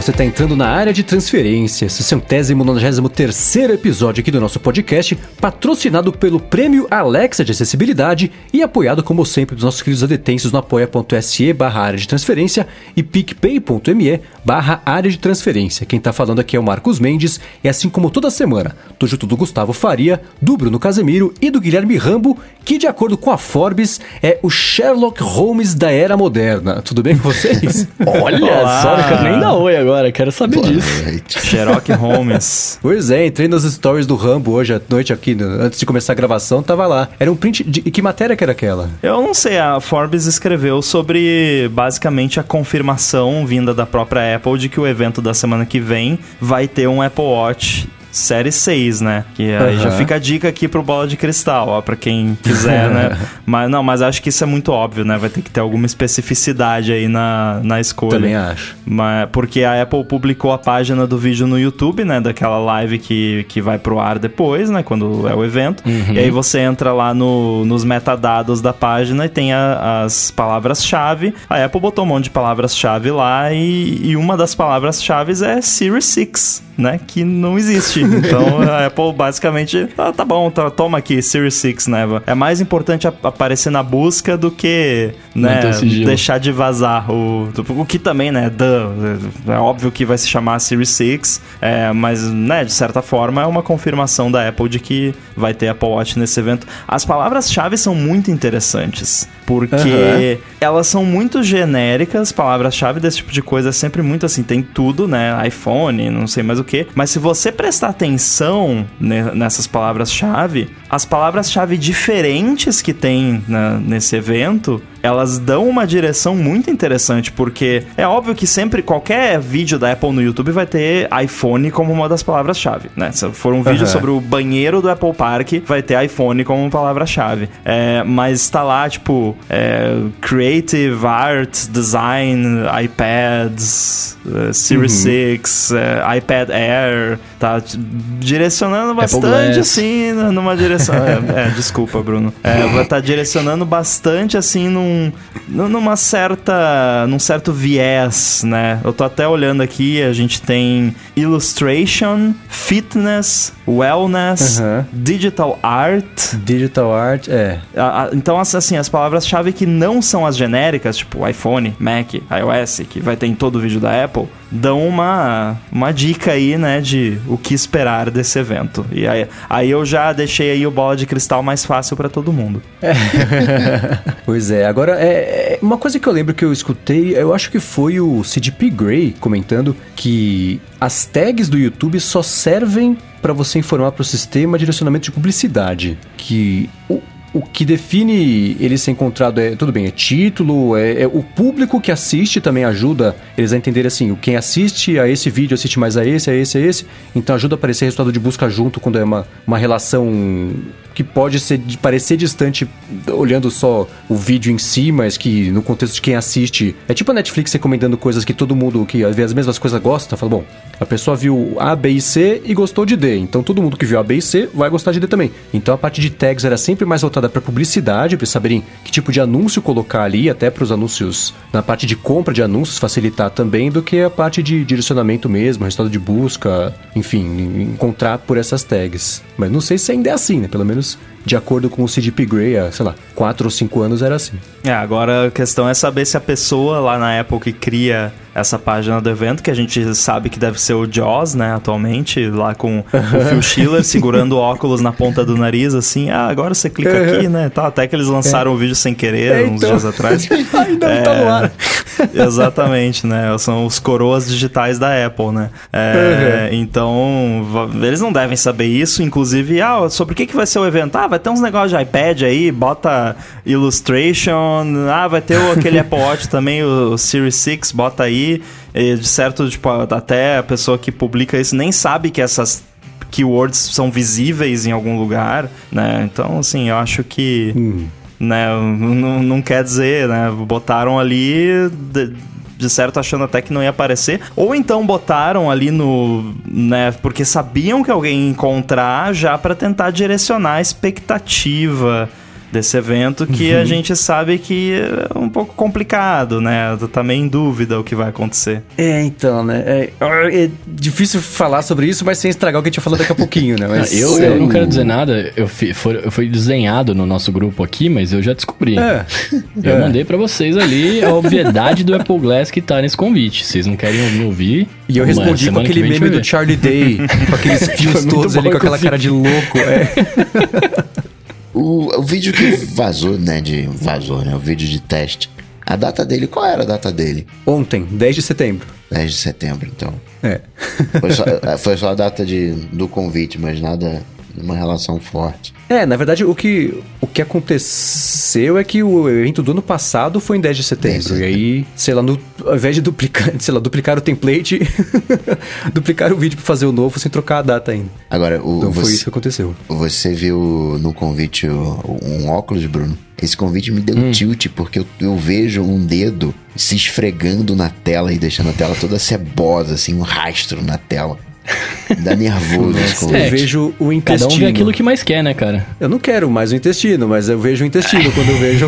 você está entrando na área de transferência, esse centésimo nonagésimo terceiro episódio aqui do nosso podcast, patrocinado pelo Prêmio Alexa de Acessibilidade e apoiado, como sempre, dos nossos queridos adetensos no apoia.se barra área de transferência e picpay.me barra área de transferência. Quem está falando aqui é o Marcos Mendes e assim como toda semana, tô junto do Gustavo Faria, do Bruno Casemiro e do Guilherme Rambo, que de acordo com a Forbes é o Sherlock Holmes da era moderna. Tudo bem com vocês? Olha Olá. só, quero nem dar oi agora, quero saber disso. Sherlock Holmes. Pois é, entrei nas stories do Rambo hoje à noite aqui, no- antes de começar a gravação, tava lá. Era um print de... E que matéria que era aquela? Eu não sei, a Forbes escreveu sobre basicamente a confirmação vinda da própria Apple de que o evento da semana que vem vai ter um Apple Watch Série 6, né? Que aí Aham. já fica a dica aqui pro Bola de Cristal, ó, pra quem quiser, né? Mas não, mas acho que isso é muito óbvio, né? Vai ter que ter alguma especificidade aí na, na escolha. Também acho. Mas, porque a Apple publicou a página do vídeo no YouTube, né? Daquela live que, que vai pro ar depois, né? Quando é o evento. E aí você entra lá no, nos metadados da página e tem a- as palavras-chave. A Apple botou um monte de palavras-chave lá e, e uma das palavras-chave é Series 6, né? Que não existe. Então a Apple basicamente, ah, tá bom, tá- toma aqui, Series 6, né? É mais importante ap- aparecer na busca do que, né? Deixar de vazar o, o que também, né? duh, é óbvio que vai se chamar Series 6, é, mas, né, de certa forma é uma confirmação da Apple de que vai ter Apple Watch nesse evento. As palavras-chave são muito interessantes, porque Aham. elas são muito genéricas, palavras-chave desse tipo de coisa é sempre muito assim, tem tudo, né? iPhone, não sei mais o que, mas se você prestar atenção ne- nessas palavras-chave, as palavras-chave diferentes que tem na- nesse evento, elas dão uma direção muito interessante, porque é óbvio que sempre qualquer vídeo da Apple no YouTube vai ter iPhone como uma das palavras-chave, né? Se for um vídeo Aham. sobre o banheiro do Apple Park, vai ter iPhone como palavra-chave. É, mas tá lá, tipo, é, Creative Art, Design, iPads, é, Series 6, é, iPad Air, tá direcionando bastante Glass. assim, numa direção. é, é, desculpa, Bruno. É, estar direcionando bastante assim num, num- numa certa. num certo viés, né? Eu tô até olhando aqui, a gente tem Illustration, Fitness, Wellness. Digital Art. Digital Art, é. Então, as- assim, as palavras-chave que não são as genéricas, tipo iPhone, Mac, iOS, que vai ter em todo o vídeo da Apple, dão uma, uma dica aí, né, de o que esperar desse evento. E aí, aí eu já deixei aí o bola de cristal mais fácil pra todo mundo. pois é, agora é, é uma coisa que eu lembro que eu escutei, eu acho que foi o CDP Grey comentando que as tags do YouTube só servem para você informar para o sistema direcionamento de publicidade, que o que define ele ser encontrado é, tudo bem, é título, é, é o público que assiste também ajuda eles a entenderem assim, quem assiste a esse vídeo assiste mais a esse, a esse, a esse, então ajuda a aparecer resultado de busca junto quando é uma, uma relação que pode ser parecer distante olhando só o vídeo em si, mas que no contexto de quem assiste. É tipo a Netflix recomendando coisas que todo mundo que vê as mesmas coisas gosta. Fala, bom, a pessoa viu A, B e C e gostou de D. Então todo mundo que viu A, B e C vai gostar de D também. Então a parte de tags era sempre mais voltada para publicidade, para saberem que tipo de anúncio colocar ali, até para os anúncios na parte de compra de anúncios facilitar também, do que a parte de direcionamento mesmo, resultado de busca, enfim, encontrar por essas tags. Mas não sei se ainda é assim, né? Pelo menos News. De acordo com o CDP Grey, há, sei lá, 4 ou 5 anos era assim. É, agora a questão é saber se a pessoa lá na Apple que cria essa página do evento, que a gente sabe que deve ser o Jaws, né, atualmente, lá com o Phil Schiller segurando óculos na ponta do nariz, assim, ah, agora você clica aqui, né, tá, até que eles lançaram o vídeo sem querer, É, uns então. dias atrás. Ainda não tá no ar. Exatamente, né? São os coroas digitais da Apple, né? É, Então, va- eles não devem saber isso. Inclusive, ah, sobre o que, que vai ser o evento? Ah, vai ter uns negócios de iPad aí, bota Illustration. Ah, vai ter o- aquele Apple Watch também, o Series 6, bota aí. E, de certo, tipo, até a pessoa que publica isso nem sabe que essas keywords são visíveis em algum lugar, né? Então, assim, eu acho que né? Não, não quer dizer, né? Botaram ali de, de certo achando até que não ia aparecer, ou então botaram ali no, né? Porque sabiam que alguém ia encontrar já para tentar direcionar a expectativa. Desse evento que uhum. a gente sabe que é um pouco complicado, né? Tá meio em dúvida o que vai acontecer. É, então, né? É, é difícil falar sobre isso, mas sem estragar o que a gente falou daqui a pouquinho, né? Mas, eu, eu não quero dizer nada, eu fui, foi, foi desenhado no nosso grupo aqui, mas eu já descobri. É. Eu é. mandei para vocês ali a obviedade do Apple Glass que tá nesse convite. Vocês não querem me ouvir? E eu respondi com aquele meme do Charlie Day, com aqueles fios todos ali, com aquela cara de louco. É. O, o vídeo que vazou, né? De vazou, né? O vídeo de teste. A data dele, qual era a data dele? Ontem, 10 de setembro. 10 de setembro, então. É. Foi só, foi só a data de, do convite, mas nada uma relação forte. É, na verdade, o que, o que aconteceu é que o evento do ano passado foi em 10 de setembro. 10 de... E aí, sei lá, no, ao invés de duplicar, sei lá, duplicar o template, duplicar o vídeo para fazer o novo sem trocar a data ainda. Agora, o, então você, foi isso que aconteceu. Você viu no convite um óculos, Bruno? Esse convite me deu hum. tilt, porque eu, eu, vejo um dedo se esfregando na tela e deixando a tela toda cebosa, assim, um rastro na tela. Dá nervoso convite. Eu vejo o intestino. Cada um vê aquilo que mais quer, né, cara? Eu não quero mais o intestino, mas eu vejo o intestino quando eu vejo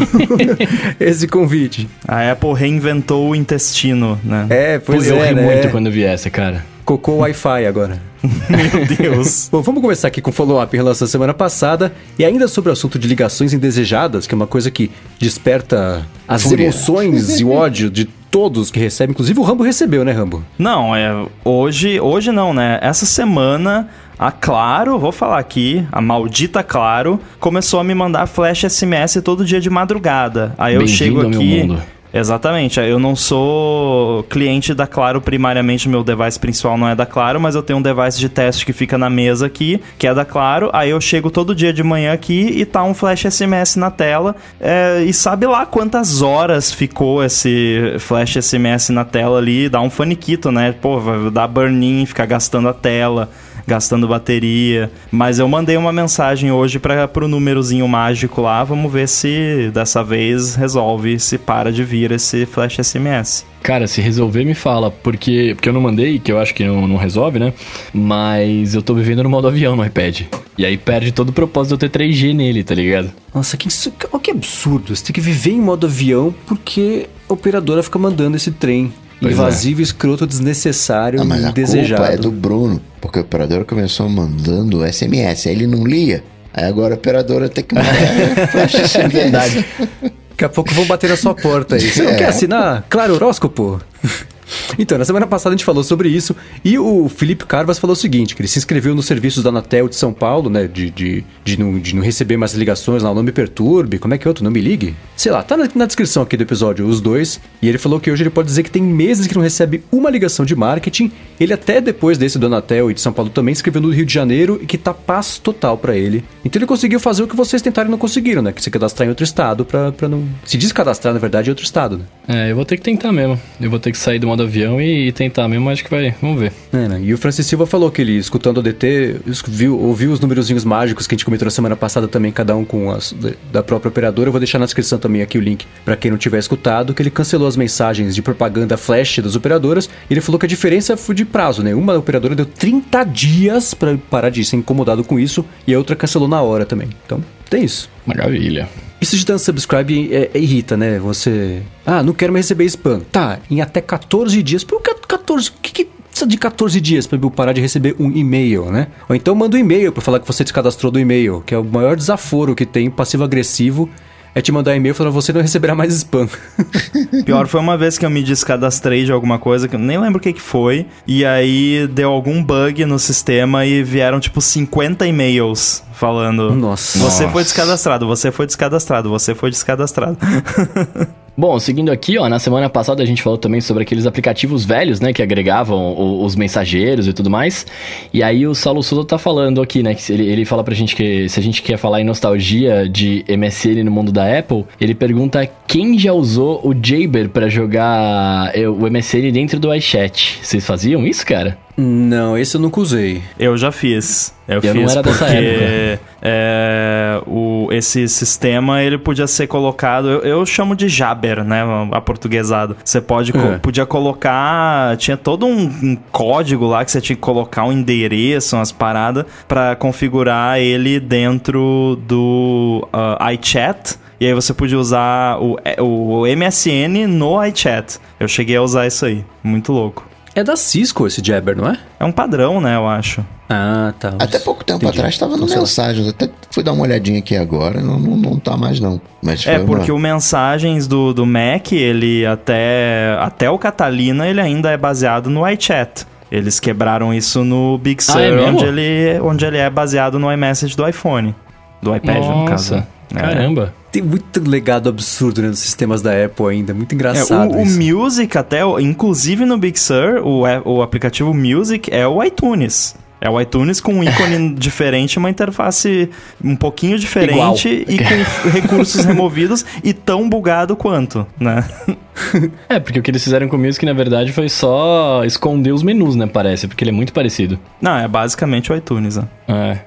esse convite. A Apple reinventou o intestino, né? É, pois eu é, ri né? muito quando eu vi essa, cara. Cocô Wi-Fi agora. Meu Deus. Bom, vamos começar aqui com o follow-up em relação à semana passada. E ainda sobre o assunto de ligações indesejadas, que é uma coisa que desperta as Fúria. emoções e o ódio de todos que recebem, inclusive o Rambo recebeu, né, Rambo? Não, é hoje, hoje não, né? Essa semana a Claro, vou falar aqui, a maldita Claro, começou a me mandar flash SMS todo dia de madrugada. Aí eu chego aqui. Exatamente. Eu não sou cliente da Claro primariamente, meu device principal não é da Claro, mas eu tenho um device de teste que fica na mesa aqui, que é da Claro. Aí eu chego todo dia de manhã aqui e tá um flash SMS na tela. É, e sabe lá quantas horas ficou esse flash SMS na tela ali? Dá um faniquito, né? Pô, dar burn-in, ficar gastando a tela gastando bateria. Mas eu mandei uma mensagem hoje para pro númerozinho mágico lá, vamos ver se dessa vez resolve, se para de vir esse flash SMS. Cara, se resolver, me fala, porque, porque eu não mandei, que eu acho que não, não resolve, né? Mas eu tô vivendo no modo avião no iPad. E aí perde todo o propósito de eu ter 3G nele, tá ligado? Nossa, que, que absurdo. Você tem que viver em modo avião porque a operadora fica mandando esse trem. Pois invasivo, é. escroto, desnecessário, ah, mas indesejado. A culpa é do Bruno, porque o operador começou mandando SMS, aí ele não lia. Aí agora a operadora tem que mandar É verdade. Daqui a pouco vão bater na sua porta aí. Você não é. quer assinar? Claro, horóscopo? Então, na semana passada a gente falou sobre isso e o Felipe Carvas falou o seguinte, que ele se inscreveu nos serviços da Anatel de São Paulo, né, de, de, de, não, de não receber mais ligações lá, não me perturbe, como é que é outro, não me ligue? Sei lá, tá na, na, descrição aqui do episódio, os dois, e ele falou que hoje ele pode dizer que tem meses que não recebe uma ligação de marketing, ele até depois desse do Anatel e de São Paulo também se inscreveu no Rio de Janeiro e que tá paz total para ele. Então ele conseguiu fazer o que vocês tentaram e não conseguiram, né, que se cadastrar em outro estado pra não... Se descadastrar, na verdade, em outro estado, né? É, eu vou ter que tentar mesmo, eu vou ter que sair do modo avião e, tentar mesmo, acho que vai. Vamos ver. É, né? E o Francis Silva falou que ele, escutando o DT, viu, ouviu os númerozinhos mágicos que a gente comentou na semana passada também, cada um com as da própria operadora. Eu vou deixar na descrição também aqui o link para quem não tiver escutado, que ele cancelou as mensagens de propaganda flash das operadoras. E ele falou que a diferença foi de prazo, né? Uma operadora deu 30 dias para parar de ser incomodado com isso e a outra cancelou na hora também. Então, tem isso. Maravilha. Isso de unsubscribe é, é, irrita, né? Você. Ah, não quero mais receber spam. Tá, em até 14 dias. Por 14. O que, que precisa de 14 dias para eu parar de receber um e-mail, né? Ou então manda um e-mail para falar que você descadastrou do e-mail, que é o maior desaforo que tem passivo-agressivo é te mandar e-mail falando você não receberá mais spam. Pior foi uma vez que eu me descadastrei de alguma coisa, que eu nem lembro o que, que foi, e aí deu algum bug no sistema e vieram tipo 50 e-mails falando: Nossa. Você Nossa. foi descadastrado, você foi descadastrado, você foi descadastrado. Bom, seguindo aqui, ó, na semana passada a gente falou também sobre aqueles aplicativos velhos, né, que agregavam os mensageiros e tudo mais. E aí o Saulo Souza tá falando aqui, né, que ele, ele fala pra gente que se a gente quer falar em nostalgia de MSN no mundo da Apple, ele pergunta quem já usou o Jabber para jogar eh, o MSN dentro do iChat. Vocês faziam isso, cara? Não, esse eu nunca usei. Eu já fiz. Eu, Eu fiz não era porque dessa época. é, o, esse sistema ele podia ser colocado. Eu, eu chamo de Jabber, né? Aportuguesado. Você pode, É. podia colocar. Tinha todo um, um código lá que você tinha que colocar um endereço, umas paradas, pra configurar ele dentro do ah, iChat. E aí você podia usar o, o MSN no iChat. Eu cheguei a usar isso aí. Muito louco. É da Cisco esse Jabber, não é? É um padrão, né? Eu acho. Ah, tá. Até pouco tempo Entendi. atrás tava no Então, mensagens. Até fui dar uma olhadinha aqui agora. Não, não, não tá mais, não. Mas É, porque uma... o Mensagens do, do Mac, ele até, até o Catalina, ele ainda é baseado no iChat. Eles quebraram isso no Big Sur, Ah, é onde, ele, onde ele é baseado no iMessage do iPhone. Do iPad, no caso. É. caramba. Tem muito legado absurdo né, nos sistemas da Apple ainda. Muito É, engraçado. o, o isso. Music, até, o- inclusive no Big Sur, o, o aplicativo Music é o iTunes. É o iTunes com um ícone diferente, uma interface um pouquinho diferente e com recursos removidos e tão bugado quanto, né? É, porque o que eles fizeram com o Music, na verdade, foi só esconder os menus, né? Parece, porque ele é muito parecido. Não, é basicamente o iTunes, né? É.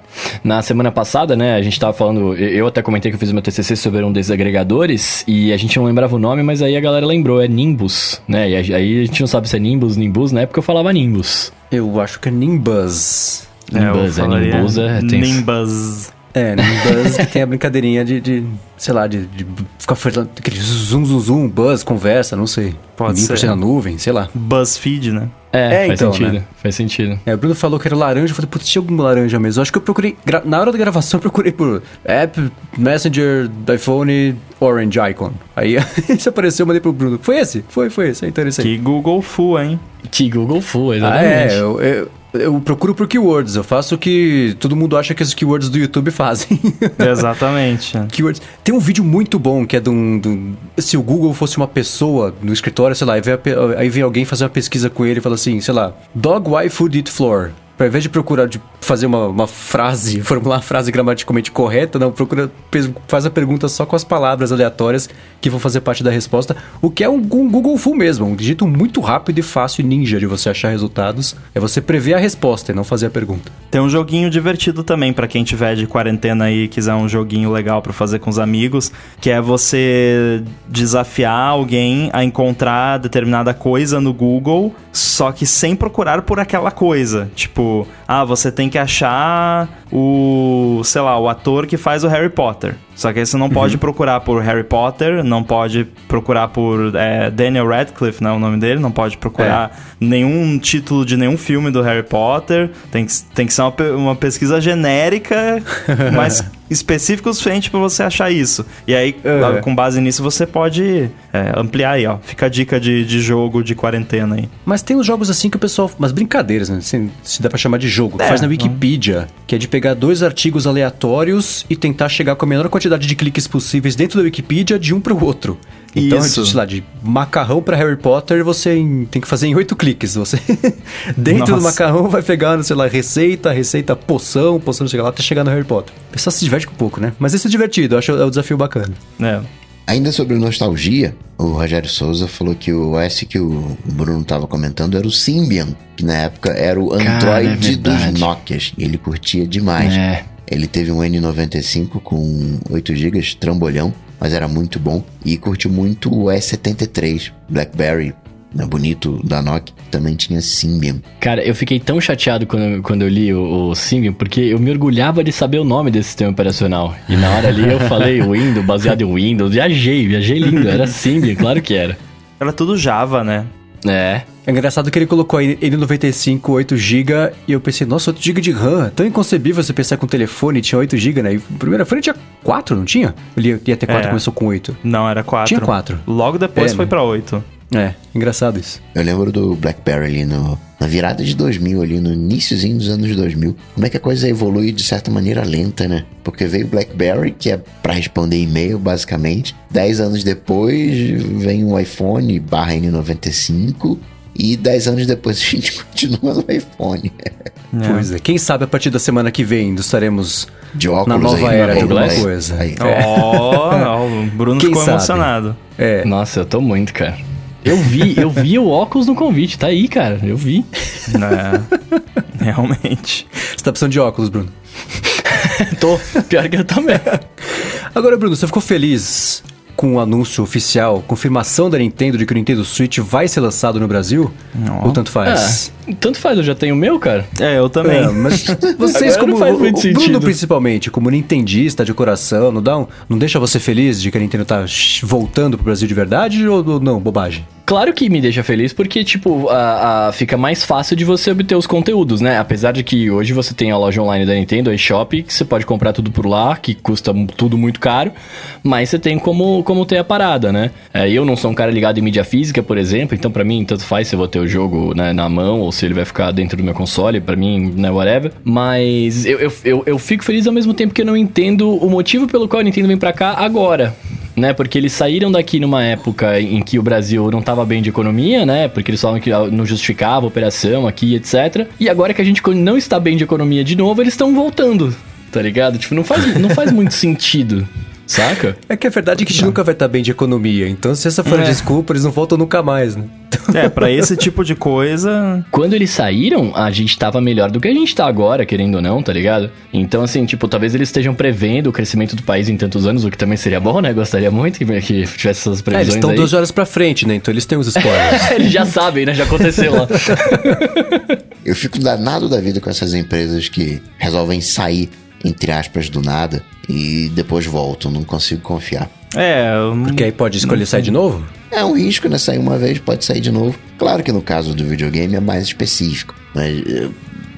Na semana passada, né, a gente tava falando, eu até comentei que eu fiz meu TCC sobre um desses agregadores e a gente não lembrava o nome, mas aí a galera lembrou, é Nimbus, né? E aí a gente não sabe se é Nimbus, Nimbus, na época eu falava Nimbus. Eu acho que é Nimbus. Nimbus, eu é, Nimbus é tenso. Nimbus. É, Nimbus que tem a brincadeirinha de, de, sei lá, de, de ficar falando aquele zoom, zoom, zoom, buzz, conversa, não sei. Pode por ser. na nuvem, sei lá. BuzzFeed, né? É, É, faz então, sentido, né? faz sentido. É, o Bruno falou que era laranja, eu falei, putz, tinha algum laranja mesmo. Eu acho que eu procurei, gra- na hora da gravação eu procurei por App, Messenger, iPhone, Orange Icon. Aí isso apareceu, eu mandei pro Bruno. Foi esse? Foi, foi esse. Esse aí. Que Google Full, hein? Que Google Full, Ah, exatamente. é, eu, eu, eu procuro por keywords, eu faço o que todo mundo acha que os keywords do YouTube fazem. Exatamente. keywords. Tem um vídeo muito bom que é de um, de um- Se o Google fosse uma pessoa no escritório, sei lá, aí vem, a aí vem alguém fazer uma pesquisa com ele e fala assim, sei lá, Dog why food eat floor? Ao invés de procurar de fazer uma, uma frase, formular a frase gramaticalmente correta, não, procura, faz a pergunta só com as palavras aleatórias que vão fazer parte da resposta, o que é um, um Google Full mesmo, um jeito muito rápido e fácil e ninja de você achar resultados, é você prever a resposta e não fazer a pergunta. Tem um joguinho divertido também pra quem tiver de quarentena e quiser um joguinho legal pra fazer com os amigos, que é você desafiar alguém a encontrar determinada coisa no Google, só que sem procurar por aquela coisa. Tipo, ah, você tem que achar o, sei lá, o ator que faz o Harry Potter. Só que aí você não pode procurar por Harry Potter, não pode procurar por é, Daniel Radcliffe, né, o nome dele, não pode procurar nenhum título de nenhum filme do Harry Potter. Tem que, tem que ser uma, uma pesquisa genérica, mas específica o suficiente pra você achar isso. E aí, É. com base nisso, você pode é, ampliar aí, ó. Fica a dica de, de jogo de quarentena aí. Mas tem uns jogos assim que o pessoal. Umas brincadeiras, né? Se, se dá pra chamar de jogo. É, faz na não. Wikipedia. Que é de pegar dois artigos aleatórios e tentar chegar com a menor quantidade de cliques possíveis dentro da Wikipedia de um pro outro. Então, Isso. de, sei lá, de macarrão pra Harry Potter, você em- tem que fazer em oito cliques. Você dentro do Nossa. macarrão vai pegar, sei lá, receita, receita, poção, poção, sei lá, até chegar no Harry Potter. O pessoal se diverte com pouco, né? Mas isso é divertido, eu acho é um desafio bacana. É. Ainda sobre nostalgia, o Rogério Souza falou que o OS que o Bruno tava comentando era o Symbian, que na época era o Cara, Android é dos. Nokias. E ele curtia demais. É. Ele teve um N95 com 8 GB, trambolhão, mas era muito bom. E curtiu muito o S73, Blackberry, né, bonito da Nokia, também tinha Symbian. Cara, eu fiquei tão chateado quando, quando eu li o, o Symbian, porque eu me orgulhava de saber o nome desse sistema operacional. E na hora ali eu falei Windows, baseado em Windows, viajei, viajei lindo, era Symbian, claro que era. Era tudo Java, né? É, É engraçado que ele colocou aí N95 8GB e eu pensei, nossa, 8GB de RAM. Tão inconcebível você pensar que um telefone tinha 8GB, né? E o primeiro iPhone tinha 4, não tinha? Ele ia, ia ter 4 É. começou com 8. Não, era 4. Tinha 4. Logo depois É, foi né? pra 8. É, engraçado isso. Eu lembro do BlackBerry ali no, na virada de 2000, ali no iníciozinho dos anos 2000. Como é que a coisa evolui de certa maneira lenta, né? Porque veio o BlackBerry, que é pra responder e-mail, basicamente. Dez anos depois vem o iPhone barra N95. E dez anos depois a gente continua no iPhone. Pois é. Quem sabe a partir da semana que vem estaremos De óculos na nova aí, era de alguma coisa. Aí. Ó, ó, o Bruno Quem ficou sabe? emocionado. É. nossa, eu tô muito, cara. Eu vi, eu vi o óculos no convite, tá aí, cara. Eu vi. É, realmente. Você tá precisando de óculos, Bruno. Tô. Pior que eu também. Agora, Bruno, você ficou feliz com o anúncio oficial, confirmação da Nintendo de que o Nintendo Switch vai ser lançado no Brasil? Não. Ou tanto faz? Ah, tanto faz, eu já tenho o meu, cara. É, eu também. É, mas vocês como não faz muito o Bruno sentido. principalmente, como nintendista de coração, não dá um, não deixa você feliz de que a Nintendo tá voltando pro Brasil de verdade ou, ou não, bobagem? Claro que me deixa feliz porque, tipo, a, a- fica mais fácil de você obter os conteúdos, né? Apesar de que hoje você tem a loja online da Nintendo, a eShop, que você pode comprar tudo por lá, que custa tudo muito caro, mas você tem como, como ter a parada, né? É, eu não sou um cara ligado em mídia física, por exemplo, então pra mim tanto faz se eu vou ter o jogo né, na mão ou se ele vai ficar dentro do meu console, pra mim, né, whatever. Mas eu, eu, eu, eu fico feliz ao mesmo tempo que eu não entendo o motivo pelo qual a Nintendo vem pra cá agora né? Porque eles saíram daqui numa época em que o Brasil não tava bem de economia, né? Porque eles falavam que não justificava a operação aqui, etc. E agora que a gente não está bem de economia de novo, eles estão voltando, tá ligado? Tipo, não faz, não faz muito sentido, saca? É que a verdade é que a gente nunca vai estar bem de economia, então se essa for a É. desculpa, eles não voltam nunca mais, né? É, pra esse tipo de coisa. Quando eles saíram, a gente tava melhor do que a gente tá agora, querendo ou não, tá ligado? Então, assim, tipo, talvez eles estejam prevendo o crescimento do país em tantos anos, o que também seria bom, né? Gostaria muito que, que tivesse essas É, eles previsões estão aí. duas horas pra frente, né? Então eles têm os spoilers. eles já sabem, né? Já aconteceu lá. Eu fico danado da vida com essas empresas que resolvem sair, entre aspas, do nada e depois voltam. Não consigo confiar. É, não- Porque aí pode escolher sair de novo? É um risco, né? Sair uma vez, pode sair de novo. Claro que no caso do videogame é mais específico. Mas eh,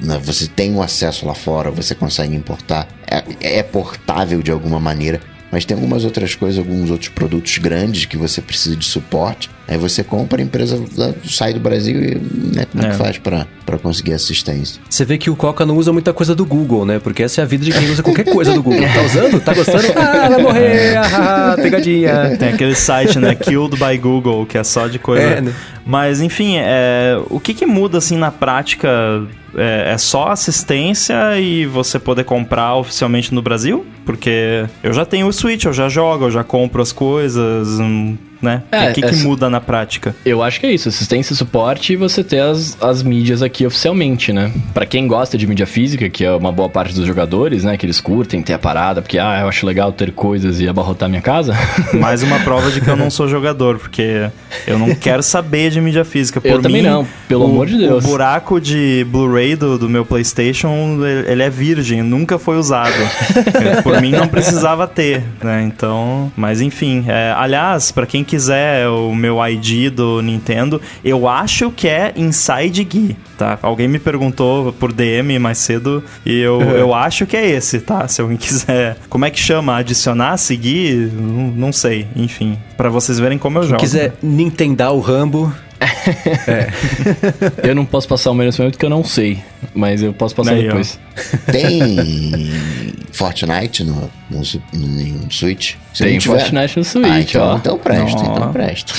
né, você tem um acesso lá fora, você consegue importar. É, é portável de alguma maneira. Mas tem algumas outras coisas, alguns outros produtos grandes que você precisa de suporte. Aí você compra, a empresa lá, sai do Brasil e né, como é, É. que faz pra pra conseguir assistência? Você vê que o Coca não usa muita coisa do Google, né? Porque essa é a vida de quem usa qualquer coisa do Google. Tá usando? Tá gostando? Ah, vai morrer! Ah, ah, pegadinha. Tem aquele site, né? Killed by Google, que é só de coisa. É, né? Mas, enfim, é, o que, que muda, assim, na prática? É, é só assistência e você poder comprar oficialmente no Brasil? Porque eu já tenho o Switch, eu já jogo, eu já compro as coisas, hum, né? É, o que, que essa- muda na prática? Eu acho que é isso, assistência e suporte e você ter as, as mídias aqui oficialmente, né? Pra quem gosta de mídia física, que é uma boa parte dos jogadores, né? Que eles curtem ter a parada, porque, ah, eu acho legal ter coisas e abarrotar minha casa. Mais uma prova de que eu não sou jogador, porque eu não quero saber de mídia física. Por Eu também mim, não, pelo o- amor de Deus. O buraco de Blu-ray do, do meu PlayStation, ele é virgem, nunca foi usado. É, por mim não precisava ter, né? Então, mas enfim. é, aliás, pra quem quiser o meu ID do Nintendo, eu acho que é Inside Gui, tá? Alguém me perguntou por DM mais cedo e eu, eu acho que é esse, tá? Se alguém quiser. Como é que chama? Adicionar, seguir? Não, não sei. Enfim, pra vocês verem como eu Se jogo. quiser Nintendar o Rambo, eu não posso passar o meu nesse momento porque eu não sei, mas eu posso passar ó. depois. Tem Fortnite no, no, no, no Switch? Se Tem tiver- Fortnite no Switch, ah, então, ó. então presta, Ó. então presta.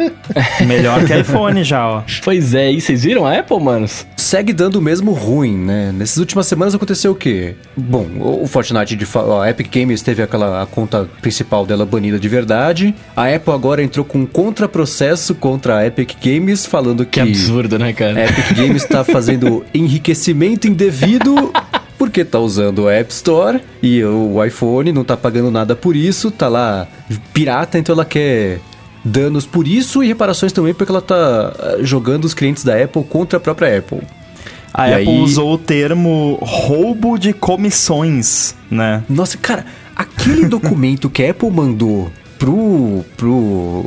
Melhor que iPhone já, ó. Pois é, e vocês viram a Apple, manos? segue dando o mesmo ruim, né? Nessas últimas semanas aconteceu o quê? Bom, o Fortnite de fa- a Epic Games teve aquela a conta principal dela banida de verdade. A Apple agora entrou com um contraprocesso contra a Epic Games falando que, Que absurdo, né, cara? a Epic Games está fazendo enriquecimento indevido porque tá usando o App Store e o iPhone não tá pagando nada por isso, tá lá pirata, então ela quer danos por isso e reparações também porque ela tá ah, jogando os clientes da Apple contra a própria Apple. A E Apple aí- usou o termo roubo de comissões, né? Nossa, cara, aquele documento que a Apple mandou pro. pro.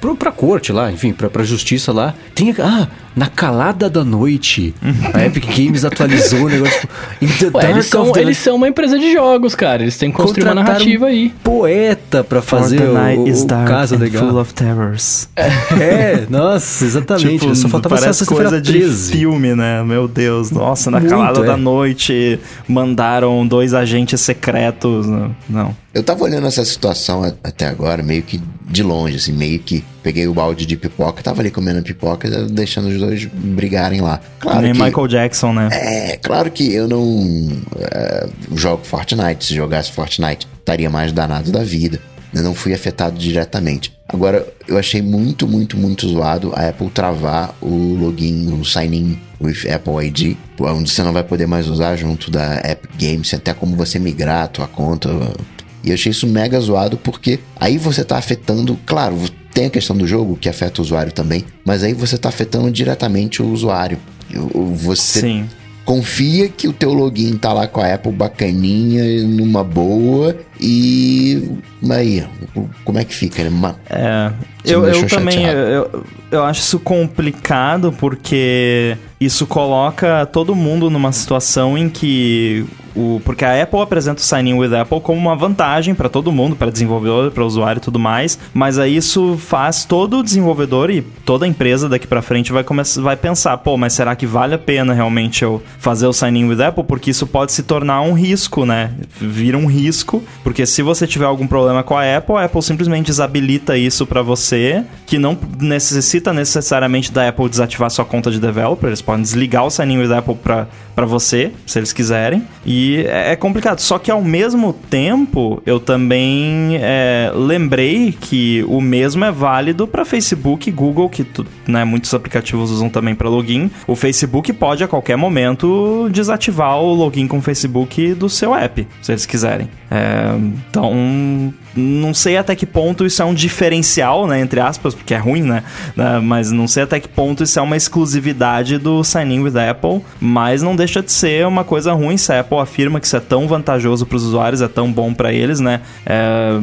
pro pra corte lá, enfim, pra, pra justiça lá, tem. Ah, na calada da noite, a Epic Games atualizou o negócio. In the Ué, eles são, eles são uma empresa de jogos, cara. Eles têm que construir uma narrativa um aí. Poeta pra fazer o, o caso legal. of terrors. É, nossa, exatamente. Tipo, Só faltava parece coisa de 13. filme, né? Meu Deus. Nossa, na Muito, calada é. da noite mandaram dois agentes secretos. né? Não. Eu tava olhando essa situação até agora, meio que de longe, assim, meio que peguei o balde de pipoca, tava ali comendo pipoca, deixando os dois brigarem lá. Claro Nem que, Michael Jackson, né? É, claro que eu não é, jogo Fortnite. Se jogasse Fortnite, estaria mais danado da vida. Eu não fui afetado diretamente. Agora, eu achei muito, muito, muito zoado a Apple travar o login, o sign-in with Apple ID, onde você não vai poder mais usar junto da App Games, até como você migrar a tua conta. E eu achei isso mega zoado porque aí você tá afetando, claro, tem a questão do jogo que afeta o usuário também, mas aí você tá afetando diretamente o usuário. Você Sim. confia que o teu login tá lá com a Apple bacaninha, numa boa, e aí, como é que fica? né? Ma- É, Você eu, eu também eu, eu acho isso complicado porque isso coloca todo mundo numa situação em que o porque a Apple apresenta o Sign In with Apple como uma vantagem para todo mundo, para desenvolvedor, para usuário e tudo mais, mas aí isso faz todo o desenvolvedor e toda a empresa daqui para frente vai começar vai pensar, pô, mas será que vale a pena realmente eu fazer o Sign In with Apple porque isso pode se tornar um risco, né? Vira um risco, porque se você tiver algum problema com a Apple, a Apple simplesmente desabilita isso para você, que não necessita necessariamente da Apple desativar sua conta de developer, eles podem desligar o Sign with Apple para você, se eles quiserem, e é é complicado. Só que ao mesmo tempo, eu também é, lembrei que o mesmo é válido para Facebook e Google, que tu- né, muitos aplicativos usam também para login. O Facebook pode a qualquer momento desativar o login com o Facebook do seu app, se eles quiserem. É, então, não sei até que ponto isso é um diferencial, né, entre aspas, porque é ruim, né? né, Mas não sei até que ponto isso é uma exclusividade do Sign In with Apple, mas não deixa de ser uma coisa ruim se a Apple afirma que isso é tão vantajoso para os usuários, é tão bom para eles, né? É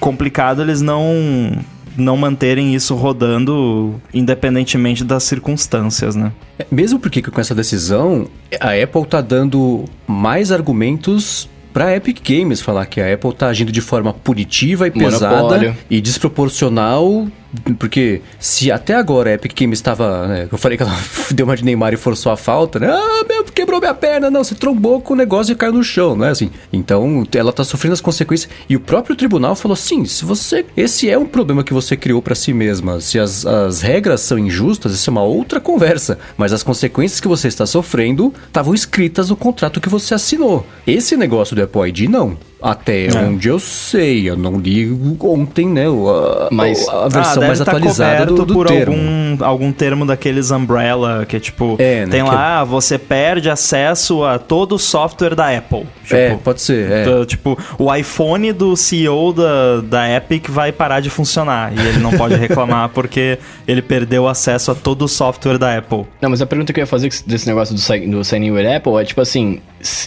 complicado eles não não manterem isso rodando independentemente das circunstâncias, né? É, Mesmo porque com essa decisão, a Apple tá dando mais argumentos pra Epic Games falar que a Apple tá agindo de forma punitiva e pesada Monopólio. e desproporcional. Porque se até agora a Epic Games estava. Né, eu falei que ela deu uma de Neymar e forçou a falta, né? Ah, meu, quebrou minha perna. Não, você trombou com o negócio e caiu no chão, não é assim? Então ela tá sofrendo as consequências. E o próprio tribunal falou: sim, se você. Esse é um problema que você criou pra si mesma. Se as, as regras são injustas, isso é uma outra conversa. Mas as consequências que você está sofrendo estavam escritas no contrato que você assinou. Esse negócio do Apple ID, não. Até É. onde eu sei, eu não li ontem, né? o- A, Mas- a versão deve mais tá atualizada do, coberto do por termo. algum algum termo daqueles umbrella que é tipo É, né, tem que lá ah, você perde acesso a todo o software da Apple. É, Tipo, pode ser. É. Tipo, o iPhone do CEO da, da Epic vai parar de funcionar e ele não pode reclamar porque ele perdeu acesso a todo o software da Apple. Não, mas a pergunta que eu ia fazer desse negócio do, do Sign In with Apple é tipo assim: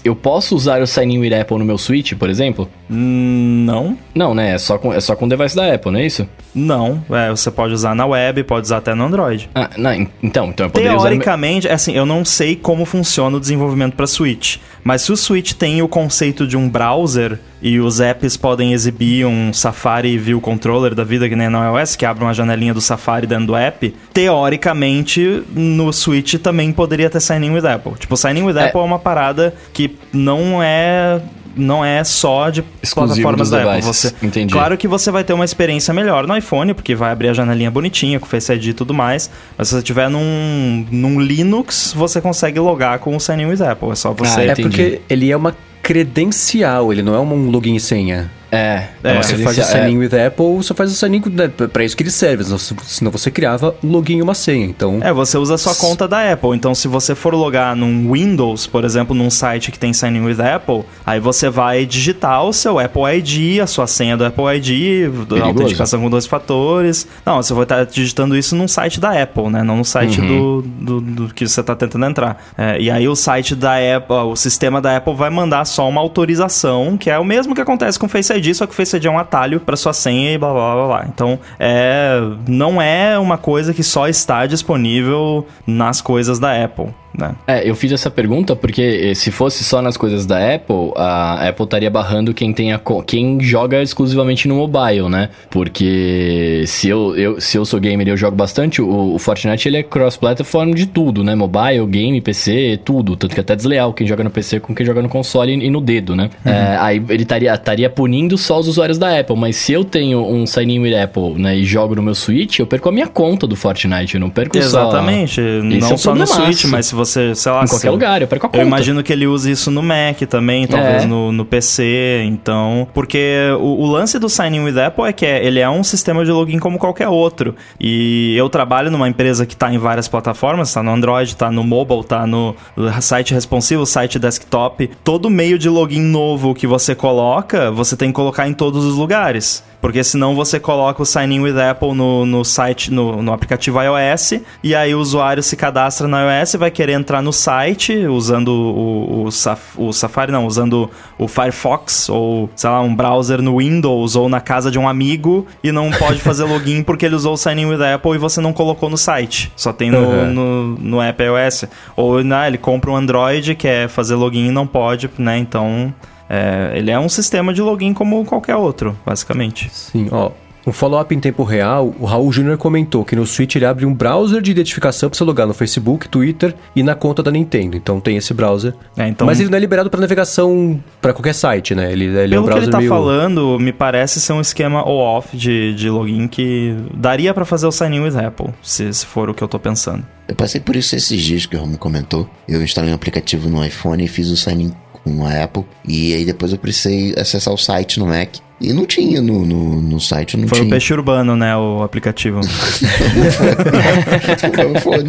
eu posso usar o Sign In with Apple no meu Switch, por exemplo? Hum, Não, Não, né? É só com, é só com o device da Apple, não é isso? não. É, você pode usar na web, pode usar até no Android. Ah, não, en- então, então eu poderia usar. no meu- Teoricamente, assim, eu não sei como funciona o desenvolvimento para Switch, mas se o Switch tem o conceito de um browser e os apps podem exibir um Safari View Controller da vida que nem na iOS, que abre uma janelinha do Safari dentro do app, teoricamente no Switch também poderia ter Sign In with Apple. Tipo, Sign In with É. Apple é uma parada que não é não é só de Exclusivo plataformas da Apple. Você, Entendi. Claro que você vai ter uma experiência melhor no iPhone, porque vai abrir a janelinha bonitinha com Face ID e tudo mais. Mas se você tiver num, num Linux, você consegue logar com o Sign In with Apple. É só você. Ah, É porque ele é uma credencial, ele não é um login e senha. É, É, você faz o credencial- sign in with Apple, você faz o sign in né, pra isso que ele serve, senão- você criava um login e uma senha. Então, É, você usa a sua conta da Apple. Então, se você for logar num Windows, por exemplo, num site que tem Sign In with Apple, aí você vai digitar o seu Apple ID, a sua senha do Apple ID, da Perigoso. autenticação com dois fatores. Não, você vai estar digitando isso num site da Apple, né? Não no site do, do, do que você está tentando entrar. É, e aí o site da Apple, o sistema da Apple vai mandar só uma autorização, que é o mesmo que acontece com o Face ID, só que o Face ID é um atalho para sua senha e blá blá blá blá. Então, é, não é uma coisa que só está disponível nas coisas da Apple, né? É, eu fiz essa pergunta porque eh, se fosse só nas coisas da Apple, a Apple estaria barrando quem tem quem joga exclusivamente no mobile, né? Porque se eu, eu, se eu sou gamer e eu jogo bastante, o, o Fortnite ele é cross-platform de tudo, né? Mobile, game, PC, tudo. Tanto que é até desleal quem joga no PC com quem joga no console e, e no dedo, né? É, aí ele estaria punindo só os usuários da Apple, mas se eu tenho um sign in with Apple, né, e jogo no meu Switch, eu perco a minha conta do Fortnite, eu não perco só... Exatamente. Esse não é um só no. Switch, mas se você, sei lá... Em qualquer lugar, eu perco a conta. Eu imagino que ele use isso no Mac também, talvez É. no, no PC, então... Porque o, o lance do Sign In with Apple é que é- ele é um sistema de login como qualquer outro. E eu trabalho numa empresa que está em várias plataformas, está no Android, está no mobile, está no site responsivo, site desktop. Todo meio de login novo que você coloca, você tem que colocar em todos os lugares. Porque senão você coloca o Sign In with Apple no, no site, no, no aplicativo iOS, e aí o usuário se cadastra no iOS, vai querer entrar no site usando o, o, Saf- o Safari, não, usando o Firefox, ou sei lá, um browser no Windows, ou na casa de um amigo, e não pode fazer login porque ele usou o Sign In with Apple e você não colocou no site. Só tem no, Uhum. no, no app iOS. Ou né, ele compra um Android, quer fazer login e não pode, né? Então. É, ele é um sistema de login como qualquer outro, basicamente. Sim, ó. Um follow-up em tempo real, o Raul Júnior comentou que no Switch ele abre um browser de identificação para você logar no Facebook, Twitter e na conta da Nintendo. Então tem esse browser. É, então, Mas ele não é liberado para navegação para qualquer site, né? Ele, ele é um pelo que browser ele tá meio... falando, me parece ser um esquema on-off de, de login que daria pra fazer o sign in with Apple, se, se for o que eu tô pensando. Eu passei por isso esses dias que o Romo comentou. Eu instalei um aplicativo no iPhone e fiz o sign-in com a Apple. E aí depois eu precisei acessar o site no Mac. E não tinha no, no, no site, não Foi o tinha. Peixe Urbano, né, o aplicativo.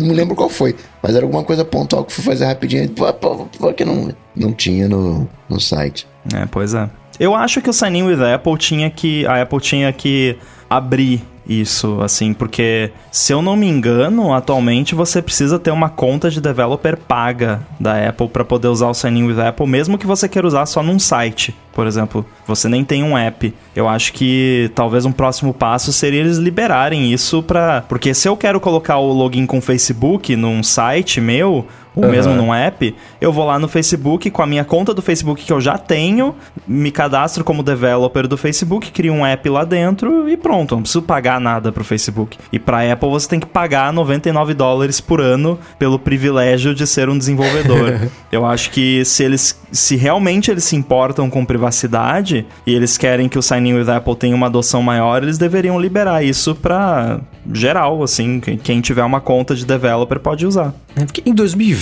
Não lembro qual foi. Mas era alguma coisa pontual que fui fazer rapidinho. Pô, pô, pô, que não, não tinha no, no site. É, pois é. Eu acho que o Sign In with Apple tinha que. A Apple tinha que abrir isso, assim, porque se eu não me engano, atualmente você precisa ter uma conta de developer paga da Apple para poder usar o Sign In with Apple, mesmo que você queira usar só num site. Por exemplo, você nem tem um app. Eu acho que talvez um próximo passo seria eles liberarem isso pra. Porque se eu quero colocar o login com o Facebook num site meu, ou Aham. mesmo num app, eu vou lá no Facebook com a minha conta do Facebook que eu já tenho, me cadastro como developer do Facebook, crio um app lá dentro e pronto, não preciso pagar nada pro Facebook. E pra Apple você tem que pagar 99 dólares por ano pelo privilégio de ser um desenvolvedor. eu acho que se eles se realmente eles se importam com privacidade e eles querem que o Sign In with Apple tenha uma adoção maior, eles deveriam liberar isso pra geral, assim, quem- tiver uma conta de developer pode usar. É, Porque em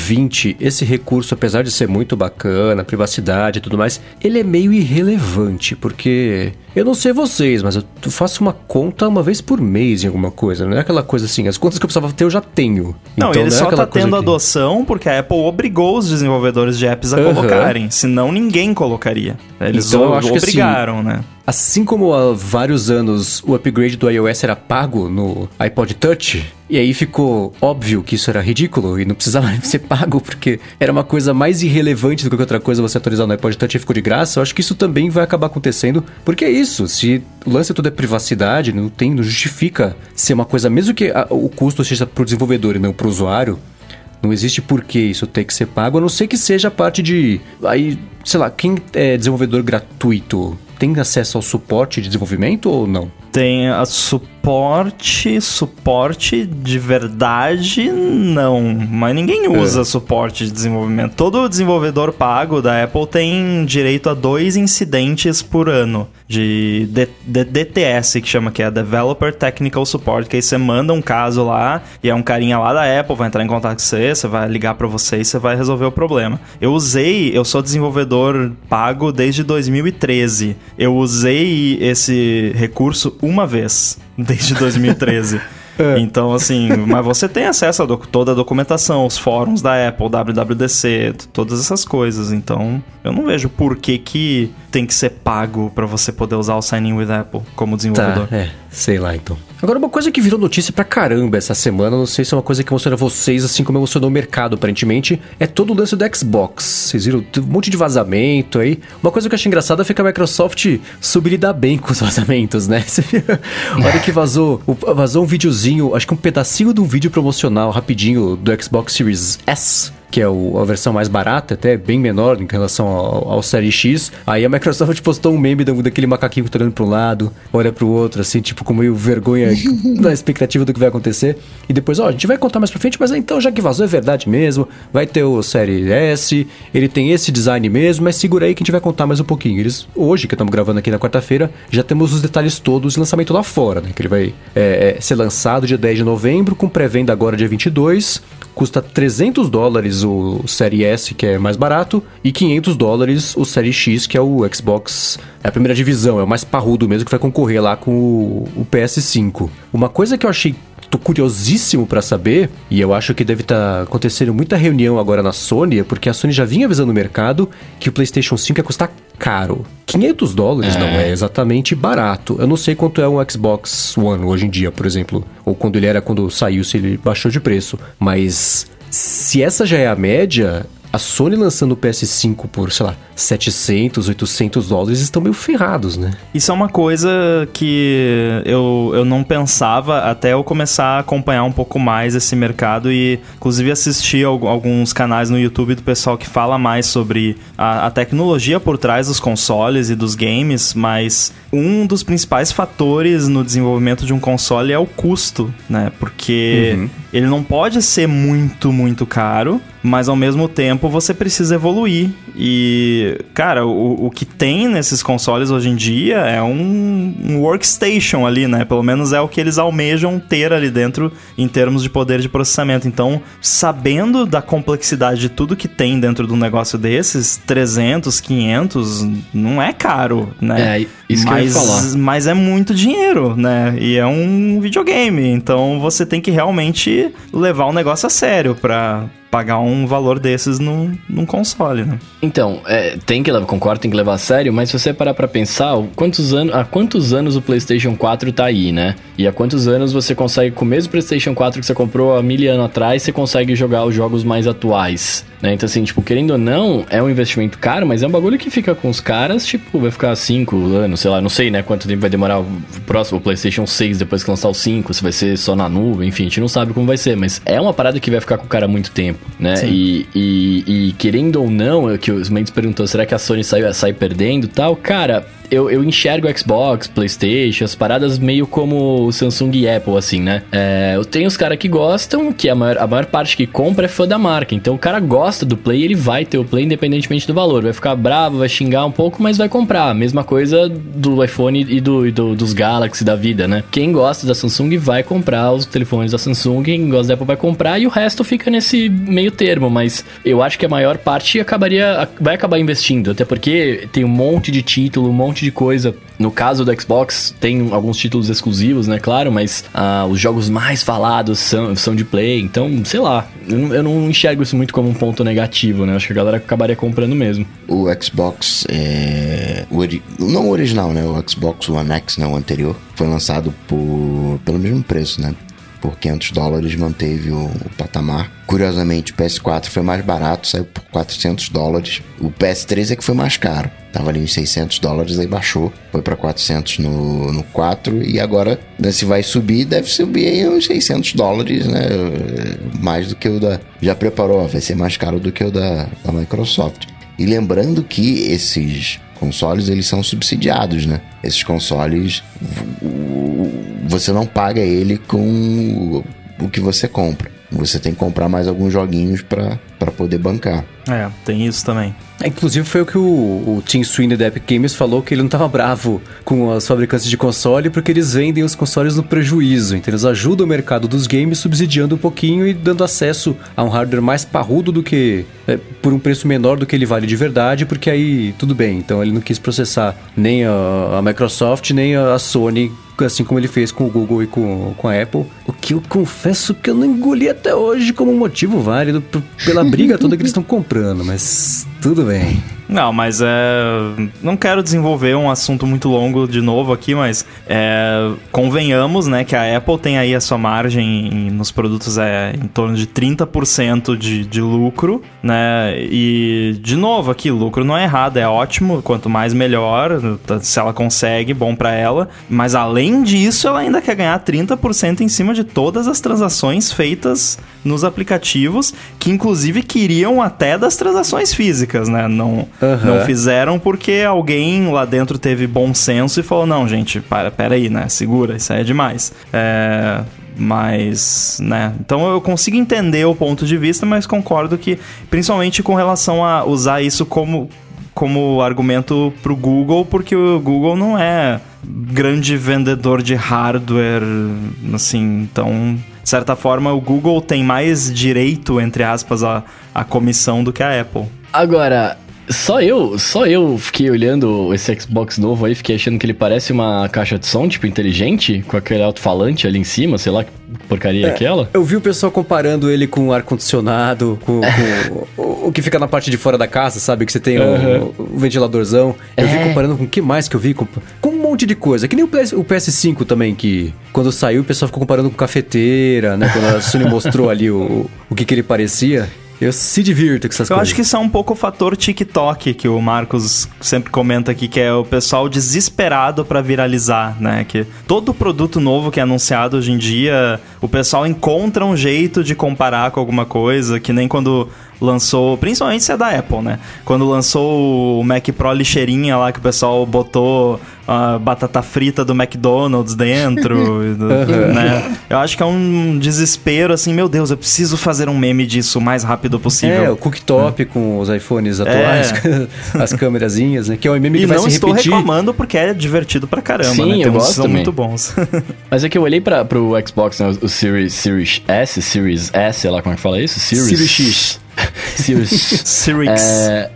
2020, esse recurso, apesar de ser muito bacana, privacidade e tudo mais, ele é meio irrelevante, porque eu não sei vocês, mas eu faço uma conta uma vez por mês em alguma coisa. Não é aquela coisa assim, as contas que eu precisava ter eu já tenho. Não, Então, ele é só tá tendo que- adoção porque a Apple obrigou os desenvolvedores de apps a Aham. colocarem, senão ninguém colocaria. Eles Então, assim, obrigaram, né? Assim como há vários anos o upgrade do iOS era pago no iPod Touch, e aí ficou óbvio que isso era ridículo e não precisava ser pago, porque era uma coisa mais irrelevante do que outra coisa você atualizar no iPod Touch e ficou de graça, eu acho que isso também vai acabar acontecendo, porque é isso, se o lance tudo é privacidade, não tem, não justifica ser uma coisa, mesmo que a- o custo seja pro desenvolvedor e não pro usuário, não existe por que isso ter que ser pago, a não ser que seja parte de. Aí, sei lá, quem é desenvolvedor gratuito tem acesso ao suporte de desenvolvimento ou não? Tem a suporte, suporte de verdade, não. Mas ninguém usa suporte de desenvolvimento. Todo desenvolvedor pago da Apple tem direito a dois incidentes por ano de, D- D- DTS, que chama que é Developer Technical Support, que aí você manda um caso lá e é um carinha lá da Apple, vai entrar em contato com você, você vai ligar pra você e você vai resolver o problema. Eu usei, eu sou desenvolvedor pago desde 2013. Eu usei esse recurso uma vez, desde 2013. Então, assim, mas você tem acesso a toda a documentação, os fóruns da Apple, WWDC, todas essas coisas. Então, eu não vejo por que, que tem que ser pago pra você poder usar o Sign In with Apple como desenvolvedor. Tá, é, sei lá então. Agora, uma coisa que virou notícia pra caramba essa semana, não sei se é uma coisa que emociona vocês, assim como emocionou o mercado, aparentemente, é todo o lance do Xbox. Vocês viram um monte de vazamento aí. Uma coisa que eu achei engraçada foi que a Microsoft soube lidar bem com os vazamentos, né? Você viu? A hora que vazou, vazou um videozinho, acho que um pedacinho de um vídeo promocional rapidinho do Xbox Series S. Que é o- a versão mais barata, até bem menor em relação ao, ao Série X. Aí a Microsoft postou um meme da- daquele macaquinho que tá olhando pra um lado, olha pro outro, assim, tipo, com meio vergonha na expectativa do que vai acontecer. E depois, ó, a gente vai contar mais pra frente, mas então, já que vazou, é verdade mesmo. Vai ter o Série S, ele tem esse design mesmo, mas segura aí que a gente vai contar mais um pouquinho. Eles, hoje, que estamos gravando aqui na quarta-feira, já temos os detalhes todos de lançamento lá fora, né? Que ele vai é, é, ser lançado dia 10 de novembro, com pré-venda agora dia 22. Custa 300 dólares dólares o Série S, que é mais barato, e 500 dólares o Série X, que é o Xbox, é a primeira divisão, é o mais parrudo mesmo, que vai concorrer lá com o, o PS5. Uma coisa que eu achei tô curiosíssimo para saber, e eu acho que deve estar tá acontecendo muita reunião agora na Sony, porque a Sony já vinha avisando o mercado que o PlayStation 5 ia custar caro. 500 dólares é. não é exatamente barato. Eu não sei quanto é um Xbox One hoje em dia, por exemplo, ou quando ele era quando saiu, se ele baixou de preço, mas se essa já é a média, a Sony lançando o PS5 por, sei lá, 700, 800 dólares estão meio ferrados, né? Isso é uma coisa que eu, eu não pensava até eu começar a acompanhar um pouco mais esse mercado e, inclusive, assistir alguns canais no YouTube do pessoal que fala mais sobre a, a tecnologia por trás dos consoles e dos games, mas um dos principais fatores no desenvolvimento de um console é o custo, né? Porque uhum. ele não pode ser muito, muito caro, mas ao mesmo tempo você precisa evoluir. E, cara, o, o que tem nesses consoles hoje em dia é um, um, workstation ali, né? Pelo menos é o que eles almejam ter ali dentro em termos de poder de processamento. Então, sabendo da complexidade de tudo que tem dentro de um negócio desses, 300, 500, não é caro, né? É, isso mas, que eu ia falar. Mas é muito dinheiro, né? E é um videogame. Então, você tem que realmente levar o negócio a sério pra pagar um valor desses num, num console, né? Então, é, tem que levar, concordo, tem que levar a sério, mas se você parar pra pensar, quantos anos, há quantos anos o PlayStation 4 tá aí, né? E há quantos anos você consegue, com o mesmo PlayStation 4 que você comprou há mil anos atrás, você consegue jogar os jogos mais atuais, né? Então, assim, tipo, querendo ou não, é um investimento caro, mas é um bagulho que fica com os caras, tipo, vai ficar 5 anos, sei lá, não sei, né? Quanto tempo vai demorar o próximo o PlayStation 6 depois que lançar o 5, se vai ser só na nuvem, enfim, a gente não sabe como vai ser, mas é uma parada que vai ficar com o cara muito tempo né? E, e, e, querendo ou não, é que o Mendes perguntou, será que a Sony sai, sai perdendo tal? Cara, eu, eu enxergo Xbox, PlayStation, as paradas meio como Samsung e Apple, assim, né? É, eu tenho os caras que gostam, que a maior, a maior parte que compra é fã da marca. Então o cara gosta do Play, ele vai ter o Play independentemente do valor. Vai ficar bravo, vai xingar um pouco, mas vai comprar. Mesma coisa do iPhone e do, e do, dos Galaxy da vida, né? Quem gosta da Samsung vai comprar os telefones da Samsung, quem gosta da Apple vai comprar e o resto fica nesse meio termo. Mas eu acho que a maior parte acabaria, vai acabar investindo, até porque tem um monte de título, um monte monte de coisa. No caso do Xbox, tem alguns títulos exclusivos, né? Claro, mas uh, os jogos mais falados são, são de play. Então, sei lá, eu, eu não enxergo isso muito como um ponto negativo, né? Acho que a galera acabaria comprando mesmo. O Xbox, é, não o original, né? O Xbox One X, né? O anterior, foi lançado por, pelo mesmo preço, né? Por 500 dólares, manteve o, o, patamar. Curiosamente, o PS4 foi mais barato, saiu por 400 dólares. O PS3 é que foi mais caro. Tava ali uns 600 dólares, aí baixou, foi para 400 no, no 4 e agora, né, se vai subir, deve subir aí uns 600 dólares, né? Mais do que o da. Já preparou, vai ser mais caro do que o da, da Microsoft. E lembrando que esses consoles eles são subsidiados, né? Esses consoles você não paga ele com o que você compra. Você tem que comprar mais alguns joguinhos para poder bancar. É, tem isso também. É, inclusive foi o que o, o Tim Sweeney da Epic Games falou que ele não estava bravo com os fabricantes de console porque eles vendem os consoles no prejuízo. Então eles ajudam o mercado dos games subsidiando um pouquinho e dando acesso a um hardware mais parrudo do que é, por um preço menor do que ele vale de verdade, porque aí tudo bem. Então ele não quis processar nem a, a Microsoft nem a Sony assim como ele fez com o Google e com, com a Apple. O que eu confesso que eu não engoli até hoje como motivo válido pela briga toda que eles estão comprando, mas tudo bem. Não, mas é. Não quero desenvolver um assunto muito longo de novo aqui, mas é... convenhamos, né, que a Apple tem aí a sua margem em, nos produtos é em torno de 30% de, de lucro, né? E, de novo, aqui, lucro não é errado, é ótimo, quanto mais melhor, se ela consegue, bom para ela. Mas além disso, ela ainda quer ganhar 30% em cima de todas as transações feitas nos aplicativos, que inclusive queriam até das transações físicas, né? Não. Uhum. Não fizeram porque alguém lá dentro teve bom senso e falou: não, gente, para, pera aí, né? Segura, isso aí é demais. É, mas, né? Então eu consigo entender o ponto de vista, mas concordo que, principalmente com relação a usar isso como, como argumento pro Google, porque o Google não é grande vendedor de hardware, assim, então de certa forma, o Google tem mais direito, entre aspas, à, à comissão do que a Apple. Agora, só eu, só eu fiquei olhando esse Xbox novo aí, fiquei achando que ele parece uma caixa de som, tipo, inteligente, com aquele alto-falante ali em cima, sei lá que porcaria é, aquela. Eu vi o pessoal comparando ele com ar-condicionado, com, com o, o, que fica na parte de fora da casa, sabe? Que você tem uhum. o, o, ventiladorzão. Eu é. vi comparando com o que mais que eu vi? Com, com um monte de coisa. Que nem o, PS, o PS5 também, que quando saiu o pessoal ficou comparando com cafeteira, né? Quando a Sony mostrou ali o, o que, que ele parecia. Eu se divirto com essas eu coisas. Eu acho que isso é um pouco o fator TikTok que o Marcos sempre comenta aqui, que é o pessoal desesperado para viralizar, né? Que todo produto novo que é anunciado hoje em dia, o pessoal encontra um jeito de comparar com alguma coisa, que nem quando lançou, principalmente se é da Apple, né? Quando lançou o Mac Pro lixeirinha lá que o pessoal botou a batata frita do McDonald's dentro, né? Eu acho que é um desespero assim, meu Deus, eu preciso fazer um meme disso o mais rápido possível. É, o cooktop é. com os iPhones atuais, é. as câmerazinhas, né? Que é um meme que e vai se repetir. não estou reclamando porque é divertido pra caramba, Sim, né? Tem eu gosto são muito bons. Mas é que eu olhei para pro Xbox, né, o Series, Series S, Series S, sei lá como é que fala isso? Series, Series X. Series. Series. É,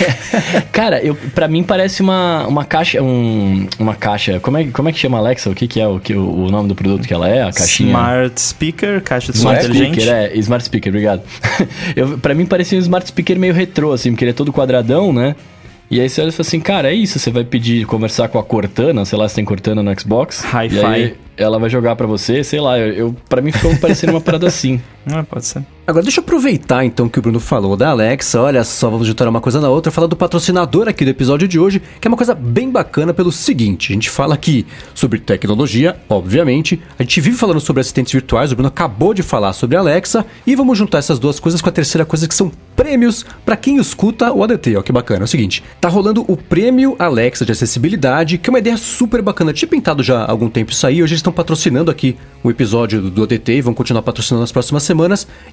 cara, eu, pra mim parece uma, uma caixa. Um, uma caixa. Como é, como é que chama Alexa? O que, que é o, que, o, nome do produto que ela é? A caixinha. Smart Speaker, caixa de som inteligente. Speaker, é, Smart Speaker, obrigado. eu, pra mim parecia um Smart Speaker meio retrô, assim, porque ele é todo quadradão, né? E aí você olha e fala assim, cara, é isso, você vai pedir conversar com a Cortana, sei lá se tem Cortana no Xbox. Hi-Fi. Ela vai jogar para você, sei lá, eu, eu para mim ficou parecendo uma parada assim. Ah, pode ser. Agora deixa eu aproveitar então que o Bruno falou da Alexa, olha só, vamos juntar uma coisa na outra, falar do patrocinador aqui do episódio de hoje, que é uma coisa bem bacana pelo seguinte, a gente fala aqui sobre tecnologia, obviamente, a gente vive falando sobre assistentes virtuais, o Bruno acabou de falar sobre a Alexa, e vamos juntar essas duas coisas com a terceira coisa que são prêmios para quem escuta o ADT, ó, que bacana. É o seguinte, tá rolando o prêmio Alexa de acessibilidade, que é uma ideia super bacana, tinha pintado já há algum tempo isso aí, hoje eles estão patrocinando aqui o episódio do ADT e vão continuar patrocinando nas próximas semanas,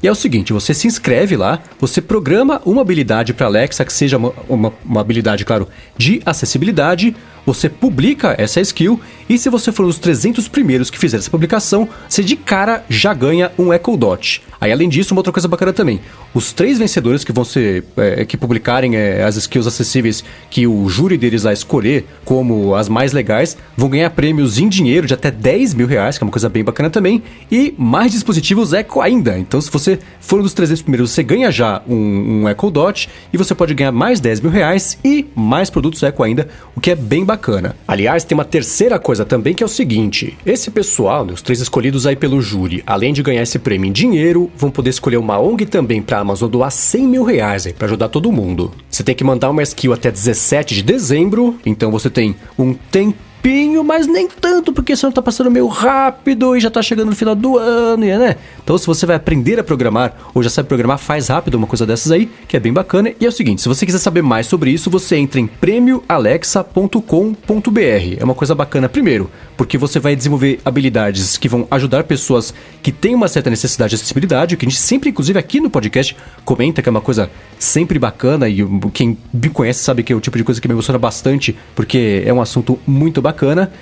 e é o seguinte: você se inscreve lá, você programa uma habilidade para Alexa que seja uma, uma, uma habilidade, claro, de acessibilidade você publica essa skill e se você for um dos 300 primeiros que fizer essa publicação, você de cara já ganha um Echo Dot. Aí além disso, uma outra coisa bacana também, os três vencedores que vão ser, é, que publicarem é, as skills acessíveis que o júri deles vai escolher como as mais legais, vão ganhar prêmios em dinheiro de até 10 mil reais, que é uma coisa bem bacana também, e mais dispositivos Echo ainda. Então se você for um dos 300 primeiros, você ganha já um, um Echo Dot e você pode ganhar mais 10 mil reais e mais produtos Echo ainda, o que é bem bacana. Aliás, tem uma terceira coisa também que é o seguinte: esse pessoal, né, os três escolhidos aí pelo júri, além de ganhar esse prêmio em dinheiro, vão poder escolher uma ONG também para a Amazon doar 100 mil reais para ajudar todo mundo. Você tem que mandar uma skill até 17 de dezembro, então você tem um tempo tempinho, mas nem tanto, porque ano tá passando meio rápido e já tá chegando no final do ano, né? Então, se você vai aprender a programar ou já sabe programar, faz rápido uma coisa dessas aí, que é bem bacana. E é o seguinte, se você quiser saber mais sobre isso, você entra em prêmioalexa.com.br. É uma coisa bacana, primeiro, porque você vai desenvolver habilidades que vão ajudar pessoas que têm uma certa necessidade de acessibilidade, que a gente sempre, inclusive aqui no podcast, comenta que é uma coisa sempre bacana e quem me conhece sabe que é o tipo de coisa que me emociona bastante, porque é um assunto muito bacana.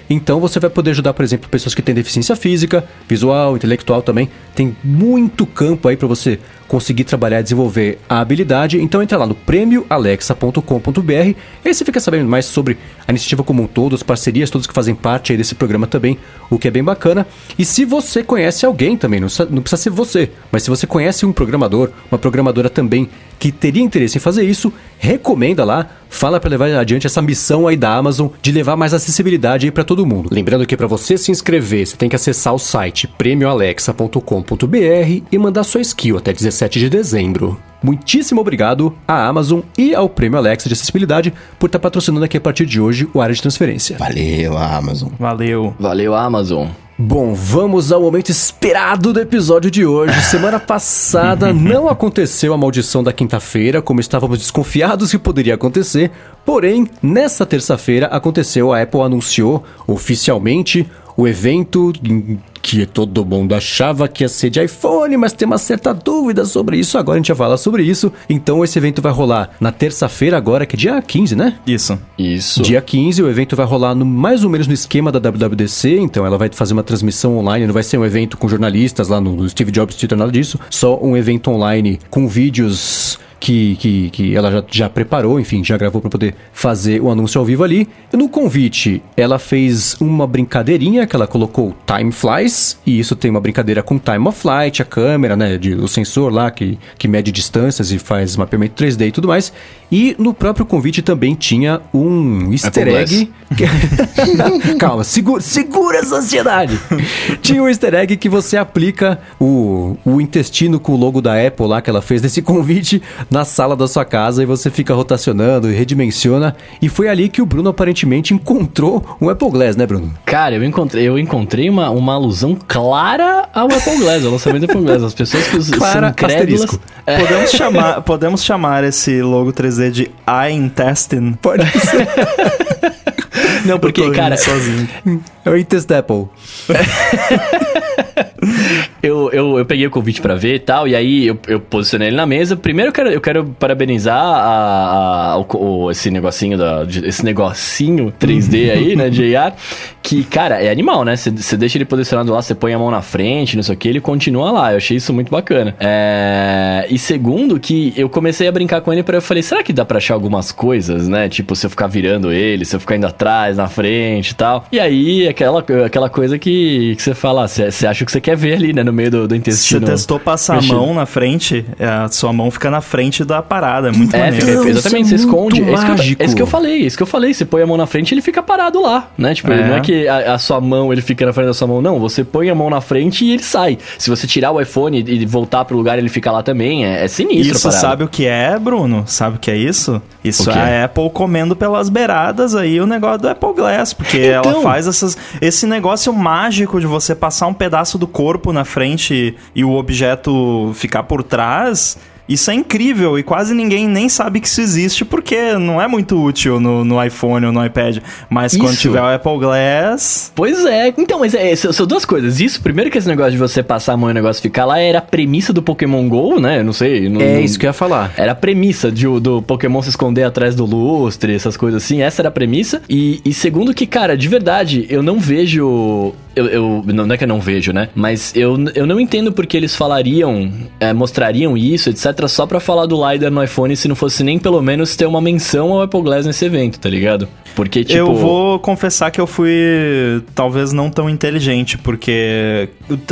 Então você vai poder ajudar, por exemplo, pessoas que têm deficiência física, visual, intelectual também. Tem muito campo aí para você conseguir trabalhar e desenvolver a habilidade, então entra lá no prêmioalexa.com.br e aí você fica sabendo mais sobre a iniciativa como um todo, as parcerias, todos que fazem parte desse programa também, o que é bem bacana. E se você conhece alguém também, não precisa, não precisa ser você, mas se você conhece um programador, uma programadora também que teria interesse em fazer isso, recomenda lá, fala para levar adiante essa missão aí da Amazon de levar mais acessibilidade aí para todo mundo. Lembrando que para você se inscrever, você tem que acessar o site prêmioalexa.com.br e mandar sua skill até 17 de dezembro. Muitíssimo obrigado à Amazon e ao Prêmio Alexa de Acessibilidade por estar patrocinando aqui a partir de hoje o área de transferência. Valeu, Amazon. Valeu. Valeu, Amazon. Bom, vamos ao momento esperado do episódio de hoje. Semana passada não aconteceu a maldição da quinta-feira, como estávamos desconfiados que poderia acontecer. Porém, nessa terça-feira aconteceu, a Apple anunciou oficialmente o evento que todo mundo achava que ia ser de iPhone, mas tem uma certa dúvida sobre isso. Agora a gente vai falar sobre isso. Então esse evento vai rolar na terça-feira agora, que é dia 15, né? Isso. Isso. Dia 15, o evento vai rolar no, mais ou menos no esquema da WWDC, então ela vai fazer uma transmissão online, não vai ser um evento com jornalistas lá no, Steve Jobs Twitter, nada disso, só um evento online com vídeos que, que, que ela já, já preparou, enfim, já gravou para poder fazer o anúncio ao vivo ali. No convite, ela fez uma brincadeirinha que ela colocou Time Flies, e isso tem uma brincadeira com Time of Flight, a câmera, né, de, o sensor lá que, que mede distâncias e faz mapeamento 3D e tudo mais. E no próprio convite também tinha um easter Apple egg. Que... Calma, segura, segura essa ansiedade. tinha um easter egg que você aplica o, o intestino com o logo da Apple lá que ela fez nesse convite na sala da sua casa e você fica rotacionando e redimensiona. E foi ali que o Bruno aparentemente encontrou um Apple Glass, né, Bruno? Cara, eu encontrei, eu encontrei uma, uma alusão clara ao Apple Glass, ao lançamento do Apple Glass. As pessoas que Clara, são crédulas... É, Podemos chamar, podemos chamar esse logo 3D de I Intestine. Pode ser. não, porque, Eu cara, sozinho. É o Intest Apple. eu, eu, eu peguei o convite pra ver e tal, e aí eu, eu posicionei ele na mesa. Primeiro eu quero, eu quero parabenizar a, a- o, o- esse negocinho da, esse negocinho 3D aí, né, de AR, que, cara, é animal, né? Você deixa ele posicionado lá, você põe a mão na frente, não sei o que, ele continua lá. Eu achei isso muito bacana. É, E segundo, que eu comecei a brincar com ele para eu falei, será que dá pra achar algumas coisas, né? Tipo, se eu ficar virando ele, se eu ficar indo atrás, na frente e tal. E aí, aquela, aquela coisa que, que você fala, você acha que você quer ver ali, né? No meio do, do Você intestino. testou passar mexido. a mão na frente, é, a sua mão fica na frente da parada. É muito É, maneiro. fica, exatamente, isso você é esconde. É isso, que eu, é isso que eu falei, é isso que eu falei. Você põe a mão na frente ele fica parado lá, né? Tipo, É. não é que a, a sua mão ele fica na frente da sua mão, não. Você põe a mão na frente e ele sai. Se você tirar o iPhone e voltar pro lugar, ele fica lá também. É, é sinistro, Isso sabe o que é, Bruno? Sabe o que é isso? Isso é a Apple comendo pelas beiradas aí o negócio do Apple Glass, porque Então. ela faz essas, esse negócio mágico de você passar um pedaço do corpo na frente e o objeto ficar por trás. Isso é incrível e quase ninguém nem sabe que isso existe porque não é muito útil no, no iPhone ou no iPad. Mas quando Isso. tiver o Apple Glass, Pois é, então, mas é, são são duas coisas. Isso, primeiro que esse negócio de você passar a mão e o negócio ficar lá era a premissa do Pokémon GO, né? Eu Não sei. Não, É não- isso que eu ia falar. Era a premissa de, o- do Pokémon se esconder atrás do lustre, essas coisas assim. Essa era a premissa. E, e segundo que, cara, de verdade, eu não vejo. Eu, eu- não é que eu não vejo, né? Mas eu, eu não entendo porque eles falariam, é, mostrariam isso, etc., só pra falar do LiDAR no iPhone se não fosse nem pelo menos ter uma menção ao Apple Glass nesse evento, tá ligado? Porque, tipo. Eu vou confessar que eu fui talvez não tão inteligente, porque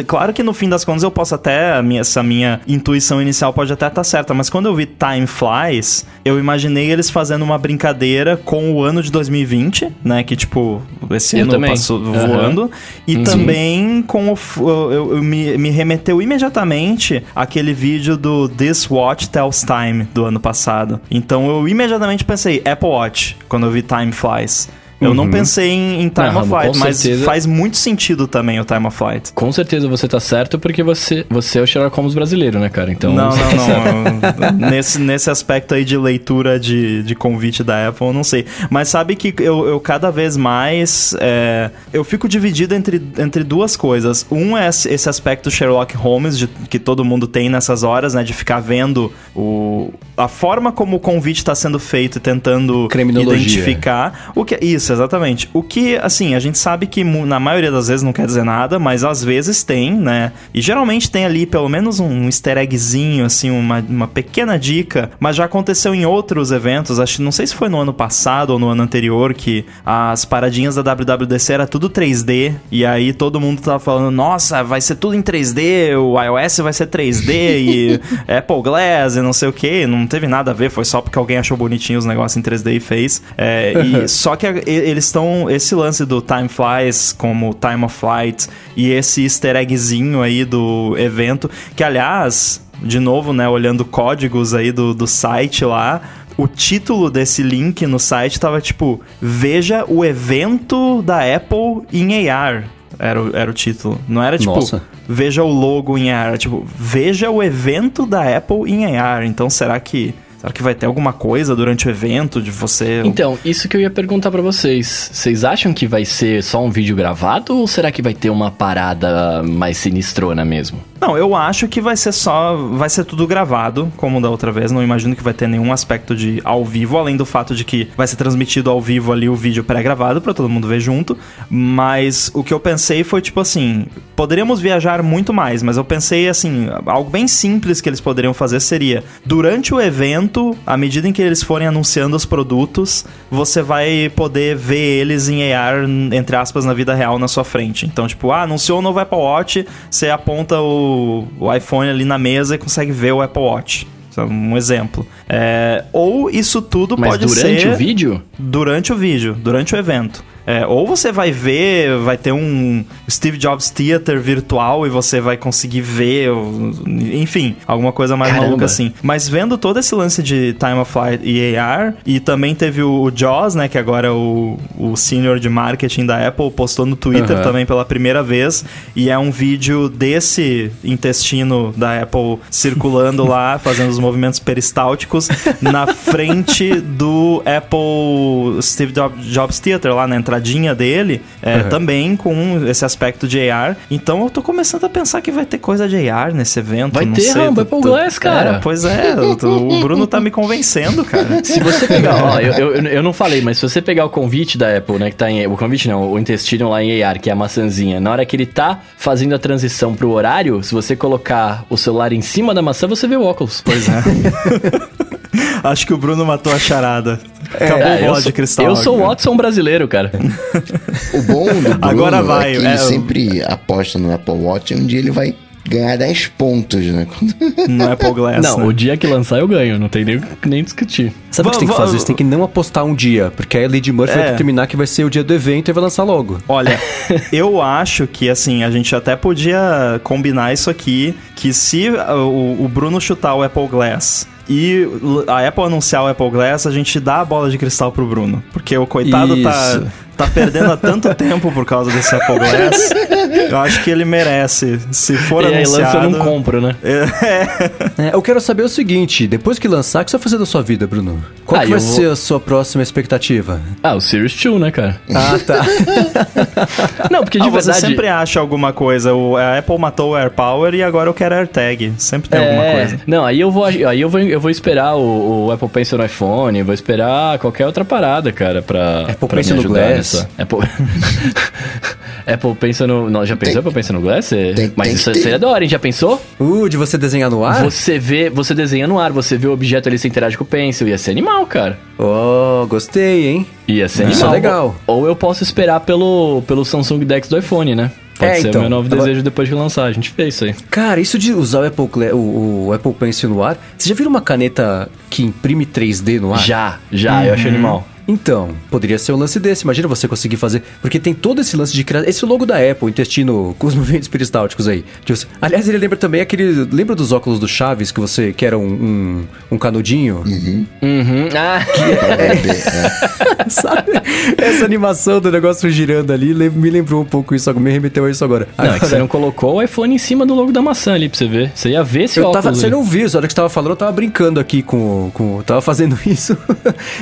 claro que no fim das contas eu posso até minha- essa minha intuição inicial pode até estar certa, mas quando eu vi Time Flies, eu imaginei eles fazendo uma brincadeira com o ano de 2020, né, que tipo esse Eu ano também. passou Aham. voando, e Sim. também com o eu- eu me, me remeteu imediatamente aquele vídeo do This Watch Tells Time do ano passado. Então eu imediatamente pensei Apple Watch quando eu vi Time Flies. Eu não pensei em, em Time Não, of Flight, mas certeza. faz muito sentido também o Time of Flight. Com certeza você tá certo porque você, você é o Sherlock Holmes brasileiro, né, cara? Então. não, tá não, não. nesse, nesse aspecto aí de leitura de, de convite da Apple, eu não sei. Mas sabe que eu, eu cada vez mais. é, eu fico dividido entre, entre duas coisas. Um é esse aspecto Sherlock Holmes, de, que todo mundo tem nessas horas, né? De ficar vendo o, a forma como o convite está sendo feito e tentando identificar. O que, isso, exatamente. O que, assim, a gente sabe que na maioria das vezes não quer dizer nada, mas às vezes tem, né? E geralmente tem ali pelo menos um easter eggzinho, assim, uma, uma pequena dica, mas já aconteceu em outros eventos, acho não sei se foi no ano passado ou no ano anterior, que as paradinhas da WWDC era tudo 3D, e aí todo mundo tava falando, nossa, vai ser tudo em 3D, o iOS vai ser 3D, e Apple Glass e não sei o que, não teve nada a ver, foi só porque alguém achou bonitinho os negócios em 3D e fez. É, e só que eles estão. Esse lance do Time Flies, como Time of Flight, e esse easter eggzinho aí do evento, que aliás, de novo, né, olhando códigos aí do, do site lá. O título desse link no site tava tipo: Veja o evento da Apple em AR. Era o, era o título. Não era tipo, Nossa. veja o logo em AR. Era tipo, veja o evento da Apple em AR. Então será que Será que vai ter alguma coisa durante o evento de você... Então, isso que eu ia perguntar pra vocês. Vocês acham que vai ser só um vídeo gravado ou será que vai ter uma parada mais sinistrona mesmo? Não, eu acho que vai ser só. Vai ser tudo gravado, como da outra vez. Não imagino que vai ter nenhum aspecto de ao vivo, além do fato de que vai ser transmitido ao vivo ali o vídeo pré-gravado pra todo mundo ver junto. Mas o que eu pensei foi tipo assim: poderíamos viajar muito mais, mas eu pensei assim: algo bem simples que eles poderiam fazer seria durante o evento, à medida em que eles forem anunciando os produtos, você vai poder ver eles em AR, entre aspas, na vida real na sua frente. Então, tipo, ah, anunciou o novo Apple Watch, você aponta o o, iPhone ali na mesa e consegue ver o Apple Watch. Um exemplo. É, ou isso tudo Mas pode ser. durante o vídeo? Durante o vídeo, durante o evento. É, ou você vai ver, vai ter um Steve Jobs Theater virtual e você vai conseguir ver, enfim, alguma coisa mais Caramba. maluca assim. Mas vendo todo esse lance de Time of Flight e AR, e também teve o, Jaws, né, que agora é o, o senior de marketing da Apple, postou no Twitter Aham. também pela primeira vez, e é um vídeo desse intestino da Apple circulando lá, fazendo os movimentos peristálticos na frente do Apple Steve Job- Jobs Theater, lá na entradinha dele, é, Uhum. também com esse aspecto de AR. Então eu tô começando a pensar que vai ter coisa de AR nesse evento. Vai não ter, sei, Rambo, Apple Glass, cara. É, pois é, o Bruno tá me convencendo, cara. Se você pegar, ó, eu, eu, eu não falei, mas se você pegar o convite da Apple, né, que tá em. O convite não, o intestino lá em AR, que é a maçãzinha, na hora que ele tá fazendo a transição pro horário, se você colocar o celular em cima da maçã, você vê o óculos. Pois é. Acho que o Bruno matou a charada. Acabou É, o eu bola sou, de cristal. eu sou o Watson brasileiro, cara. O bom do Bruno Agora vai, é que ele é, sempre aposta no Apple Watch e um dia ele vai ganhar 10 pontos, né? No Apple Glass. não, né? o dia que lançar eu ganho, não tem nem, nem discutir. Sabe o que você tem que fazer? Você tem que não apostar um dia, porque aí a Lady Murphy É. vai determinar que vai ser o dia do evento e vai lançar logo. Olha, eu acho que assim, a gente até podia combinar isso aqui, que se o, o Bruno chutar o Apple Glass e a Apple anunciar o Apple Glass, a gente dá a bola de cristal pro Bruno. Porque o coitado tá perdendo há tanto tempo por causa desse Apple Glass. Eu acho que ele merece. Se for e aí lança eu anunciado... não compro, né? É, É, eu quero saber o seguinte: depois que lançar, o que você vai fazer da sua vida, Bruno? Qual Ah, que vai vou- ser a sua próxima expectativa? Ah, o Series 2, né, cara? Ah, tá. Não, porque de Ah, você verdade... sempre acha alguma coisa. O, a Apple matou o AirPower e agora eu quero AirTag. Sempre tem alguma É, coisa. Não, aí eu vou, aí eu vou, eu vou esperar o, o Apple Pencil no iPhone, vou esperar qualquer outra parada, cara, pra, Apple pra Pencil me no ajudar Glass. Nessa. Apple, Apple Pencil no... Não, já pensou Tem- Apple Pencil no Glass? Você- tem- Mas tem isso seria da hora, hein? Já pensou? Uh, de você desenhar no ar? Você vê, você desenha no ar, você vê o objeto ali, você interage com o Pencil, ia ser animal, cara. Oh, gostei, hein? Ia ser Isso é animal. legal. Ou eu posso esperar pelo, pelo Samsung Dex do iPhone, né? Pode É, ser então, o meu novo agora- desejo depois de lançar, a gente fez isso aí. Cara, isso de usar o Apple, o, o Apple Pencil no ar. Você já viu uma caneta que imprime 3D no ar? Já, já, eu acho Uhum. animal. Então, poderia ser um lance desse. Imagina você conseguir fazer. Porque tem todo esse lance de criar. Esse logo da Apple, o intestino com os movimentos peristálticos aí. Tipo, aliás, ele lembra também aquele. Lembra dos óculos do Chaves que você. que era um, um, um canudinho? Uhum. Ah, Pra vender, é. Sabe? Essa animação do negócio girando ali me lembrou um pouco isso, me remeteu a isso agora. Não, é que você Agora, não colocou o iPhone em cima do logo da maçã ali pra você ver. Você ia ver esse eu óculos. tava, você não viu, na hora que você tava falando, eu tava brincando aqui com. com eu tava fazendo isso.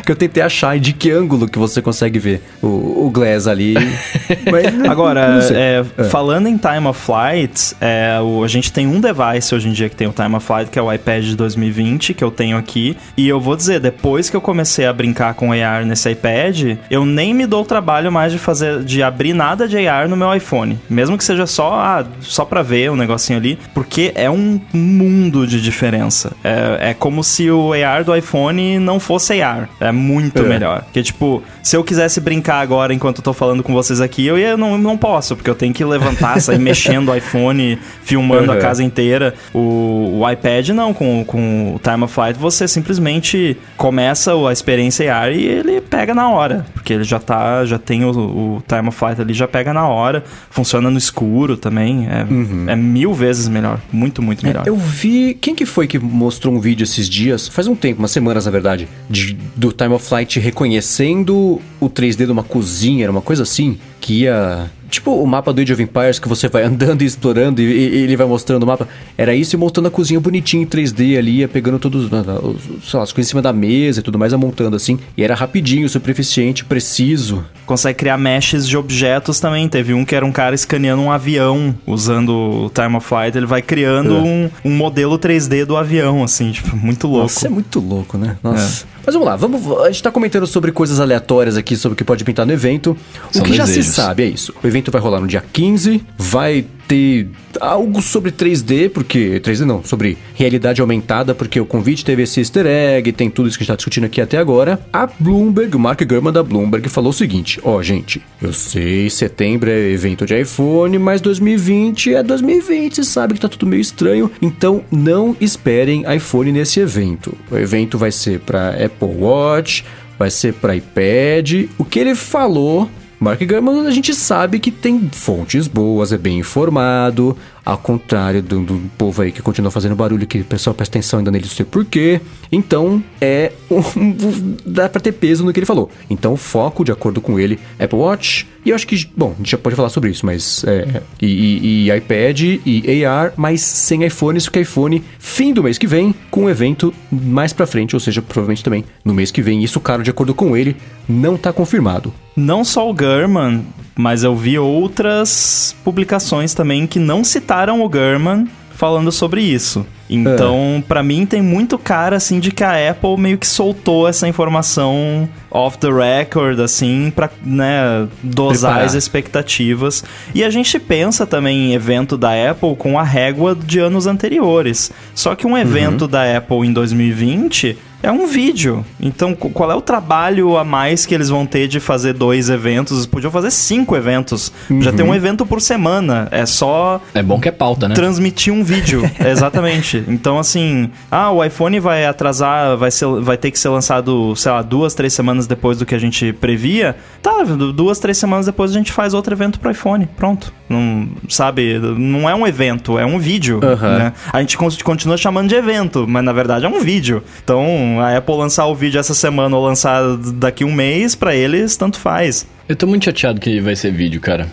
que eu tentei achar de que ângulo que você consegue ver o, o Glass ali. Mas Agora, sei. é, falando em Time of Flight, é, o- a gente tem um device hoje em dia que tem o Time of Flight, que é o iPad de 2020, que eu tenho aqui. E eu vou dizer, depois que eu comecei a brincar com AR nesse iPad, eu nem me dou o trabalho mais de fazer, de abrir nada de AR no meu iPhone. Mesmo que seja só, ah, só pra ver um negocinho ali, porque é um mundo de diferença. É, é como se o AR do iPhone não fosse AR. É muito É. melhor. Porque, tipo, se eu quisesse brincar agora enquanto eu tô falando com vocês aqui, eu ia, não, não posso, porque eu tenho que levantar, sair mexendo o iPhone, filmando a Uhum. casa inteira. O, o iPad não, com, com o Time of Flight, você simplesmente começa a experiência AR e ele pega na hora. Porque ele já tá, já tem o, o Time of Flight ali, já pega na hora. Funciona no escuro também. É, é mil vezes melhor. Muito, muito melhor. Eu vi. Quem que foi que mostrou um vídeo esses dias? Faz um tempo, umas semanas na verdade. de- do Time of Flight reconhecendo o 3D de uma cozinha, era uma coisa assim. Que ia. Tipo o mapa do Age of Empires que você vai andando e explorando e, e ele vai mostrando o mapa. Era isso e montando a cozinha bonitinha em 3D ali, ia pegando todos os, sei lá, as coisas em cima da mesa e tudo mais, montando assim. E era rapidinho, super eficiente, preciso. Consegue criar meshes de objetos também. Teve um que era um cara escaneando um avião usando o Time of Flight. Ele vai criando É. um, um modelo 3D do avião, assim, tipo, muito louco. Nossa, é muito louco, né? Nossa. Mas vamos lá, vamos, a gente tá comentando sobre coisas aleatórias aqui, sobre o que pode pintar no evento. São o que já se desejos. sabe é isso. O evento vai rolar no dia 15, vai ter algo sobre 3D, porque. 3D não, sobre realidade aumentada, porque o convite teve esse easter egg, tem tudo isso que a gente tá discutindo aqui até agora. A Bloomberg, o Mark Gurman da Bloomberg, falou o seguinte: ó, gente, eu sei, setembro é evento de iPhone, mas 2020 é 2020, você sabe que tá tudo meio estranho, então não esperem iPhone nesse evento. O evento vai ser para Apple Watch, vai ser para iPad. O que ele falou Mark Gurman, a gente sabe que tem fontes boas, é bem informado, ao contrário do, do povo aí que continua fazendo barulho, que o pessoal presta atenção ainda nele, não sei porquê. Então, é. um- dá pra ter peso no que ele falou. Então, foco, de acordo com ele, Apple Watch. E eu acho que, bom, a gente já pode falar sobre isso, mas. É, e, e- e iPad e AR, mas sem iPhone, isso que iPhone, fim do mês que vem, com um evento mais pra frente, ou seja, provavelmente também no mês que vem. Isso, cara, de acordo com ele, não tá confirmado. Não só o Gurman, mas eu vi outras publicações também que não citaram o Gurman falando sobre isso. Então, pra mim tem muito cara assim de que a Apple meio que soltou essa informação off the record assim pra, né, dosar Preparar. as expectativas. E a gente pensa também em evento da Apple com a régua de anos anteriores. Só que um evento da Apple em 2020 é um vídeo. Então, qu- qual é o trabalho a mais que eles vão ter de fazer dois eventos? Podiam fazer cinco eventos. Já tem um evento por semana. É só É bom que é pauta, né? transmitir um vídeo. Exatamente. Então, assim, ah, o iPhone vai atrasar, vai, ser, vai ter que ser lançado, sei lá, duas, três semanas depois do que a gente previa. Tá, du- duas, três semanas depois a gente faz outro evento pro iPhone. Pronto. Não, sabe, não é um evento, é um vídeo. Aham. né? A gente con- continua chamando de evento, mas na verdade é um vídeo. Então, a Apple lançar o vídeo essa semana ou lançar daqui um mês, pra eles, tanto faz. Eu tô muito chateado que vai ser vídeo, cara.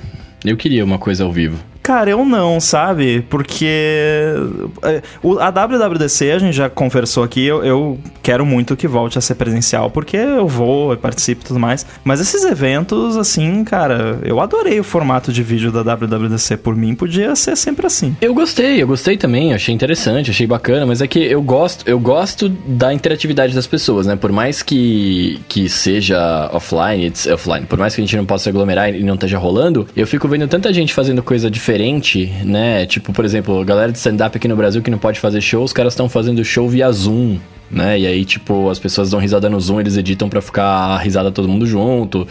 Eu queria uma coisa ao vivo. Cara, eu não, sabe? Porque é, a WWDC, a gente já conversou aqui, eu, eu quero muito que volte a ser presencial, porque eu vou, eu participo e tudo mais. Mas esses eventos, assim, cara, eu adorei o formato de vídeo da WWDC. Por mim, podia ser sempre assim. Eu gostei, eu gostei também, achei interessante, achei bacana, mas é que eu gosto, eu gosto da interatividade das pessoas, né? Por mais que, que seja offline, offline, por mais que a gente não possa aglomerar e não esteja rolando, eu fico vendo tanta gente fazendo coisa diferente, né? Tipo, por exemplo, galera de stand-up aqui no Brasil que não pode fazer show, os caras estão fazendo show via Zoom. Né? E aí, tipo, as pessoas dão risada no Zoom, eles editam pra ficar a risada todo mundo junto.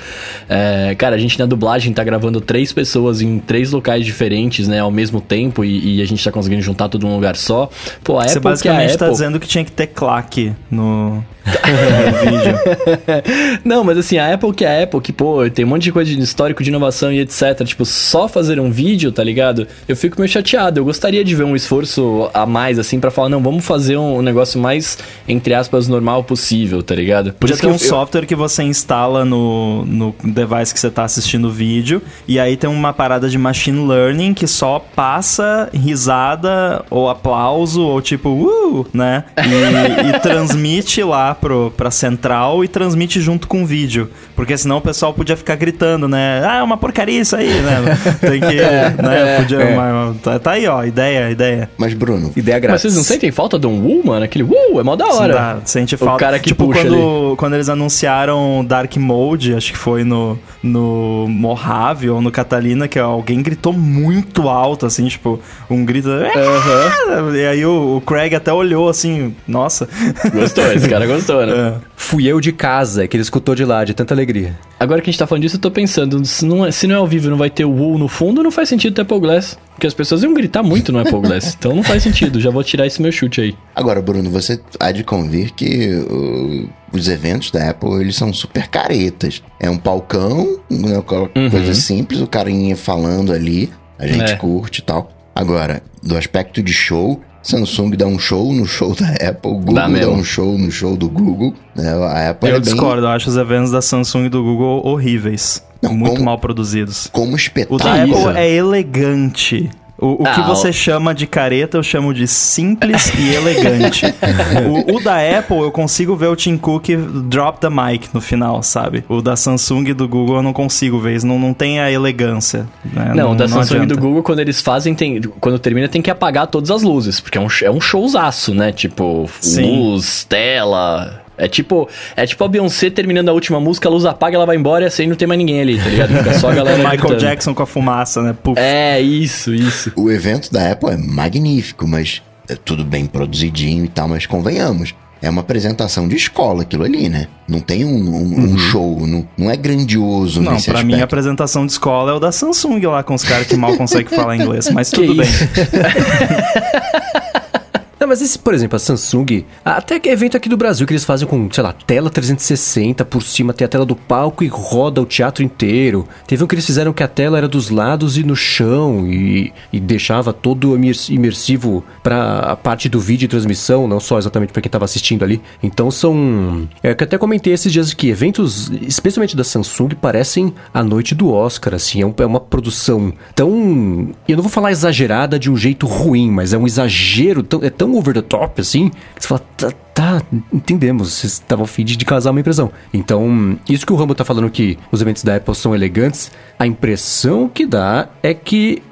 É, cara, a gente na dublagem tá gravando três pessoas em três locais diferentes, né, ao mesmo tempo, e, e a gente tá conseguindo juntar tudo num lugar só. Pô, a Você Apple que a basicamente Apple... tá dizendo que tinha que ter claque no. Não, mas assim, a Apple que é a Apple, que, pô, tem um monte de coisa de histórico de inovação e etc. Tipo, só fazer um vídeo, tá ligado? Eu fico meio chateado. Eu gostaria de ver um esforço a mais, assim, pra falar, não, vamos fazer um negócio mais, entre aspas, normal possível, tá ligado? Por Podia isso ter que um eu- software que você instala no, no device que você tá assistindo o vídeo, e aí tem uma parada de machine learning que só passa risada ou aplauso, ou tipo, uh, né? E, e transmite lá pro, pra central e transmite junto com o vídeo. Porque senão o pessoal podia ficar gritando, né? Ah, é uma porcaria isso aí, né? Tem que. né? Podia, é. uma- tá, tá aí, ó, ideia, ideia. Mas, Bruno, Ideia Mas grátis. vocês não sentem falta de um Woo, mano? Aquele Woo é mó da hora. Dá, sente O falta. cara que tipo, puxa quando, quando eles anunciaram Dark Mode, acho que foi no, no Mojave ou no Catalina, que alguém gritou muito alto, assim, tipo, um grito. "Ah!" E aí o, o Craig até olhou assim, nossa. Gostou, esse cara gostou, né? É. Fui eu de casa, que ele escutou de lá, de tanta alegria. Agora que a gente tá falando disso, eu tô pensando, se não é, se não é ao vivo e não vai ter o Woo no fundo, não faz sentido ter Apple Glass. Porque as pessoas iam gritar muito no Apple Glass. Então não faz sentido, já vou tirar esse meu chute aí. agora, Bruno, você há de convir que uh, os eventos da Apple, eles são super caretas. É um palcão, né, aquela coisa simples, o carinha falando ali, a gente É. curte e tal. Agora, do aspecto de show, Samsung dá um show no show da Apple, Google Dá dá, um show no show do Google. Né? A Apple Eu é bem... discordo, eu acho os eventos da Samsung e do Google horríveis. Não, muito como- mal produzidos. Como O espetáculo. da isso? Apple é elegante. O, o que Ah, você o- chama de careta, eu chamo de simples e elegante. o, o da Apple, eu consigo ver o Tim Cook drop the mic no final, sabe? O da Samsung e do Google eu não consigo ver. Isso não, não tem a elegância. né? Não, o da Samsung e adianta. do Google, quando eles fazem, tem, quando termina, tem que apagar todas as luzes, porque é um, é um showzaço, né? Tipo, Sim. luz, tela. É tipo, é tipo a Beyoncé terminando a última música, a luz apaga, ela vai embora e assim não tem mais ninguém ali, tá ligado? Fica só a galera. Michael gritando. Jackson com a fumaça, né? Puf. É, isso, isso. O evento da Apple é magnífico, mas é tudo bem produzidinho e tal, mas convenhamos. É uma apresentação de escola aquilo ali, né? Não tem um, um- um show, não, não é grandioso Não, nesse pra aspecto. mim a apresentação de escola é o da Samsung lá com os caras que mal conseguem falar inglês, mas Que tudo bem. mas esse, por exemplo, a Samsung, até que evento aqui do Brasil que eles fazem com, sei lá, tela 360, por cima tem a tela do palco e roda o teatro inteiro. Teve um que eles fizeram que a tela era dos lados e no chão e, e deixava todo imers- imersivo pra a parte do vídeo e transmissão, não só exatamente pra quem tava assistindo ali. Então são. É que até comentei esses dias que eventos, especialmente da Samsung, parecem a noite do Oscar, assim. É, um- é uma produção tão. Eu não vou falar exagerada de um jeito ruim, mas é um exagero, tão, é tão over the top, assim, você fala, tá, tá, entendemos, vocês estavam a fim de de causar uma impressão. Então, isso que o Rambo tá falando que os eventos da Apple são elegantes, a impressão que dá é que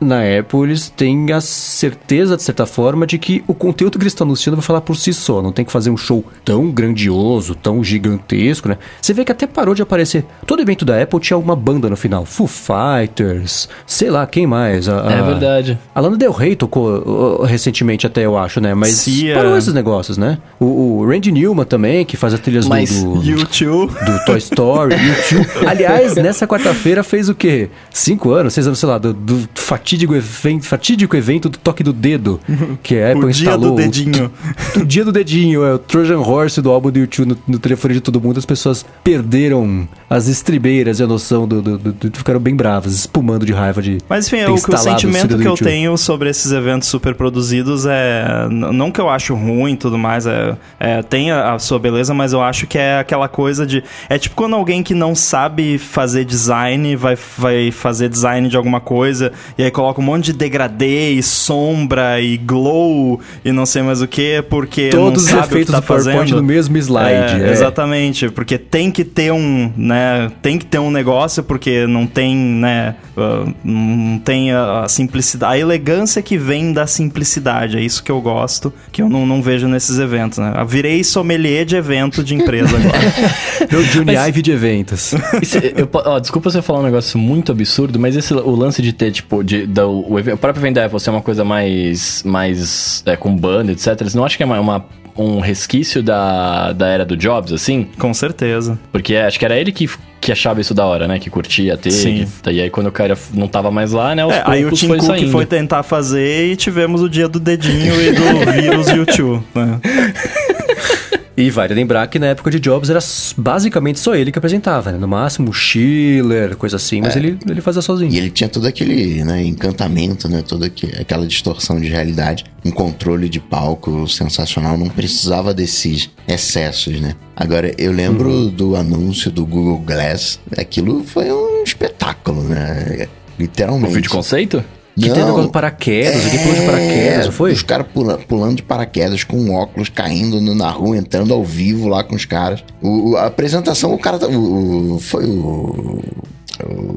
na Apple eles têm a certeza, de certa forma, de que o conteúdo que eles estão anunciando vai falar por si só. Não tem que fazer um show tão grandioso, tão gigantesco, né? Você vê que até parou de aparecer. Todo evento da Apple tinha alguma banda no final. Foo Fighters, sei lá, quem mais? A, a- É verdade. A Lana Del Rey tocou uh, recentemente até, eu acho, né? Mas Cia. parou esses negócios, né? O, o Randy Newman também, que faz as trilhas do- Mas do, YouTube. do Toy Story, YouTube. Aliás, nessa quarta-feira fez o quê? Cinco anos, seis anos, sei lá, do, do fatídico, evento, fatídico evento do toque do dedo, que a Apple O dia instalou. do dedinho. O, dia do dedinho, é o Trojan Horse do álbum do YouTube no, no telefone de todo mundo. As pessoas perderam as estribeiras e a noção do, do, do- do- Ficaram bem bravas, espumando de raiva de. Mas enfim, o, que- o sentimento do que eu tenho sobre esses eventos super produzidos é. Não que eu acho ruim e tudo mais, é, é, tem a, a sua beleza, mas eu acho que é aquela coisa de. É tipo quando alguém que não sabe fazer design vai, vai fazer design de alguma coisa e aí coloca um monte de degradê e sombra e glow e não sei mais o que, porque Todos não os sabe o que efeitos tá do PowerPoint fazendo. no mesmo slide. É, é. Exatamente, porque tem que ter um, né, tem que ter um negócio porque não tem, né, ah, não tem a, a simplicidade, a elegância que vem da simplicidade, é isso que eu gosto, que eu não, não vejo nesses eventos, né. Eu virei sommelier de evento de empresa agora. Meu Johnny Mas- Ive de eventos. Isso, eu ó, desculpa você falar um negócio muito absurdo, mas esse, o lance de ter, tipo, de, da, o, o próprio evento da Apple ser uma coisa mais, mais é, com banda, etc. Você não acha que é uma, uma- um resquício da, da era do Jobs, assim? Com certeza. Porque acho que era ele que, que achava isso da hora, né? Que curtia ter. Sim. que- e aí quando o cara não tava mais lá, né? É, aí o Tim foi Cook saindo. foi tentar fazer e tivemos o dia do dedinho e do vírus YouTube, né. E vale lembrar que na época de Jobs era basicamente só ele que apresentava, né? No máximo o Schiller, coisa assim, mas ele, ele fazia sozinho. E ele tinha todo aquele né, encantamento, né? Toda aque- aquela distorção de realidade, um controle de palco sensacional, não precisava desses excessos, né? Agora, eu lembro Uhum. do anúncio do Google Glass, aquilo foi um espetáculo, né? O Literalmente. vídeo conceito? Que Não, teve negócio de paraquedas, alguém pulou de paraquedas, não foi? Os caras pula, pulando de paraquedas com óculos, caindo no- na rua, entrando ao vivo lá com os caras. O, a apresentação, o cara. tá- O, o- foi o.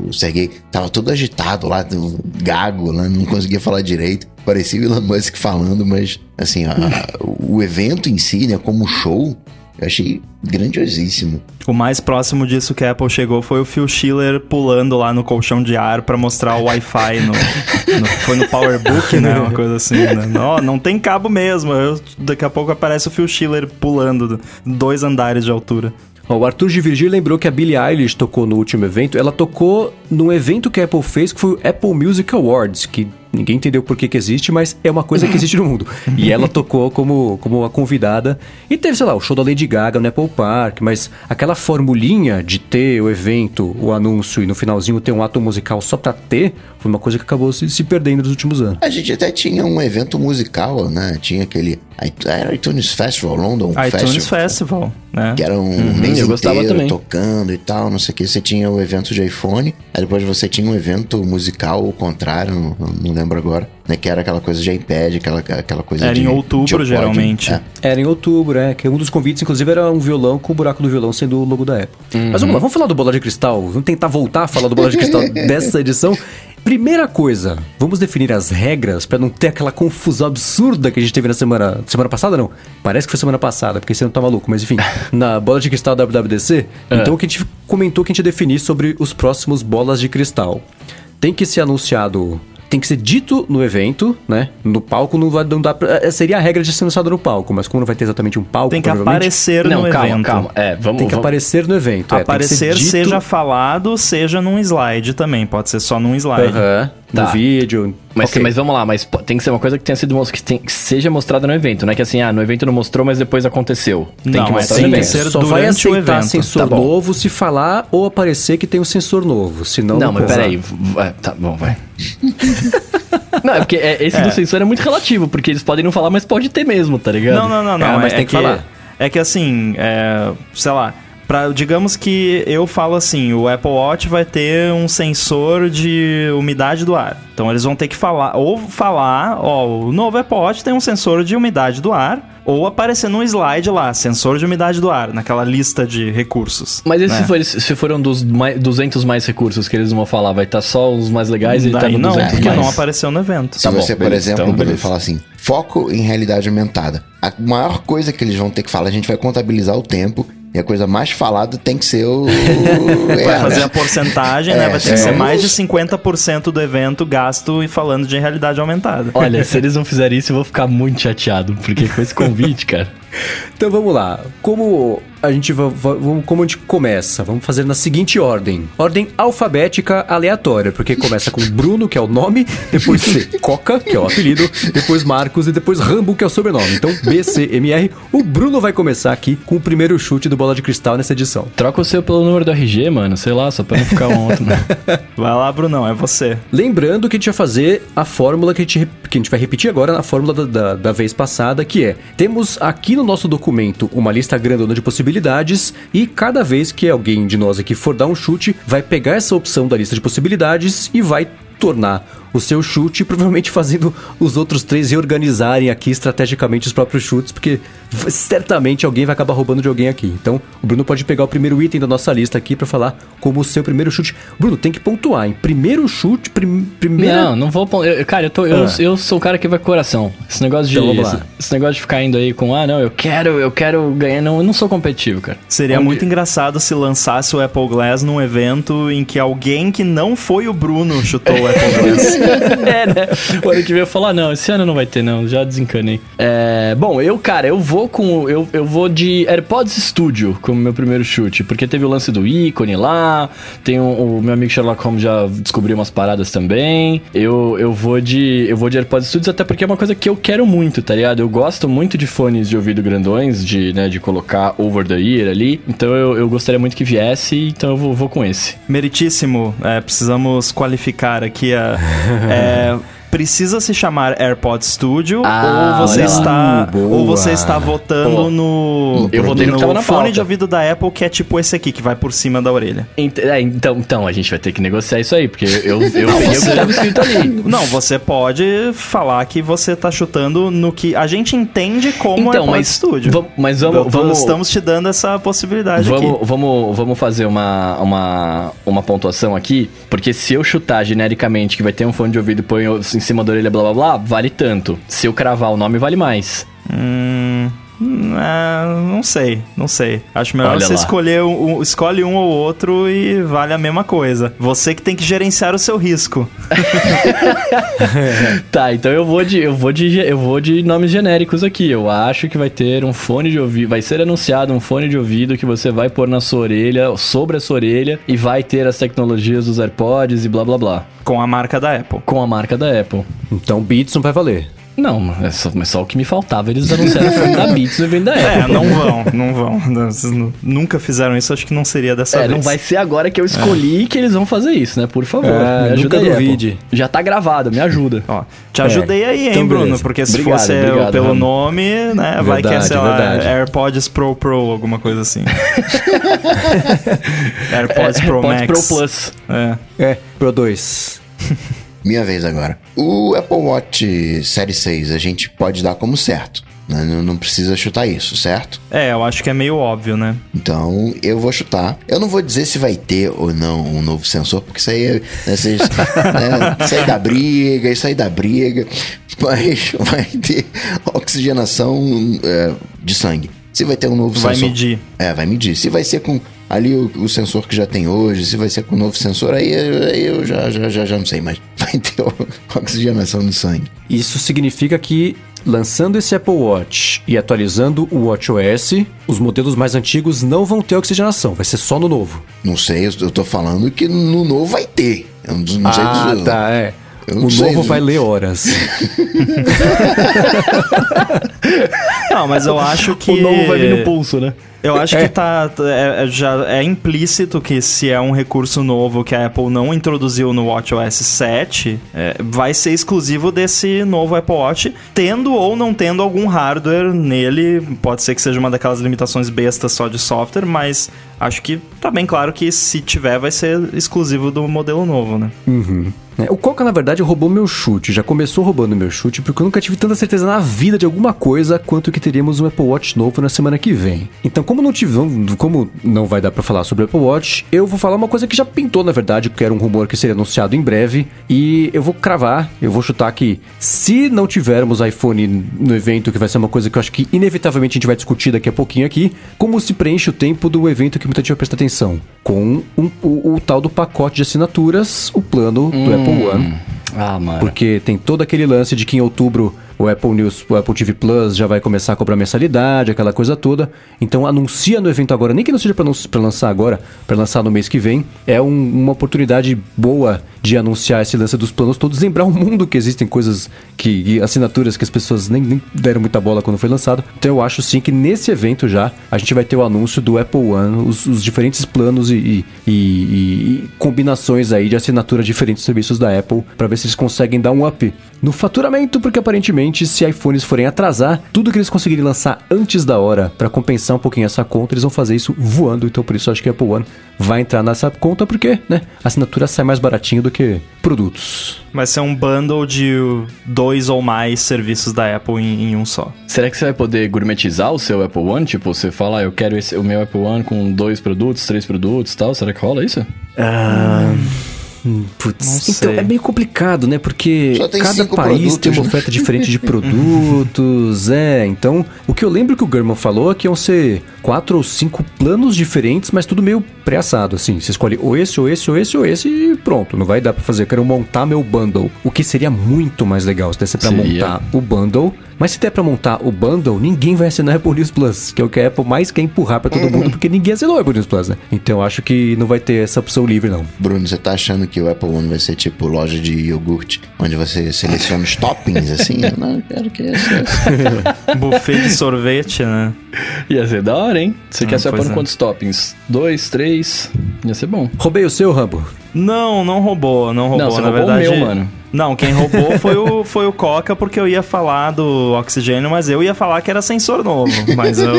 O Sergei tava todo agitado lá, gago, né? não conseguia falar direito. Parecia o Elon Musk falando, mas assim, a- o evento em si, né, como show, eu achei grandiosíssimo. O mais próximo disso que a Apple chegou foi o Phil Schiller pulando lá no colchão de ar pra mostrar o Wi-Fi no, no- foi no PowerBook, né, uma coisa assim, né? Não, não tem cabo mesmo. Eu- daqui a pouco aparece o Phil Schiller pulando dois andares de altura. O Arthur de Virgílio lembrou que a Billie Eilish tocou no último evento. Ela tocou num evento que a Apple fez, que foi o Apple Music Awards, que ninguém entendeu por que, que existe, mas é uma coisa que existe no mundo. E ela tocou como, como uma convidada. E teve, sei lá, o show da Lady Gaga no Apple Park, mas aquela formulinha de ter o evento, o anúncio e no finalzinho ter um ato musical só pra ter, foi uma coisa que acabou se, se perdendo nos últimos anos. A gente até tinha um evento musical, né? Tinha aquele era iTunes Festival, London iTunes Festival. Festival, né? Que era um Uhum, mês eu gostava inteiro também. tocando e tal, não sei o que. Você tinha o evento de iPhone, aí depois você tinha um evento musical, o contrário, não, não lembro agora, né? Que era aquela coisa de iPad, aquela, aquela coisa Era de em outubro, geralmente. É. Era em outubro, é. Que um dos convites, inclusive, era um violão com o buraco do violão sendo o logo da Apple. Mas vamos lá, vamos falar do Bola de Cristal. Vamos tentar voltar a falar do Bola de Cristal dessa edição. Primeira coisa, vamos definir as regras pra não ter aquela confusão absurda que a gente teve na semana. Semana passada, não? Parece que foi semana passada, porque você não tá maluco, mas enfim. na Bola de Cristal da WWDC. Então o que a gente comentou que a gente ia definir sobre os próximos bolas de cristal. Tem que ser anunciado tem que ser dito no evento, né? No palco não vai não dá pra, é, seria a regra de ser anunciado no palco, mas como não vai ter exatamente um palco, Tem que aparecer Não, no calma, evento. calma. É, vamos... tem que vamos- aparecer no evento, é, Aparecer, dito- seja falado, seja num slide também. Pode ser só num slide. Aham, Tá. no vídeo. Mas, ok. mas vamos lá, mas tem que ser uma coisa que tenha sido que, tem- que seja mostrada no evento, não é que assim, ah, no evento não mostrou, mas depois aconteceu. Tem Não, que é mostrar tem no que evento. ser só vai aceitar evento. sensor Tá novo se falar ou aparecer que tem um sensor novo, senão Não, mas coisa. peraí. vai, Tá bom, vai. não, é porque é, esse do sensor é muito relativo, porque eles podem não falar, mas pode ter mesmo, tá ligado? Não, não, não, não. Ah, mas é, tem é que falar. É que assim, é, sei lá, pra, digamos que eu falo assim, o Apple Watch vai ter um sensor de umidade do ar. Então eles vão ter que falar, ou falar, ó, o novo Apple Watch tem um sensor de umidade do ar, ou aparecer num slide lá, sensor de umidade do ar, naquela lista de recursos. Mas e né? se, for, se foram dos mais, 200 mais recursos que eles vão falar, vai estar só os mais legais e tá no não, 200 porque mais? não apareceu no evento. Se Tá bom, você, por beleza, exemplo, então, beleza. falar assim, foco em realidade aumentada. A maior coisa que eles vão ter que falar, a gente vai contabilizar o tempo, e a coisa mais falada tem que ser o... Vai É, fazer né? a porcentagem, né? É, Vai ter que é. ser mais de 50% do evento gasto e falando de realidade aumentada. Olha, se eles não fizerem isso, eu vou ficar muito chateado, porque com esse convite, cara. Então vamos lá. Como a gente como a gente começa? Vamos fazer na seguinte ordem: ordem alfabética aleatória, porque começa com Bruno, que é o nome, depois C, Coca, que é o apelido, depois Marcos e depois Rambo, que é o sobrenome. Então B, C, M, R. O Bruno vai começar aqui com o primeiro chute do Bola de Cristal nessa edição. Troca o seu pelo número do RG, mano, sei lá, só pra não ficar um outro, né? Vai lá, Brunão, é você. Lembrando que a gente vai fazer a fórmula que a gente, que a gente vai repetir agora, a fórmula da, da, da vez passada, que é: temos aqui no nosso documento uma lista grandona de possibilidades, e cada vez que alguém de nós aqui for dar um chute, vai pegar essa opção da lista de possibilidades e vai tornar o seu chute, provavelmente fazendo os outros três reorganizarem aqui estrategicamente os próprios chutes, porque certamente alguém vai acabar roubando de alguém aqui. Então, o Bruno pode pegar o primeiro item da nossa lista aqui pra falar como o seu primeiro chute. Bruno, tem que pontuar, hein? Primeiro chute, prim, primeira. Não, não vou. eu- cara, eu, tô, eu, Ah. eu sou o cara que vai com coração. Esse negócio de. Então, esse, esse negócio de ficar indo aí com, ah, não, eu quero, eu quero ganhar. Não, eu não sou competitivo, cara. Seria Onde- muito engraçado se lançasse o Apple Glass num evento em que alguém que não foi o Bruno chutou o Glass. é, né? O ano que vem eu falar, não, esse ano não vai ter, não, já desencanei. É, bom, eu, cara, eu vou com. Eu, eu vou de AirPods Studio como meu primeiro chute, porque teve o lance do ícone lá, tem o, o meu amigo Sherlock Holmes já descobriu umas paradas também. Eu, eu vou de. Eu vou de AirPods Studios, até porque é uma coisa que eu quero muito, tá ligado? Eu gosto muito de fones de ouvido grandões, de, né, de colocar over the ear ali. Então eu, eu gostaria muito que viesse, então eu vou, vou com esse. Meritíssimo, é, precisamos qualificar aqui a. é, precisa se chamar AirPod Studio Ah, ou você está Boa. ou você está votando Pô, no eu votei no que tava na fone pauta. de ouvido da Apple que é tipo esse aqui que vai por cima da orelha. Ent- é, então, então, a gente vai ter que negociar isso aí, porque eu, eu peguei o que tava escrito ali. Não, você pode falar que você tá chutando no que a gente entende como Então, AirPod mas, Studio. vam- mas vamos, tô- vamos, Estamos te dando essa possibilidade vamos, aqui. vamos, vamos fazer uma, uma, uma pontuação aqui, porque se eu chutar genericamente que vai ter um fone de ouvido e põe em cima da orelha, blá blá blá, vale tanto. Se eu cravar o nome, vale mais. Hum, é, não sei, não sei. Acho melhor Olha você lá. escolher um, um- escolhe um ou outro e vale a mesma coisa. Você que tem que gerenciar o seu risco. Tá, então eu vou de eu vou de eu vou de nomes genéricos aqui. Eu acho que vai ter um fone de ouvido, vai ser anunciado um fone de ouvido que você vai pôr na sua orelha, sobre a sua orelha e vai ter as tecnologias dos AirPods e blá blá blá, Com a marca da Apple. com a marca da Apple. Então Beats não vai valer. Não, é só, mas só o que me faltava, eles anunciaram o fone da Beats no evento da É, Apple. não vão, não vão. Nunca fizeram isso, acho que não seria dessa É, vez. não vai ser agora que eu escolhi que eles vão fazer isso, né? Por favor, É, me ajuda nunca duvide. Já tá gravado, me ajuda. Ó, te ajudei aí, hein, então Bruno? beleza. Porque se Obrigado, fosse obrigado, pelo nome, né, vai que é, Verdade, sei lá, verdade. AirPods Pro Pro, alguma coisa assim. AirPods É, Pro AirPods Max. Pro Plus. É. É, Pro 2. Minha vez agora. O Apple Watch Série 6 a gente pode dar como certo. né? Não, não precisa chutar isso, certo? É, eu acho que é meio óbvio, né? Então eu vou chutar. Eu não vou dizer se vai ter ou não um novo sensor, porque isso aí, é- né, vocês- né, isso aí dá briga, isso aí dá briga. Mas vai ter oxigenação é, de sangue. Se vai ter um novo Vai sensor. medir. É, vai medir. Se vai ser com ali o, o sensor que já tem hoje, se vai ser com o novo sensor, aí, aí eu já, já, já, já não sei mais. Vai ter oxigenação do sangue. Isso significa que, lançando esse Apple Watch e atualizando o WatchOS, os modelos mais antigos não vão ter oxigenação, vai ser só no novo. Não sei, eu, tô falando que no novo vai ter. Eu não, não sei ah, dizer. tá, é. Eu O sei, novo vai ler horas. Não, mas eu acho que. O novo vai vir no pulso, né? Eu acho É. que tá. é- é- já é implícito que se é um recurso novo que a Apple não introduziu no WatchOS 7, é, vai ser exclusivo desse novo Apple Watch, tendo ou não tendo algum hardware nele. Pode ser que seja uma daquelas limitações bestas só de software, mas acho que tá bem claro que se tiver, vai ser exclusivo do modelo novo, né? É, O Coca, na verdade, roubou meu chute. Já começou roubando meu chute, porque eu nunca tive tanta certeza na vida de alguma coisa quanto que teríamos um Apple Watch novo na semana que vem. Então, como não tivemos, como não vai dar pra falar sobre o Apple Watch, eu vou falar uma coisa que já pintou, na verdade, que era um rumor que seria anunciado em breve. E eu vou cravar, eu vou chutar que se não tivermos iPhone no evento, que vai ser uma coisa que eu acho que inevitavelmente a gente vai discutir daqui a pouquinho aqui, como se preenche o tempo do evento que muita gente vai prestar atenção? Com um- o, o tal do pacote de assinaturas, o plano do Apple One. Ah, mano. Porque tem todo aquele lance de que em outubro o Apple News, o Apple TV Plus já vai começar a cobrar mensalidade, aquela coisa toda. Então anuncia no evento agora, nem que não seja pra lançar agora, pra lançar no mês que vem. É um- uma oportunidade boa de anunciar esse lance dos planos todos, lembrar o mundo que existem coisas que assinaturas que as pessoas nem, nem deram muita bola quando foi lançado. Então eu acho sim que nesse evento já a gente vai ter o anúncio do Apple One, os, os diferentes planos e, e- e- e combinações aí de assinatura de diferentes serviços da Apple para ver se eles conseguem dar um up no faturamento, porque aparentemente se iPhones forem atrasar, tudo que eles conseguirem lançar antes da hora para compensar um pouquinho essa conta, eles vão fazer isso voando. Então por isso acho que a Apple One vai entrar nessa conta porque, né, a assinatura sai mais baratinho do que produtos. Vai ser um bundle de dois ou mais serviços da Apple em, em um só. Será que você vai poder gourmetizar o seu Apple One? Tipo, você fala, ah, eu quero esse, o meu Apple One com dois produtos, três produtos e tal. Será que rola isso? Hum, Putz, então é meio complicado, né? Porque cada país produtos, tem uma né? oferta diferente de produtos, é. Então, o que eu lembro que o German falou é que iam ser quatro ou cinco planos diferentes, mas tudo meio pré-assado, assim. Você escolhe ou esse, ou esse, ou esse, ou esse e pronto. Não vai dar pra fazer. Eu quero montar meu bundle. O que seria muito mais legal se desse pra Seria. montar o bundle. Mas se der pra montar o bundle, ninguém vai assinar Apple News Plus, que é o que a Apple mais quer empurrar pra todo mundo, porque ninguém assinou Apple News Plus, né? Então eu acho que não vai ter essa opção livre, não. Bruno, você tá achando que o Apple One vai ser tipo loja de iogurte, onde você seleciona os toppings, assim? Eu não eu quero que esse. Buffet de sorvete, né? Ia ser da hora, hein? Você Ah, quer pôr é. quantos toppings? Dois, três? Ia ser bom. Roubei o seu, Rambo. Não, não roubou, não roubou. Não, você Na roubou o verdade, meu, mano. Não, quem roubou foi o, foi o Coca, porque eu ia falar do oxigênio, mas eu ia falar que era sensor novo. Mas eu,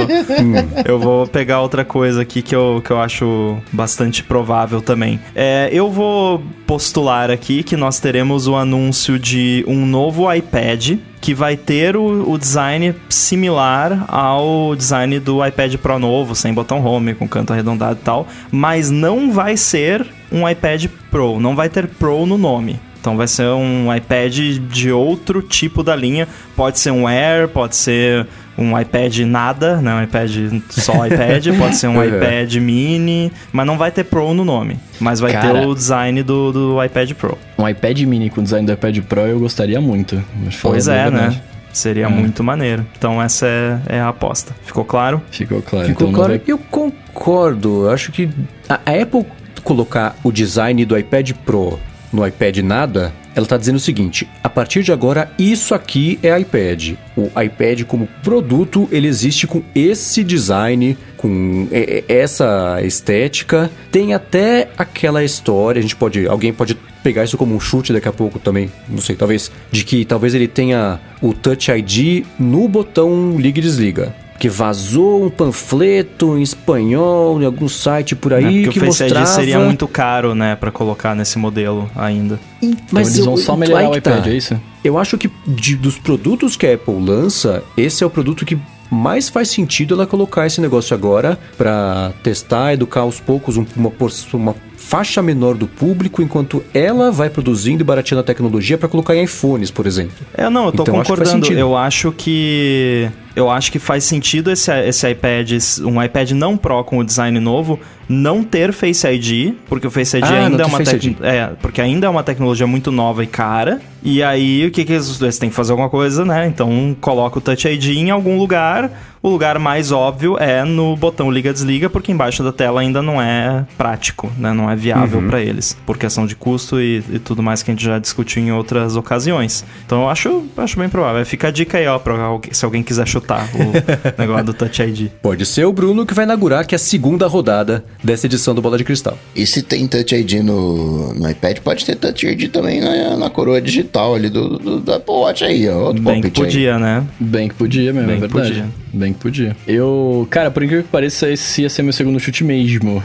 eu vou pegar outra coisa aqui que eu, que eu acho bastante provável também. É, eu vou postular aqui que nós teremos o anúncio de um novo iPad que vai ter o, o design similar ao design do iPad Pro novo, sem botão home, com canto arredondado e tal, mas não vai ser um iPad Pro, não vai ter Pro no nome. Então vai ser um iPad de outro tipo da linha. Pode ser um Air, pode ser um iPad nada, né? Um iPad só iPad, pode ser um Uhum. iPad mini, mas não vai ter Pro no nome. Mas vai Cara. ter o design do, do iPad Pro. Um iPad mini com design do iPad Pro eu gostaria muito. Pois é, né? Seria É. muito maneiro. Então essa é, é a aposta. Ficou claro? Ficou claro. Ficou então claro. vai- Eu concordo. Eu acho que a Apple colocar o design do iPad Pro no iPad nada, ela tá dizendo o seguinte: a partir de agora, isso aqui é iPad. O iPad como produto, ele existe com esse design, com e- e- essa estética. Tem até aquela história, a gente pode. Alguém pode pegar isso como um chute daqui a pouco também, não sei, talvez, de que talvez ele tenha o Touch ID no botão liga e desliga. Que vazou um panfleto em espanhol em algum site por aí? Porque que o Face mostrava... ID seria muito caro, né? Pra colocar nesse modelo ainda. Então eles vão só melhorar o iPad, tá. é isso? Eu acho que de- dos produtos que a Apple lança, esse é o produto que mais faz sentido ela colocar esse negócio agora pra testar, educar aos poucos um- uma, uma faixa menor do público, enquanto ela vai produzindo e barateando a tecnologia pra colocar em iPhones, por exemplo. É, não, eu tô Então, acho concordando. sentido. Eu acho que. Eu acho que faz sentido esse, esse iPad, um iPad não Pro com o design novo, não ter Face ID, porque o Face ID Ah, ainda é uma tec-. É, porque ainda é uma tecnologia muito nova e cara. E aí, o que que eles, eles têm que fazer alguma coisa, né? Então, coloca o Touch ID em algum lugar. O lugar mais óbvio é no botão liga-desliga, porque embaixo da tela ainda não é prático, né? Não é viável Uhum. pra eles, por questão de custo e, e tudo mais que a gente já discutiu em outras ocasiões. Então, eu acho, acho bem provável. Fica a dica aí, ó, pra se alguém quiser chutar o negócio do Touch ID. Pode ser o Bruno que vai inaugurar que é a segunda rodada dessa edição do Bola de Cristal. E se tem Touch ID no, no iPad, pode ter Touch ID também na, na coroa digital ali do, do, do Apple Watch aí, ó. Outro Bem que palpite aí. podia, né? Bem que podia mesmo, Bem é verdade. podia. Bem que podia. Eu, cara, por incrível que pareça, esse ia ser meu segundo chute mesmo.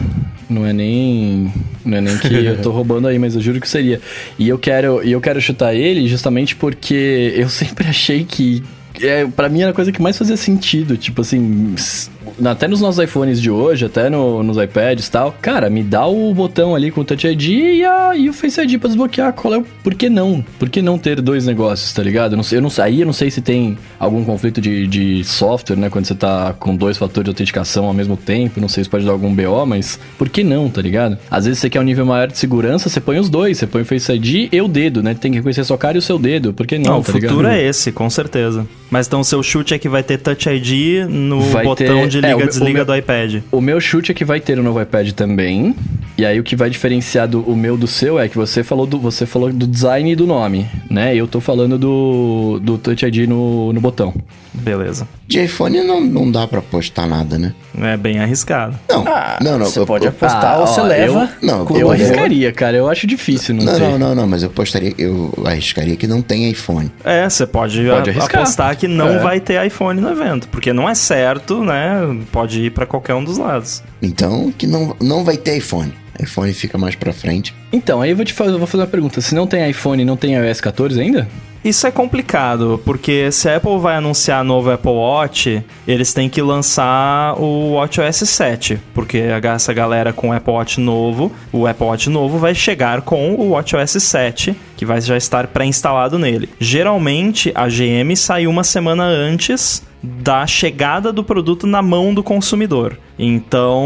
Não é nem. Não é nem que eu tô roubando aí, mas eu juro que seria. E eu quero, e eu quero chutar ele justamente porque eu sempre achei que. É, pra mim era a coisa que mais fazia sentido. Tipo assim. Até nos nossos iPhones de hoje, até no- nos iPads e tal. Cara, me dá o botão ali com o Touch ID e, a- e o Face ID pra desbloquear. Qual é o. Por que não? Por que não ter dois negócios, tá ligado? Eu não eu não, aí eu não sei se tem algum conflito de, de software, né? Quando você tá com dois fatores de autenticação ao mesmo tempo. Não sei se pode dar algum BO, mas por que não, tá ligado? Às vezes você quer um nível maior de segurança, você põe os dois. Você põe o Face ID e o dedo, né? Tem que reconhecer a sua cara e o seu dedo. Por que não, Não, o tá futuro ligado? é esse, com certeza. Mas então o seu chute é que vai ter Touch ID no Vai botão ter- de é, o liga-desliga o meu- do iPad. O meu chute é que vai ter o novo iPad também. E aí o que vai diferenciar do, o meu do seu é que você falou do, você falou do design e do nome, né? Eu tô falando do, do Touch ID no, no botão. Beleza. De iPhone não, não dá pra postar nada, né? É bem arriscado. Não, não, não. Você eu- pode eu- apostar Ah, ou você ó, leva. eu- não, Eu arriscaria, cara. Eu acho difícil não, Não, ter. não, não, não, mas eu postaria, eu arriscaria que não tem iPhone. É, você pode, Pode a- apostar que não É. vai ter iPhone no evento, porque não é certo, né? Pode ir pra qualquer um dos lados. Então, que não, não vai ter iPhone. iPhone fica mais pra frente. Então, aí eu vou te fazer, eu vou fazer uma pergunta. Se não tem iPhone e não tem iOS 14 ainda? Isso é complicado, porque se a Apple vai anunciar novo Apple Watch, eles têm que lançar o WatchOS 7, porque a- essa galera com o Apple Watch novo, o Apple Watch novo vai chegar com o WatchOS 7, que vai já estar pré-instalado nele. Geralmente, a GM saiu uma semana antes da chegada do produto na mão do consumidor. Então,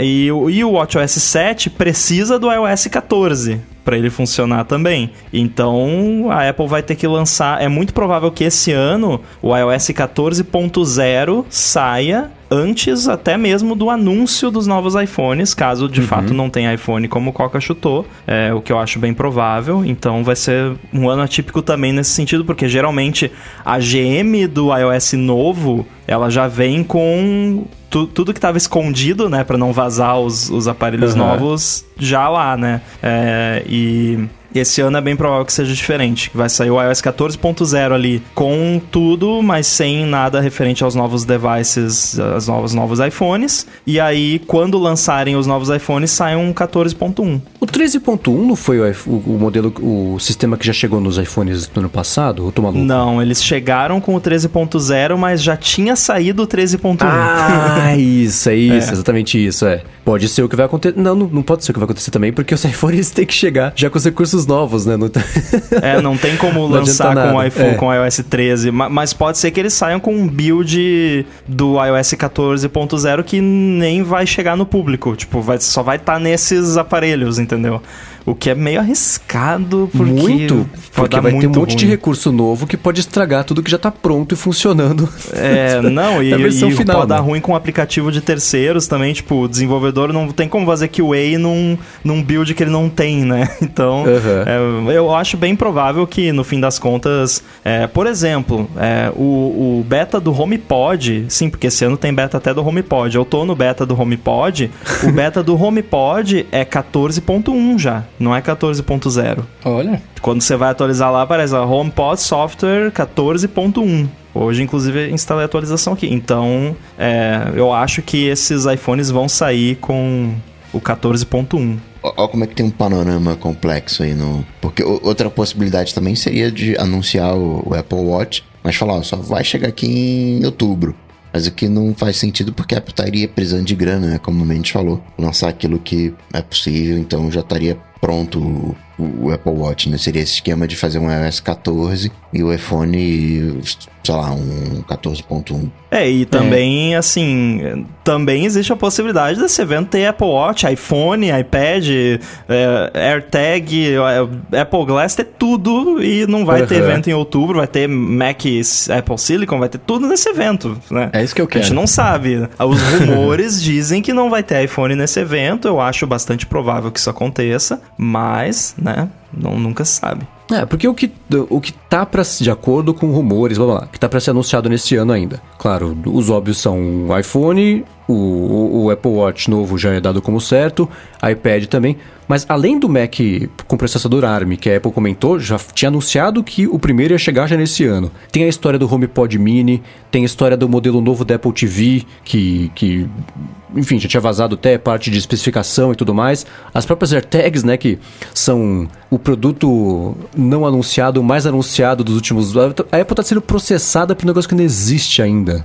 e, o- e o WatchOS 7 precisa do iOS 14 para ele funcionar também. Então, a Apple vai ter que lançar, é muito provável que esse ano o iOS 14.0 saia antes até mesmo do anúncio dos novos iPhones, caso de fato não tenha iPhone como o Coca chutou, é o que eu acho bem provável. Então vai ser um ano atípico também nesse sentido, porque geralmente a GM do iOS novo, ela já vem com tu- tudo que estava escondido, né, para não vazar os, os aparelhos Aham. novos já lá, né? É, e esse ano é bem provável que seja diferente. Vai sair o iOS 14.0 ali com tudo, mas sem nada referente aos novos devices, aos novos, novos iPhones. E aí, quando lançarem os novos iPhones, sai um 14.1. O 13.1 não foi o, o- o modelo, o sistema que já chegou nos iPhones do ano passado? Eu tô maluco? Não, eles chegaram com o 13.0, mas já tinha saído o 13.1. Ah, isso, é isso, exatamente isso, é. Pode ser o que vai acontecer. Não, não, não pode ser o que vai acontecer também, porque os iPhones têm que chegar já com os recursos novos, né? Não é, não tem como não lançar com o iPhone, é. com o iOS 13, mas pode ser que eles saiam com um build do iOS 14.0 que nem vai chegar no público, tipo, vai, só vai estar tá nesses aparelhos, entendeu? O que é meio arriscado, porque. Muito! Porque vai ter um monte ruim. de recurso novo que pode estragar tudo que já tá pronto e funcionando. É, não, e, e final, pode né? dar ruim com o aplicativo de terceiros também. Tipo, o desenvolvedor não tem como fazer QA num, num build que ele não tem, né? Então, uhum. é, eu acho bem provável que, no fim das contas, é, por exemplo, é, o, o beta do HomePod, sim, porque esse ano tem beta até do HomePod. Eu tô no beta do HomePod, o beta do HomePod é 14.1 já não é 14.0. Olha. Quando você vai atualizar lá, aparece a HomePod Software 14.1. Hoje, inclusive, instalei a atualização aqui. Então, é, eu acho que esses iPhones vão sair com o 14.1. Olha como é que tem um panorama complexo aí no. Porque outra possibilidade também seria de anunciar o, Apple Watch, mas falar, ó, só vai chegar aqui em outubro. Mas o que não faz sentido porque a Apple estaria precisando de grana, né? Como a gente falou. Lançar aquilo que é possível, então já estaria pronto o, Apple Watch, né? Seria esse esquema de fazer um iOS 14 e o iPhone, sei lá, um 14.1. É, e também, é. assim, também existe a possibilidade desse evento ter Apple Watch, iPhone, iPad, é, AirTag, é, Apple Glass, ter tudo e não vai uhum. ter evento em outubro, vai ter Mac Apple Silicon, vai ter tudo nesse evento, né? É isso que eu quero. A gente não sabe. Os rumores dizem que não vai ter iPhone nesse evento, eu acho bastante provável que isso aconteça, mas, né, ne? Não, nunca sabe. É, porque o que, o que tá pra, de acordo com rumores, blá blá, que tá pra ser anunciado nesse ano ainda. Claro, os óbvios são o iPhone, o, o Apple Watch novo já é dado como certo, iPad também. Mas além do Mac com processador ARM, que a Apple comentou, já tinha anunciado que o primeiro ia chegar já nesse ano. Tem a história do HomePod Mini, tem a história do modelo novo da Apple TV, que, que enfim, já tinha vazado até parte de especificação e tudo mais. As próprias AirTags, né, que são o produto não anunciado, mais anunciado dos últimos... A Apple está sendo processada por um negócio que não existe ainda.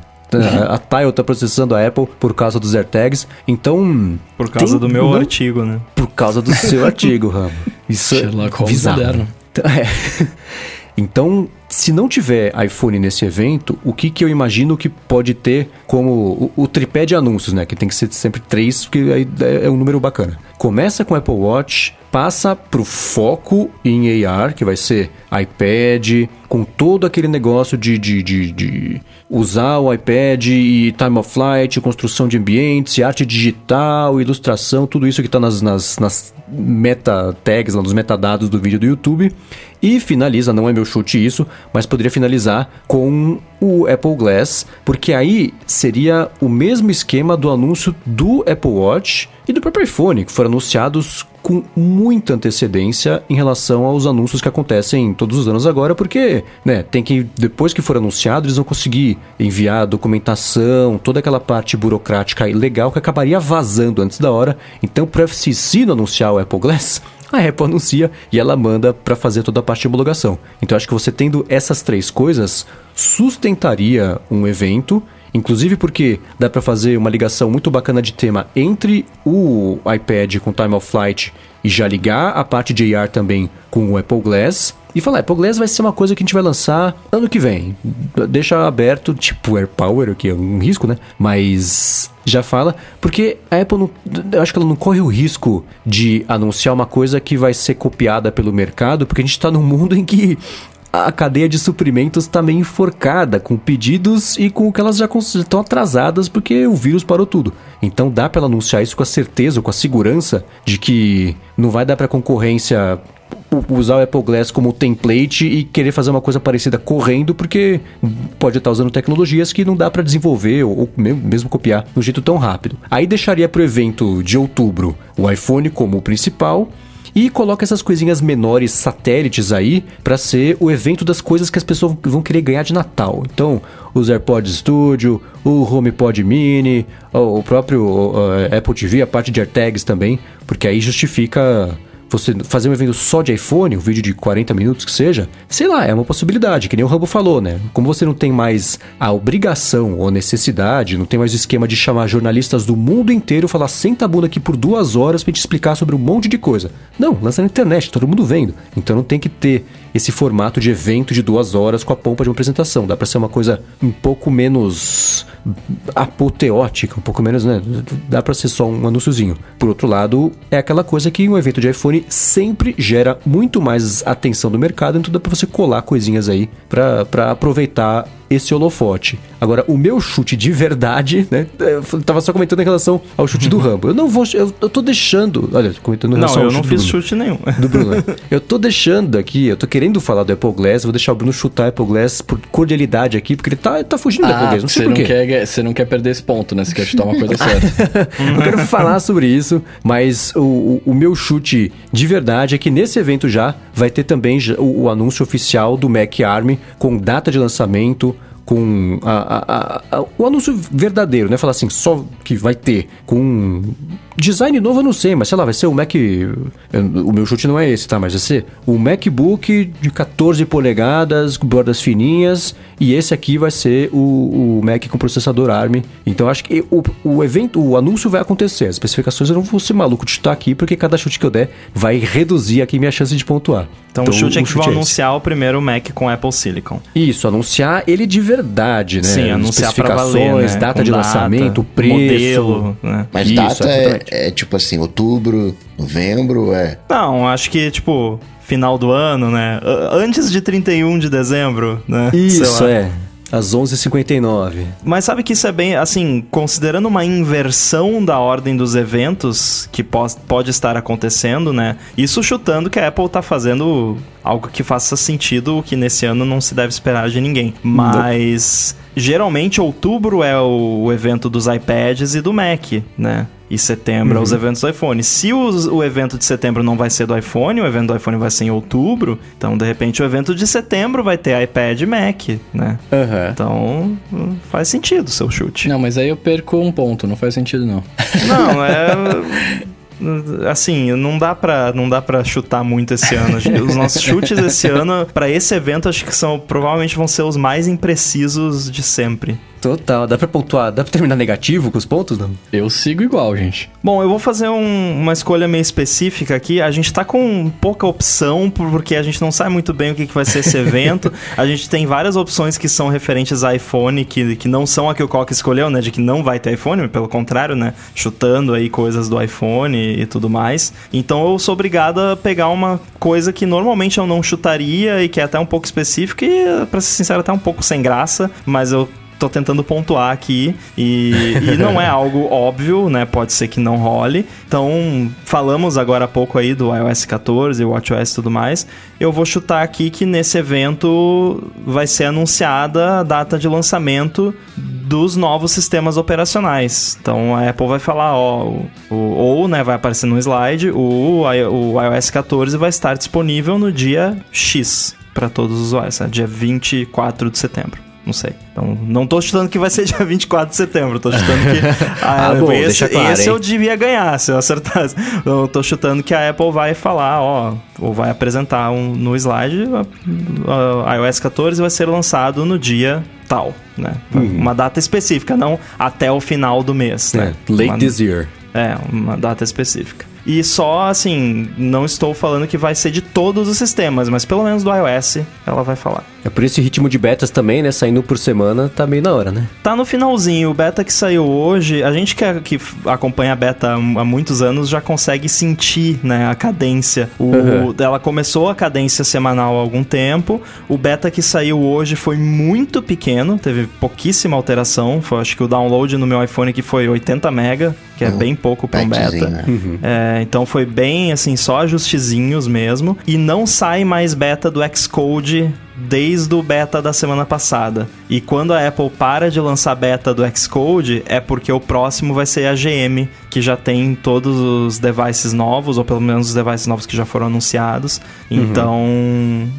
A Tile está processando a Apple por causa dos AirTags. Então. Por causa tem, do meu não, artigo, né? Por causa do seu artigo, Ramo. Isso Sherlock é bizarro. Moderno. Então, é. Então, se não tiver iPhone nesse evento, o que, que eu imagino que pode ter como o, o tripé de anúncios, né? Que tem que ser sempre três, porque aí é, é um número bacana. Começa com Apple Watch, passa pro foco em AR, que vai ser iPad, com todo aquele negócio de, de, de, de, usar o iPad e time of flight, construção de ambientes, arte digital, ilustração, tudo isso que está nas, nas, nas meta tags, nos metadados do vídeo do YouTube. E finaliza, não é meu chute isso, mas poderia finalizar com o Apple Glass, porque aí seria o mesmo esquema do anúncio do Apple Watch e do próprio iPhone, que foram anunciados com muita antecedência em relação aos anúncios que acontecem todos os anos agora, porque, né, tem que depois que for anunciado, eles vão conseguir enviar documentação, toda aquela parte burocrática e legal que acabaria vazando antes da hora. Então, o FCC não anunciar o Apple Glass, a Apple anuncia e ela manda para fazer toda a parte de homologação. Então, acho que você tendo essas três coisas sustentaria um evento Inclusive porque dá para fazer uma ligação muito bacana de tema entre o iPad com Time of Flight e já ligar a parte de AR também com o Apple Glass. E falar, Apple Glass vai ser uma coisa que a gente vai lançar ano que vem. Deixa aberto, tipo AirPower, que é um risco, né? Mas já fala, porque a Apple não, eu acho que ela não corre o risco de anunciar uma coisa que vai ser copiada pelo mercado, porque a gente está num mundo em que a cadeia de suprimentos está meio enforcada com pedidos e com o que elas já estão atrasadas porque o vírus parou tudo. Então dá para anunciar isso com a certeza, com a segurança de que não vai dar para concorrência usar o Apple Glass como template e querer fazer uma coisa parecida correndo, porque pode estar usando tecnologias que não dá para desenvolver ou, mesmo copiar um jeito tão rápido. Aí deixaria para o evento de outubro o iPhone como o principal e coloca essas coisinhas menores, satélites aí, para ser o evento das coisas que as pessoas vão querer ganhar de Natal. Então, os AirPods Studio, o HomePod Mini, o próprio Apple TV, a parte de AirTags também, porque aí justifica você fazer um evento só de iPhone, um vídeo de 40 minutos que seja, sei lá, é uma possibilidade, que nem o Rambo falou, né? Como você não tem mais a obrigação ou necessidade, não tem mais o esquema de chamar jornalistas do mundo inteiro, falar senta a bunda aqui por duas horas pra te explicar sobre um monte de coisa. Não, lança na internet, todo mundo vendo. Então não tem que ter esse formato de evento de duas horas com a pompa de uma apresentação. Dá pra ser uma coisa um pouco menos apoteótica, um pouco menos, né? Dá pra ser só um anúnciozinho. Por outro lado, é aquela coisa que um evento de iPhone sempre gera muito mais atenção do mercado, então dá pra você colar coisinhas aí pra aproveitar esse holofote. Agora, o meu chute de verdade, né? Eu tava só comentando em relação ao chute do Rambo. Eu não vou. Eu, eu tô deixando. Olha, comentando em relação Não, eu ao não chute do fiz chute nenhum. Do Bruno. né? eu tô deixando aqui, eu tô querendo falar do Apple Glass, vou deixar o Bruno chutar o Apple Glass por cordialidade aqui, porque ele tá, tá fugindo do Apple Ah, Glass. Não sei você não, porquê. quer, você não quer perder esse ponto, né? Você quer chutar uma coisa certa. eu quero falar sobre isso, mas o, o, o meu chute de verdade é que nesse evento já vai ter também o, o anúncio oficial do Mac Arm com data de lançamento, com a- a- a- o anúncio verdadeiro, né? Falar assim, só que vai ter com design novo eu não sei, mas sei lá, vai ser o Mac. O meu chute não é esse, tá? Mas vai ser o MacBook de 14 polegadas, com bordas fininhas, e esse aqui vai ser o, o Mac com processador ARM. Então acho que o, o evento, o anúncio vai acontecer. As especificações eu não vou ser maluco de chutar aqui, porque cada chute que eu der vai reduzir aqui minha chance de pontuar. Então, o chute é que vão esse. anunciar o primeiro Mac com Apple Silicon. Isso, anunciar ele de verdade, né? Sim, anunciar pra valer, Especificações, né? data Com de lançamento, preço. modelo, né? Mas Isso, data exatamente. É, é tipo assim, outubro, novembro, é. Não, acho que, tipo, final do ano, né? Antes de 31 de dezembro, né? Isso, é. Às 11h59. Mas sabe que isso é bem, assim, considerando uma inversão da ordem dos eventos que pode estar acontecendo, né? Isso chutando que a Apple tá fazendo algo que faça sentido, o que nesse ano não se deve esperar de ninguém. Mas geralmente outubro é o, o evento dos iPads e do Mac, né? E setembro é os eventos do iPhone. Se os- o evento de setembro não vai ser do iPhone, o evento do iPhone vai ser em outubro, então de repente o evento de setembro vai ter iPad e Mac, né? Aham. Então, hum, faz sentido o seu chute. não, mas aí eu perco um ponto, não faz sentido não. Não, é. Assim, não dá pra, não dá pra chutar muito esse ano. Os nossos chutes esse ano, pra esse evento, acho que são provavelmente vão ser os mais imprecisos de sempre. Total. Dá pra pontuar? Dá pra terminar negativo com os pontos, não? Eu sigo igual, gente. Bom, eu vou fazer um- uma escolha meio específica aqui. A gente tá com pouca opção, por- porque a gente não sabe muito bem o que, que vai ser esse evento. a gente tem várias opções que são referentes a iPhone, que, que não são a que o Coca escolheu, né? De que não vai ter iPhone, pelo contrário, né? Chutando aí coisas do iPhone e tudo mais. Então eu sou obrigado a pegar uma coisa que normalmente eu não chutaria e que é até um pouco específica e, pra ser sincero, até um pouco sem graça, mas eu tô tentando pontuar aqui e, e não é algo óbvio, né? Pode ser que não role. Então, falamos agora há pouco aí do iOS 14, WatchOS e tudo mais. Eu vou chutar aqui que nesse evento vai ser anunciada a data de lançamento dos novos sistemas operacionais. Então a Apple vai falar, ó, o, o- ou né, vai aparecer no slide, o, o iOS 14 vai estar disponível no dia X para todos os usuários, né? dia 24 de setembro. Não sei. Então, não tô chutando que vai ser dia 24 de setembro. Tô chutando que. Ah, bom, esse, claro, esse eu devia ganhar se eu acertasse. Eu tô chutando que a Apple vai falar, ó, ou vai apresentar um, no slide, a, a iOS 14 vai ser lançado no dia tal, né? Uhum. Uma data específica, não até o final do mês, né? É, late Uma- this year. é, uma data específica. E só, assim, não estou falando que vai ser de todos os sistemas, mas pelo menos do iOS ela vai falar. É por esse ritmo de betas também, né? Saindo por semana, tá meio na hora, né? Tá no finalzinho, o beta que saiu hoje, a gente que, que f- acompanha a beta há, muitos anos já consegue sentir, né, a cadência. O, Uhum. Ela começou a cadência semanal há algum tempo, o beta que saiu hoje foi muito pequeno, teve pouquíssima alteração, foi, acho que o download no meu iPhone aqui foi 80 mega, que é Uhum. bem pouco para um beta. né? É, então foi bem assim, só ajustezinhos mesmo. E não sai mais beta do Xcode desde o beta da semana passada. E quando a Apple para de lançar beta do Xcode, é porque o próximo vai ser a GM, que já tem todos os devices novos, ou pelo menos os devices novos que já foram anunciados. Então,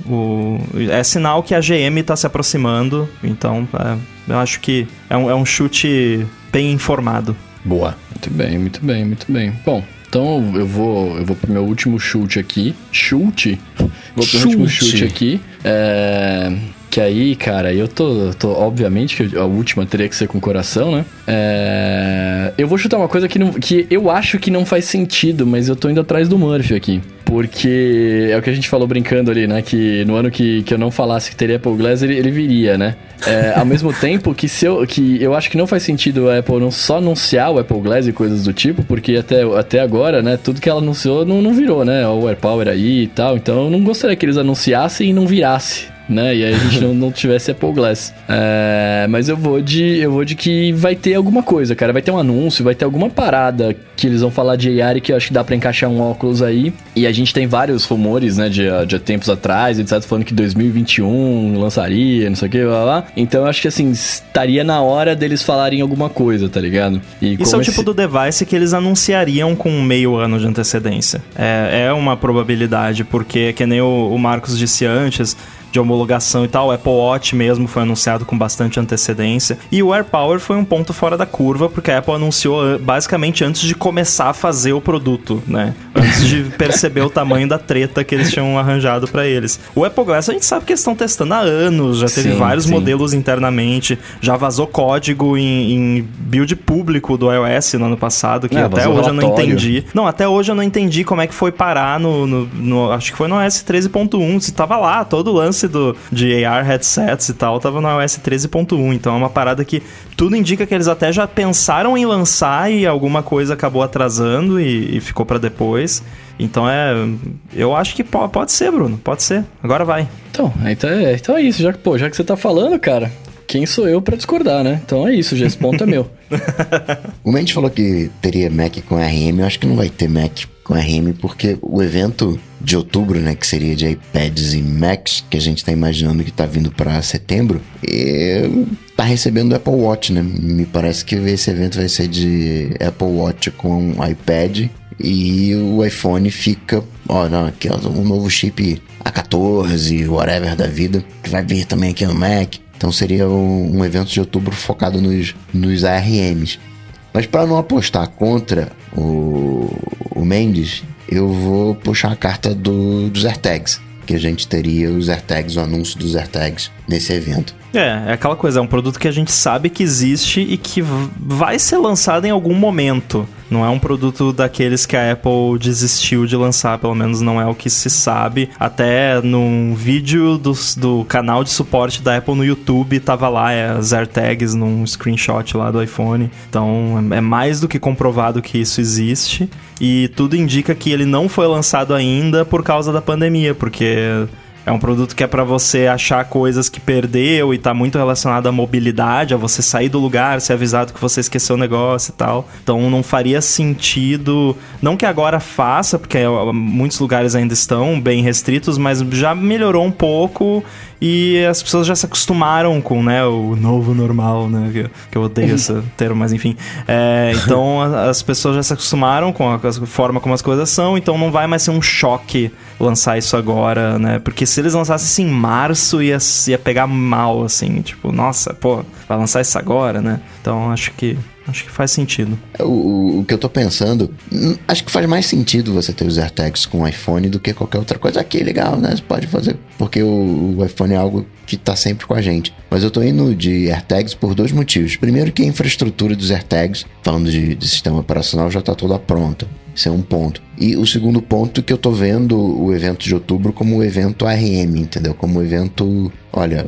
o- é sinal que a GM está se aproximando. Então, é, eu acho que é um, é um chute bem informado. Boa. Muito bem, muito bem, muito bem. Bom, Então eu vou, eu vou pro meu último chute aqui. Chute? Vou pro Chute. último chute aqui. É, que aí, cara, eu tô, tô. Obviamente que a última teria que ser com o coração, né? É, eu vou chutar uma coisa que, não, que eu acho que não faz sentido, mas eu tô indo atrás do Murphy aqui. Porque é o que a gente falou brincando ali, né? Que no ano que, que eu não falasse que teria Apple Glass, ele, ele viria, né? É, ao mesmo tempo que, se eu, que eu acho que não faz sentido a Apple não só anunciar o Apple Glass e coisas do tipo, porque até, até agora, né? Tudo que ela anunciou não, não virou, né? O AirPower aí e tal. Então eu não gostaria que eles anunciassem e não virasse né? E aí a gente não, não tivesse Apple Glass. É, mas eu vou de eu vou de que vai ter alguma coisa, cara. Vai ter um anúncio, vai ter alguma parada que eles vão falar de AR que eu acho que dá pra encaixar um óculos aí. E a gente tem vários rumores, né, de, de tempos atrás, etc, falando que 2021 lançaria, não sei o que, lá, lá. Então eu acho que assim, estaria na hora deles falarem alguma coisa, tá ligado? E Isso é o tipo esse- do device que eles anunciariam com meio ano de antecedência. É, é uma probabilidade, porque, que nem o, o Marcos disse antes, de homologação e tal, o Apple Watch mesmo foi anunciado com bastante antecedência. E o AirPower foi um ponto fora da curva, porque a Apple anunciou an- basicamente antes de começar a fazer o produto, né? Antes de perceber o tamanho da treta que eles tinham arranjado pra eles. O Apple Glass a gente sabe que eles estão testando há anos, já teve Sim, vários sim. modelos internamente, já vazou código em, em build público do iOS no ano passado, que É, até hoje eu não entendi. Não, até hoje eu não entendi como é que foi parar no. no- no- acho que foi no iOS 13.1. Se tava lá, todo o lance do, de AR headsets e tal, tava no iOS 13.1. Então é uma parada que tudo indica que eles até já pensaram em lançar e alguma coisa acabou atrasando e, e ficou pra depois. Então é. Eu acho que po- pode ser, Bruno. Pode ser. Agora vai. Então, então é, então é isso. Já, que- pô, já que você tá falando, cara, quem sou eu pra discordar, né? Então é isso, já esse ponto é meu. O Mendes falou que teria Mac com RM, eu acho que não vai ter Mac com RM, porque o evento de outubro, né, que seria de iPads e Macs, que a gente tá imaginando que tá vindo para setembro, é, tá recebendo Apple Watch, né? Me parece que esse evento vai ser de Apple Watch com iPad e o iPhone fica, ó, não, aqui ó, um novo chip A14, whatever da vida, que vai vir também aqui no Mac. Então seria um, um evento de outubro focado nos, nos ARMs. Mas para não apostar contra o, o Mendes, eu vou puxar a carta do, dos AirTags. Que a gente teria os AirTags, o anúncio dos AirTags nesse evento. É, é aquela coisa, é um produto que a gente sabe que existe e que vai ser lançado em algum momento. Não é um produto daqueles que a Apple desistiu de lançar, pelo menos não é o que se sabe. Até num vídeo do, do canal de suporte da Apple no YouTube, tava lá é, as AirTags num screenshot lá do iPhone. Então é mais do que comprovado que isso existe. E tudo indica que ele não foi lançado ainda por causa da pandemia, porque é um produto que é pra você achar coisas que perdeu e tá muito relacionado à mobilidade, a você sair do lugar, ser avisado que você esqueceu o negócio e tal. Então não faria sentido, não que agora faça, porque ó, muitos lugares ainda estão bem restritos, mas já melhorou um pouco e as pessoas já se acostumaram com, né, o novo normal, né, que, eu- que eu odeio esse termo, mas enfim. É, então as pessoas já se acostumaram com a, com a forma como as coisas são, então não vai mais ser um choque lançar isso agora, né? Porque se eles lançassem isso em março, ia, ia pegar mal, assim, tipo, nossa, pô, vai lançar isso agora, né? Então acho que acho que faz sentido. O, o, que eu tô pensando, hum, acho que faz mais sentido você ter os AirTags com o iPhone do que qualquer outra coisa. Aqui, legal, né? Você pode fazer, porque o, o iPhone é algo que tá sempre com a gente. Mas eu tô indo de AirTags por dois motivos. Primeiro que a infraestrutura dos AirTags, falando de, de sistema operacional, já tá toda pronta. Isso é um ponto. E o segundo ponto que eu tô vendo o evento de outubro como um evento ARM, entendeu? Como um evento. Olha,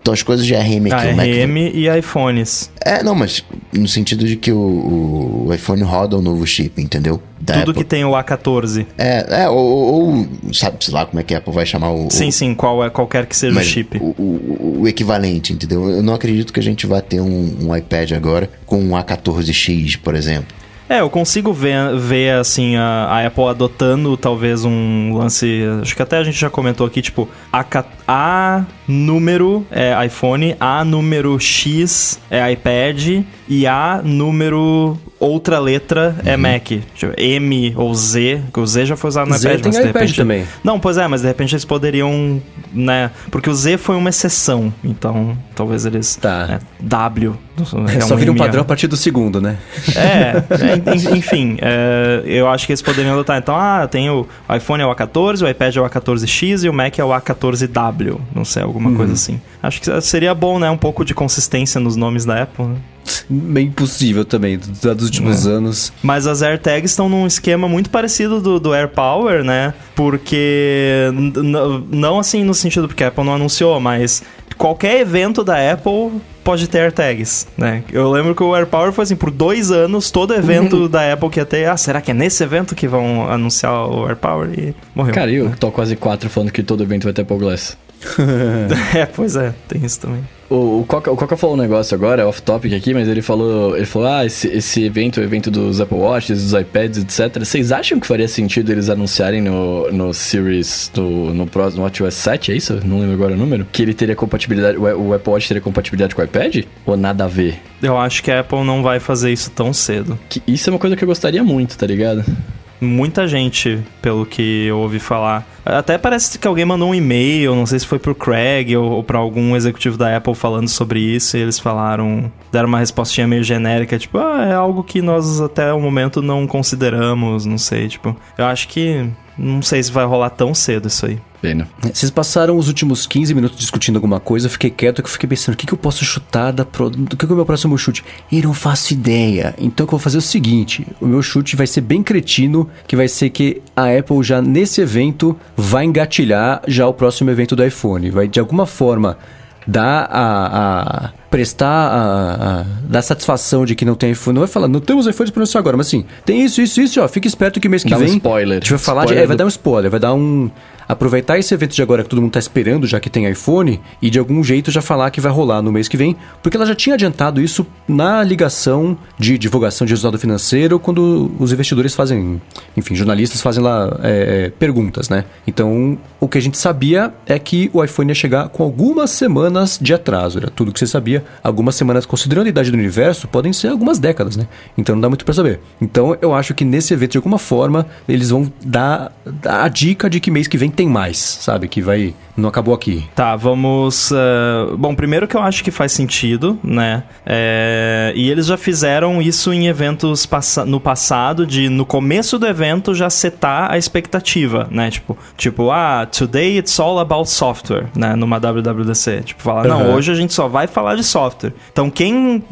então as coisas de ARM aqui. o Mac- e iPhones. é, não, mas no sentido de que o, o iPhone roda o novo chip, entendeu? Da Tudo Apple. que tem o A14. É, é ou, ou- ou sabe, sei lá como é que a Apple vai chamar o. Sim, o, sim, qual é qualquer que seja mas o chip. O, o- o equivalente, entendeu? Eu não acredito que a gente vá ter um, um iPad agora com um A14X, por exemplo. É, eu consigo ver, ver assim, a, a Apple adotando talvez um lance. Acho que até a gente já comentou aqui, tipo, A, a número é iPhone, A número X é iPad e A número outra letra é Mac. Tipo, M ou Z, que o Z já foi usado no Z iPad, tem mas de iPad repente... também. Não, pois é, mas de repente eles poderiam, né? Porque o Z foi uma exceção, então talvez eles... Tá. né, W. É, só vira um padrão a partir do segundo, né? É, é, enfim, é, eu acho que eles poderiam adotar. Então, ah, tem o iPhone é o A14, o iPad é o A14X e o Mac é o A14W. Não sei, alguma coisa assim. Acho que seria bom, né? Um pouco de consistência nos nomes da Apple, né? Bem impossível também, dos últimos anos. Mas as AirTags estão num esquema muito parecido do, do AirPower, né? Porque. Não assim no sentido porque a Apple não anunciou, mas qualquer evento da Apple pode ter AirTags, né? Eu lembro que o AirPower foi assim, por dois anos, todo evento da Apple que ia ter. Ah, será que é nesse evento que vão anunciar o AirPower? E morreu. Cara, eu tô quase quatro falando que todo evento vai ter Apple Glass. é, pois é, tem isso também. O, o, Coca, o Coca falou um negócio agora, off-topic aqui, mas ele falou, ele falou, ah, esse, esse evento, o evento dos Apple Watches, dos iPads, etc. Vocês acham que faria sentido eles anunciarem no, no Series, no, no próximo WatchOS 7, é isso? Não lembro agora o número. Que ele teria compatibilidade, o, o Apple Watch teria compatibilidade com o iPad? Ou nada a ver? Eu acho que a Apple não vai fazer isso tão cedo. Que isso é uma coisa que eu gostaria muito, tá ligado? Muita gente, pelo que eu ouvi falar. Até parece que alguém mandou um e-mail, não sei se foi pro Craig ou, ou pra algum executivo da Apple falando sobre isso, e eles falaram, deram uma respostinha meio genérica, tipo, ah, é algo que nós até o momento não consideramos, não sei, tipo. Eu acho que não sei se vai rolar tão cedo isso aí. Pena. Vocês passaram os últimos 15 minutos discutindo alguma coisa, eu fiquei quieto, que eu fiquei pensando, o que, que eu posso chutar da pro... do que, que é o meu próximo chute? E não faço ideia. Então o que eu vou fazer é o seguinte, o meu chute vai ser bem cretino, que vai ser que a Apple já nesse evento vai engatilhar já o próximo evento do iPhone. Vai de alguma forma dar a... a prestar a, a dar satisfação de que não tem iPhone. Não vai falar, não temos iPhone para anunciar agora, mas assim, tem isso, isso, isso, ó. Fica esperto que mês que Dá um vem. spoiler. A gente vai falar de, Spoiler é, vai do- dar um spoiler, vai dar um. Aproveitar esse evento de agora que todo mundo tá esperando, já que tem iPhone, e de algum jeito já falar que vai rolar no mês que vem, porque ela já tinha adiantado isso na ligação de divulgação de resultado financeiro, quando os investidores fazem, enfim, jornalistas fazem lá é, é, perguntas, né? Então, o que a gente sabia é que o iPhone ia chegar com algumas semanas de atraso, era tudo que você sabia. Algumas semanas, considerando a idade do universo, podem ser algumas décadas, né? Então não dá muito pra saber. Então eu acho que nesse evento, de alguma forma, eles vão dar, dar a dica de que mês que vem tem mais, sabe? Que vai. Não acabou aqui. Tá, vamos. eh, bom, primeiro que eu acho que faz sentido, né? É, e eles já fizeram isso em eventos passa- no passado, de no começo do evento já setar a expectativa, né? Tipo, tipo, ah, today it's all about software, né? Numa WWDC. Tipo, falar, não, Uhum. hoje a gente só vai falar de software. Então quem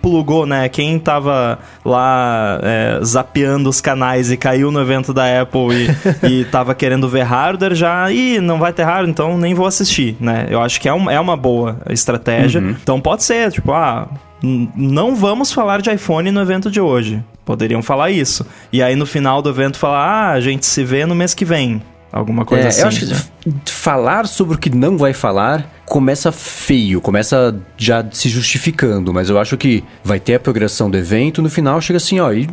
plugou, né? Quem tava lá é, zapeando os canais e caiu no evento da Apple e, e tava querendo ver hardware, já, ih, não vai ter hardware, então nem vou assistir, né? Eu acho que é, um, é uma boa estratégia. Então pode ser, tipo, ah, não vamos falar de iPhone no evento de hoje. Poderiam falar isso. E aí no final do evento falar, ah, a gente se vê no mês que vem. Alguma coisa É, assim. eu acho que né? f- falar sobre o que não vai falar começa feio, começa já se justificando, mas eu acho que vai ter a progressão do evento, no final chega assim, ó, e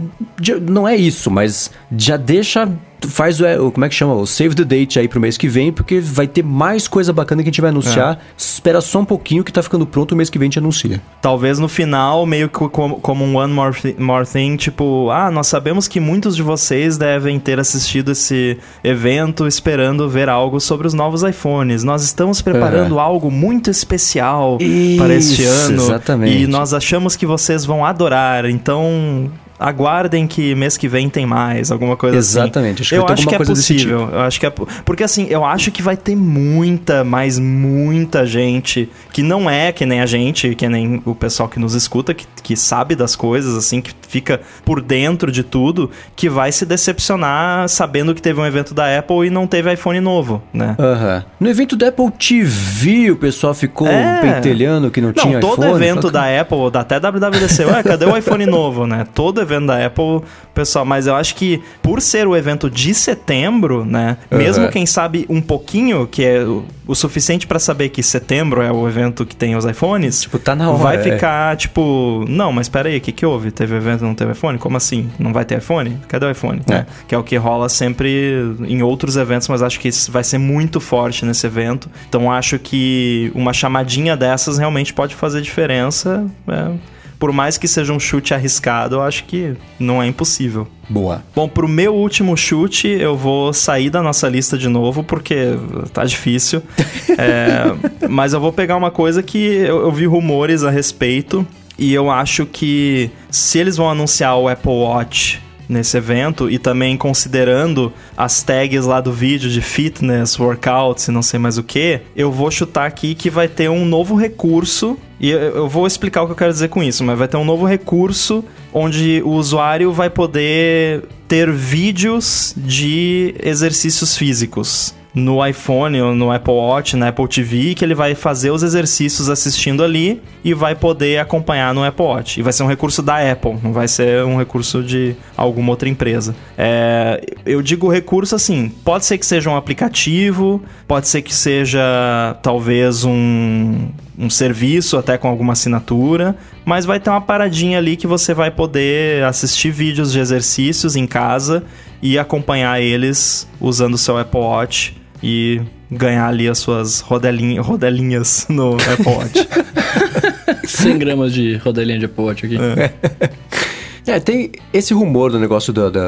não é isso, mas já deixa faz o, o- como é que chama, o save the date aí pro mês que vem, porque vai ter mais coisa bacana que a gente vai anunciar. Espera só um pouquinho que tá ficando pronto, o mês que vem a gente anuncia. Talvez no final, meio que como, como um One more, more Thing, tipo, ah, nós sabemos que muitos de vocês devem ter assistido esse evento esperando ver algo sobre os novos iPhones. Nós estamos preparando algo muito especial para este Isso, ano. exatamente. E nós achamos que vocês vão adorar. Então. Aguardem que mês que vem tem mais, alguma coisa Exatamente, assim. acho que eu vai ter acho que é possível. Eu acho que é. po- Porque assim, eu acho que vai ter muita, mas muita gente que não é que nem a gente, que nem o pessoal que nos escuta, que, que sabe das coisas, assim, que fica por dentro de tudo, que vai se decepcionar sabendo que teve um evento da Apple e não teve iPhone novo, né? Aham. No evento da Apple TV, o pessoal ficou É. pentelhando que não, Não, tinha todo iPhone. evento Fala, da Apple, da até WWDC, ué, cadê o iPhone novo, né? Todo evento da Apple, pessoal, mas eu acho que por ser o evento de setembro, né? Mesmo Aham. quem sabe um pouquinho, que é o, o suficiente pra saber que setembro é o evento que tem os iPhones, Tipo, tá na hora, vai é. ficar tipo, não, mas pera aí, o que que houve? Teve evento não teve iPhone? Como assim? Não vai ter iPhone? Cadê o iPhone? É. Né? Que é o que rola sempre em outros eventos, mas acho que isso vai ser muito forte nesse evento. Então acho que uma chamadinha dessas realmente pode fazer diferença. é. Por mais que seja um chute arriscado, eu acho que não é impossível. Boa. Bom, pro meu último chute, eu vou sair da nossa lista de novo, porque tá difícil. é, mas eu vou pegar uma coisa que eu, eu vi rumores a respeito, e eu acho que se eles vão anunciar o Apple Watch nesse evento e também considerando as tags lá do vídeo de fitness, workouts e não sei mais o que, eu vou chutar aqui que vai ter um novo recurso e eu vou explicar o que eu quero dizer com isso, mas vai ter um novo recurso onde o usuário vai poder ter vídeos de exercícios físicos no iPhone ou no Apple Watch, na Apple TV, que ele vai fazer os exercícios assistindo ali e vai poder acompanhar no Apple Watch. E vai ser um recurso da Apple, não vai ser um recurso de alguma outra empresa. É, eu digo recurso assim, pode ser que seja um aplicativo, pode ser que seja talvez um, um serviço até com alguma assinatura, mas vai ter uma paradinha ali que você vai poder assistir vídeos de exercícios em casa e acompanhar eles usando o seu Apple Watch e ganhar ali as suas rodelinha, rodelinhas no Apple Watch. 100 gramas de rodelinha de Apple Watch aqui. É. É, tem esse rumor do negócio do, do,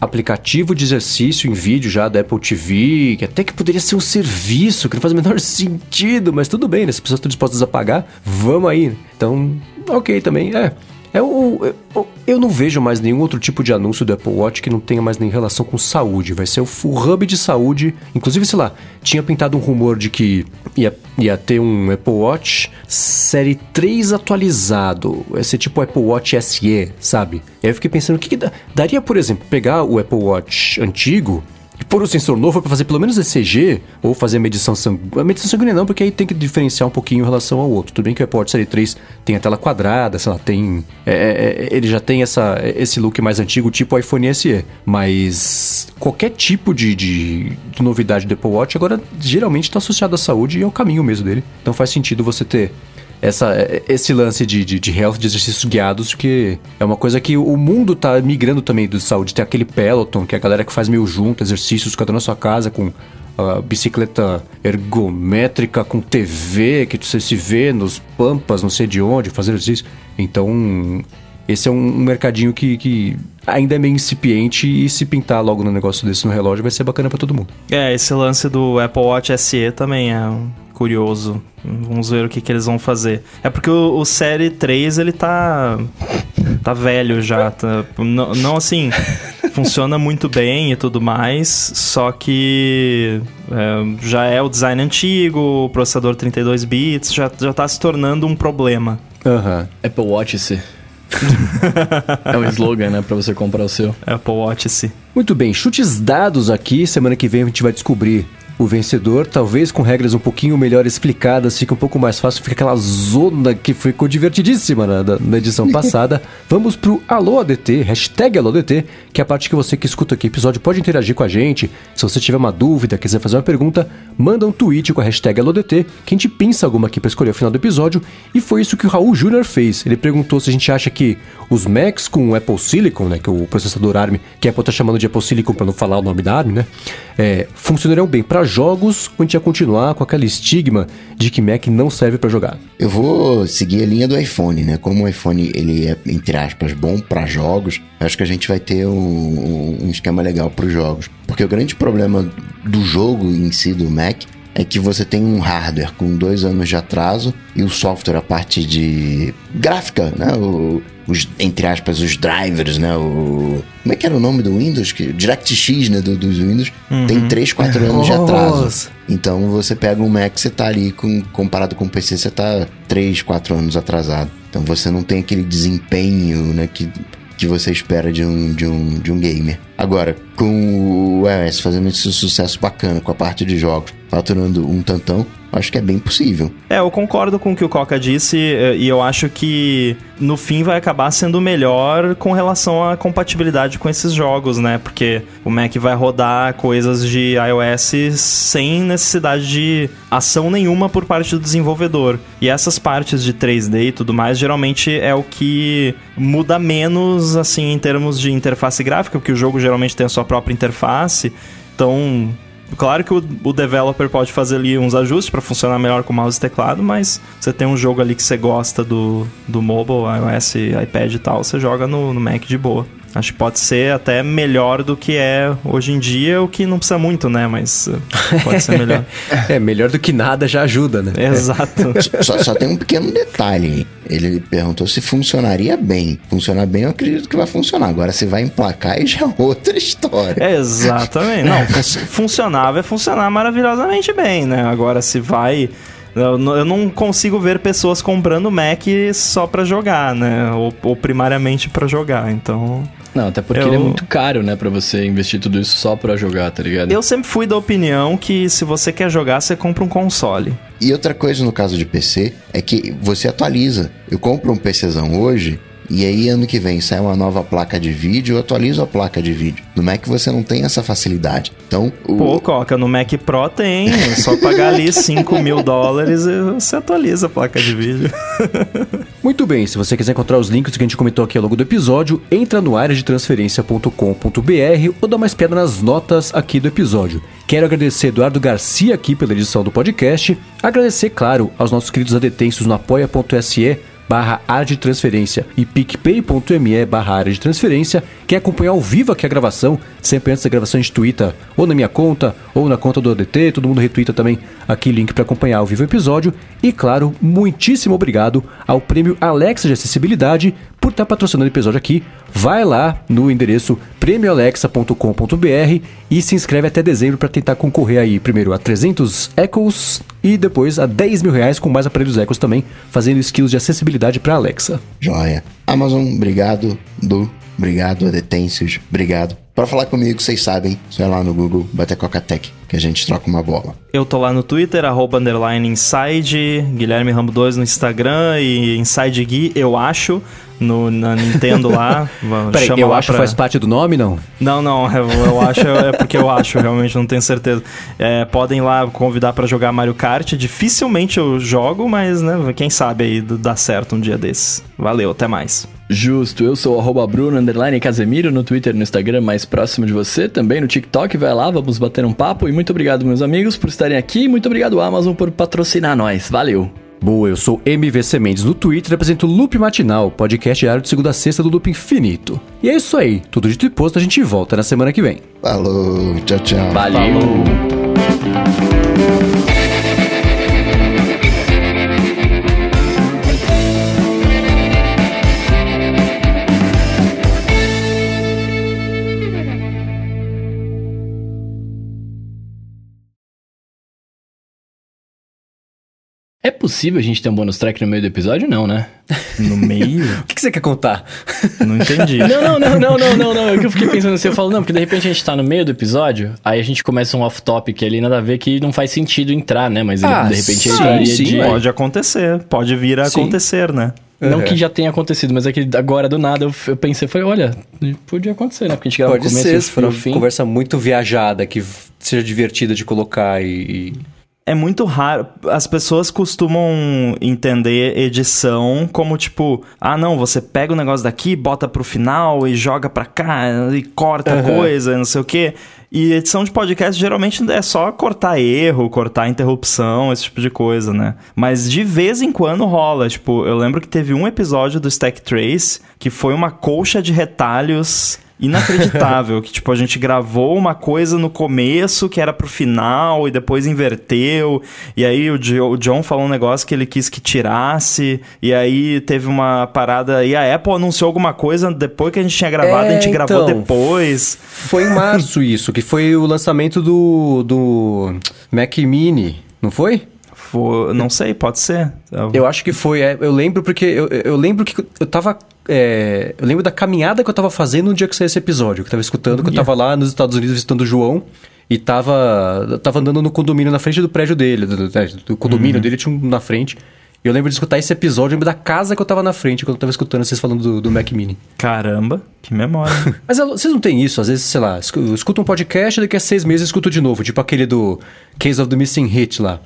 aplicativo de exercício em vídeo já da Apple TV, que até que poderia ser um serviço, que não faz o menor sentido, mas tudo bem, né? Se as pessoas estão dispostas a pagar, vamos aí. Então, ok também, é. É o, eu, eu não vejo mais nenhum outro tipo de anúncio do Apple Watch que não tenha mais nem relação com saúde. Vai ser o, o hub de saúde. Inclusive, sei lá, tinha pintado um rumor de que ia, ia ter um Apple Watch série 3 atualizado. Vai ser tipo Apple Watch SE, sabe? E aí eu fiquei pensando, o que, que dá? daria, por exemplo, pegar o Apple Watch antigo e pôr o sensor novo para fazer pelo menos ECG ou fazer medição sanguínea. Medição sanguínea não, porque aí tem que diferenciar um pouquinho em relação ao outro. Tudo bem que o Apple Watch Série 3 tem a tela quadrada, sei lá, tem. É, é, é ele já tem essa, esse look mais antigo, tipo iPhone SE. Mas qualquer tipo de, de, de novidade do Apple Watch agora geralmente está associado à saúde e é o caminho mesmo dele. Então faz sentido você ter essa, esse lance de, de, de health, de exercícios guiados, que é uma coisa que o mundo tá migrando também do saúde. Tem aquele Peloton, que é a galera que faz meio junto, exercícios, cada um na sua casa, com a bicicleta ergométrica com TV, que você se vê nos pampas, não sei de onde, fazer exercício. Então, esse é um mercadinho que, que ainda é meio incipiente e se pintar logo no negócio desse no relógio vai ser bacana para todo mundo. É, esse lance do Apple Watch SE também é curioso. Vamos ver o que, que eles vão fazer. É porque o, o Série 3, ele tá. tá velho já. Tá, não, não assim. funciona muito bem e tudo mais, só que é, já é o design antigo, o processador 32 bits, já, já tá se tornando um problema. Uhum. Apple Watch se é um slogan, né, para você comprar o seu. Apple Watch se. Muito bem, chutes dados aqui. Semana que vem a gente vai descobrir o vencedor, talvez com regras um pouquinho melhor explicadas, fica um pouco mais fácil, fica aquela zona que ficou divertidíssima na, na edição passada. Vamos pro Alô ADT, hashtag Alô ADT, que é a parte que você que escuta aqui o episódio pode interagir com a gente. Se você tiver uma dúvida, quiser fazer uma pergunta, manda um tweet com a hashtag AlôDT, que a gente pinça alguma aqui para escolher o final do episódio. E foi isso que o Raul Júnior fez. Ele perguntou se a gente acha que os Macs com Apple Silicon, né, que é o processador ARM, que a Apple tá chamando de Apple Silicon para não falar o nome da ARM, né, é, funcionariam bem para jogos ou a gente ia continuar com aquele estigma de que Mac não serve para jogar? Eu vou seguir a linha do iPhone, né? Como o iPhone ele é, entre aspas, bom para jogos, acho que a gente vai ter um, um esquema legal para os jogos. Porque o grande problema do jogo em si do Mac é que você tem um hardware com dois anos de atraso e o software, a parte de gráfica, né? O, os, entre aspas, os drivers, né? O, como é que era o nome do Windows? Que, DirectX, né? Do, dos Windows, uhum. tem 3, 4 anos de atraso. Então você pega um Mac, você tá ali, com, comparado com o PC, você tá 3, 4 anos atrasado. Então você não tem aquele desempenho, né? Que, que você espera de um, de um, de um gamer. Agora, com o iOS fazendo esse sucesso bacana com a parte de jogos, faturando um tantão, acho que é bem possível. É, eu concordo com o que o Coca disse eh, e eu acho que no fim vai acabar sendo melhor com relação à compatibilidade com esses jogos, né? Porque o Mac vai rodar coisas de iOS sem necessidade de ação nenhuma por parte do desenvolvedor. E essas partes de 3D e tudo mais, geralmente é o que muda menos, assim, em termos de interface gráfica, porque o jogo geralmente tem a sua própria interface. Então, claro que o, o developer pode fazer ali uns ajustes para funcionar melhor com mouse e teclado, mas você tem um jogo ali que você gosta do, do mobile, iOS, iPad e tal, você joga no, no Mac de boa. Acho que pode ser até melhor do que é hoje em dia, o que não precisa muito, né? Mas pode ser melhor. é, melhor do que nada já ajuda, né? Exato. Só, só tem um pequeno detalhe. Ele perguntou se funcionaria bem. Funcionar bem, eu acredito que vai funcionar. Agora, se vai emplacar, aí já é outra história. É, exatamente. Não, fun funcionar vai funcionar maravilhosamente bem, né? Agora, se vai eu, não consigo ver pessoas comprando Mac só para jogar, né? Ou, ou primariamente para jogar, então... Não, até porque eu... ele é muito caro, né, para você investir tudo isso só para jogar, tá ligado? Eu sempre fui da opinião que se você quer jogar, você compra um console. E outra coisa no caso de PC é que você atualiza. Eu compro um PCzão hoje, e aí, ano que vem, sai uma nova placa de vídeo, eu atualizo a placa de vídeo. No Mac você não tem essa facilidade. Então, o... Pô, Coca, no Mac Pro tem. É só pagar ali 5 mil dólares e você atualiza a placa de vídeo. Muito bem, se você quiser encontrar os links que a gente comentou aqui ao longo do episódio, entra no área de transferência.com.br ou dá uma espiada nas notas aqui do episódio. Quero agradecer Eduardo Garcia aqui pela edição do podcast. Agradecer, claro, aos nossos queridos adetensos no apoia.se barra área de transferência e picpay.me barra área de transferência. Quer acompanhar ao vivo aqui a gravação, sempre antes da gravação de Twitter, ou na minha conta, ou na conta do ADT, todo mundo retweeta também aqui link para acompanhar ao vivo o episódio. E claro, muitíssimo obrigado ao prêmio Alexa de Acessibilidade por estar patrocinando o episódio aqui. Vai lá no endereço prêmioalexa.com.br e se inscreve até dezembro para tentar concorrer aí primeiro a 300 Echoes e depois a 10 mil reais com mais aparelhos Echoes também, fazendo skills de acessibilidade para Alexa. Joia. Amazon, obrigado. Du, obrigado. Adetêncios, obrigado. Para falar comigo, vocês sabem, só lá no Google, bater Coca-Tech, que a gente troca uma bola. Eu tô lá no Twitter, arroba underline inside, Guilherme Rambo 2 no Instagram e Inside Gui, eu acho no, na Nintendo lá. Peraí, eu acho pra... faz parte do nome, não? Não, não, eu, eu acho é porque eu acho, realmente não tenho certeza. É, podem lá convidar para jogar Mario Kart. Dificilmente eu jogo, mas né, quem sabe aí dá certo um dia desses. Valeu, até mais. Justo, eu sou o Bruno Casemiro no Twitter e no Instagram mais próximo de você, também no TikTok, vai lá, vamos bater um papo. E muito obrigado, meus amigos, por estarem aqui. E muito obrigado, Amazon, por patrocinar nós. Valeu! Boa, eu sou MVC Mendes no Twitter e apresento o Loop Matinal, podcast diário de segunda a sexta do Loop Infinito. E é isso aí, tudo dito e posto, a gente volta na semana que vem. Falou, tchau, tchau. Valeu. Falou. Possível a gente ter um bônus track no meio do episódio? Não, né? No meio? o que, que, você quer contar? Não entendi. não, não, não, não, não, não, não. É que eu fiquei pensando assim, eu falo, não, porque de repente a gente tá no meio do episódio, aí a gente começa um off-topic ali, nada a ver que não faz sentido entrar, né? Mas ah, de repente sim, entraria sim, de... Pode acontecer, pode vir a sim. acontecer, né? Não uhum. que já tenha acontecido, mas é que agora do nada eu, eu pensei, foi, olha, podia acontecer, né? Porque a gente grava Pode o começo ser, uma fim. conversa muito viajada, que seja divertida de colocar e é muito raro. As pessoas costumam entender edição como tipo, ah, não, você pega o negócio daqui, bota pro final e joga pra cá e corta uhum. coisa, não sei o quê. E edição de podcast geralmente é só cortar erro, cortar interrupção, esse tipo de coisa, né? Mas de vez em quando rola. Tipo, eu lembro que teve um episódio do Stack Trace que foi uma colcha de retalhos inacreditável. que, tipo, a gente gravou uma coisa no começo que era pro final e depois inverteu. E aí o, jo, o John falou um negócio que ele quis que tirasse. E aí teve uma parada. E a Apple anunciou alguma coisa depois que a gente tinha gravado, é, a gente então, gravou depois. Foi em março isso, que foi o lançamento do, do Mac Mini, não foi? For, não sei, pode ser. Eu acho que foi. É, eu lembro porque. Eu, eu lembro que eu tava. É, eu lembro da caminhada que eu tava fazendo no dia que saiu esse episódio. Que eu tava escutando, que eu tava lá nos Estados Unidos visitando o João. E tava, tava andando no condomínio na frente do prédio dele. Do, do condomínio uhum. dele tinha um na frente. E eu lembro de escutar esse episódio, eu lembro da casa que eu tava na frente quando eu tava escutando vocês falando do, do Mac Mini. Caramba, que memória. Mas vocês não têm isso? Às vezes, sei lá, escuta um podcast e daqui a seis meses escuto de novo. Tipo aquele do Case of the Missing Hit lá.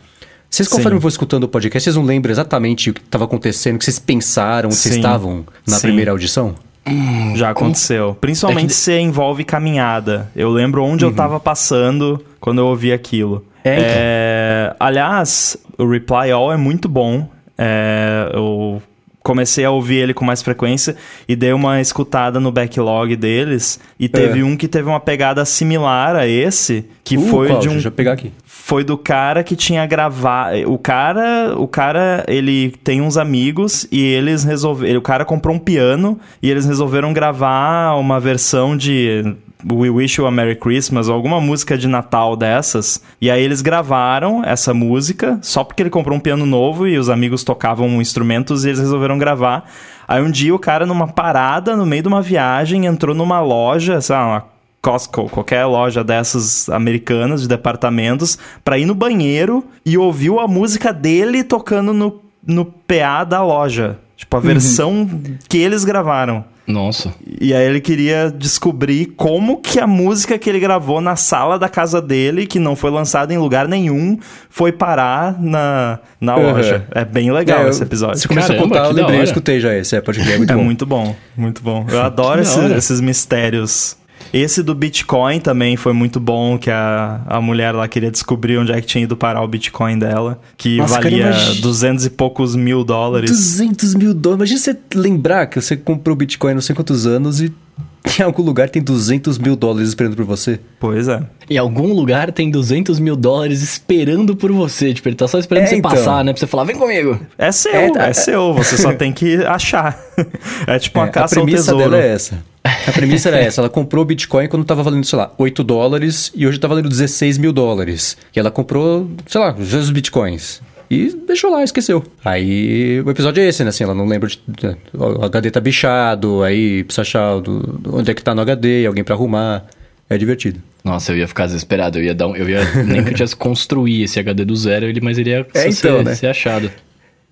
Vocês, conforme eu vou escutando o podcast, vocês não lembram exatamente o que estava acontecendo, o que vocês pensaram, onde vocês estavam na Sim. primeira audição? Hum, Já aconteceu. Principalmente é que... se envolve caminhada. Eu lembro onde uhum. eu estava passando quando eu ouvi aquilo. É, então. É, aliás, o Reply All é muito bom. É, eu comecei a ouvir ele com mais frequência e dei uma escutada no backlog deles. E teve É. um que teve uma pegada similar a esse, que Uh, foi qual? de um Deixa eu pegar aqui. foi do cara que tinha gravado. O cara, o cara, ele tem uns amigos e eles resolveram. O cara comprou um piano e eles resolveram gravar uma versão de We Wish You a Merry Christmas ou alguma música de Natal dessas. E aí eles gravaram essa música só porque ele comprou um piano novo e os amigos tocavam instrumentos e eles resolveram gravar. Aí um dia o cara numa parada no meio de uma viagem entrou numa loja, sei lá, uma Costco, qualquer loja dessas americanas de departamentos, pra ir no banheiro e ouviu a música dele tocando no, no PA da loja. Tipo, a versão que eles gravaram. Nossa. E aí ele queria descobrir como que a música que ele gravou na sala da casa dele, que não foi lançada em lugar nenhum, foi parar na, na Uhum. loja. É bem legal É, esse episódio. Você começou Caramba, a contar, eu lembrei, eu escutei já esse. É, pode crer, é muito É bom. muito bom, muito bom. Eu adoro Que da esse- hora. esses mistérios. Esse do Bitcoin também foi muito bom, que a, a mulher lá queria descobrir onde é que tinha ido parar o Bitcoin dela, que Nossa, cara, valia imagina- 200 e poucos mil dólares. 200 mil dólares. Imagina você lembrar que você comprou Bitcoin não sei quantos anos e em algum lugar tem 200 mil dólares esperando por você. Pois é. Em algum lugar tem 200 mil dólares esperando por você. Tipo, ele tá só esperando É, você então. passar, né? Pra você falar, vem comigo. É seu, É, é, tá- seu, você só tem que achar. É tipo uma É, a caça ao premissa tesouro. dela é essa. A premissa era essa. Ela comprou Bitcoin quando tava valendo, sei lá, 8 dólares e hoje tá valendo 16 mil dólares. E ela comprou, sei lá, os Bitcoins. E deixou lá, esqueceu. Aí o episódio é esse, né? Assim, ela não lembra de. O HD tá bichado, aí precisa achar do, do- onde é que tá no HD, alguém pra arrumar. É divertido. Nossa, eu ia ficar desesperado. Eu ia dar um, Eu ia. Nem que eu tivesse que construir esse HD do zero, ele, mas ele ia É, ser, então, né? ser achado.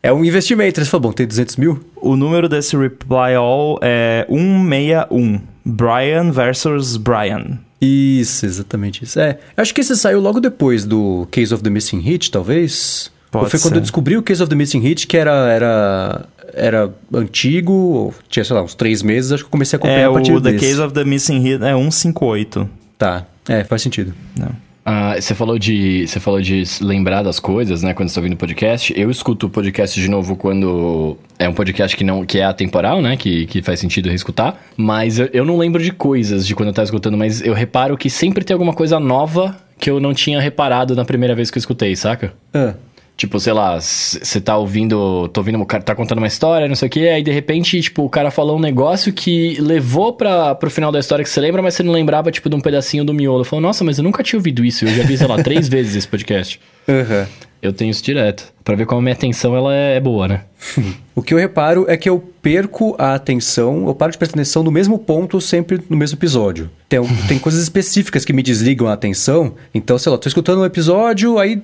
É um investimento. Eles falam, bom, tem 200 mil? O número desse Reply All é 161. Brian versus Brian. Isso, exatamente isso. É, acho que esse saiu logo depois do Case of the Missing Hit, talvez. Pode ou foi quando ser. eu descobri o Case of the Missing Hit, que era, era, era antigo, ou tinha, sei lá, uns três meses, acho que eu comecei a acompanhar É a partir o The desse. Case of the Missing Hit é 158. Tá, é, faz sentido. Ah, você falou de você falou de lembrar das coisas, né, quando você tá ouvindo podcast. Eu escuto o podcast de novo quando é um podcast que não que é atemporal, né, que, que faz sentido reescutar. Mas eu, eu não lembro de coisas de quando eu tava escutando, mas eu reparo que sempre tem alguma coisa nova que eu não tinha reparado na primeira vez que eu escutei, saca? Ah, Tipo, sei lá, você tá ouvindo, tô ouvindo, o cara tá contando uma história, não sei o quê, aí de repente, tipo, o cara falou um negócio que levou pra, pro final da história que você lembra, mas você não lembrava, tipo, de um pedacinho do miolo. Falou, nossa, mas eu nunca tinha ouvido isso, eu já vi, sei lá, três vezes esse podcast. aham. Eu tenho isso direto, Pra ver como a minha atenção, ela é, é boa, né? O que eu reparo é que eu perco a atenção, eu paro de prestar atenção no mesmo ponto sempre no mesmo episódio. Tem, tem coisas específicas que me desligam a atenção. Então, sei lá, tô escutando um episódio, aí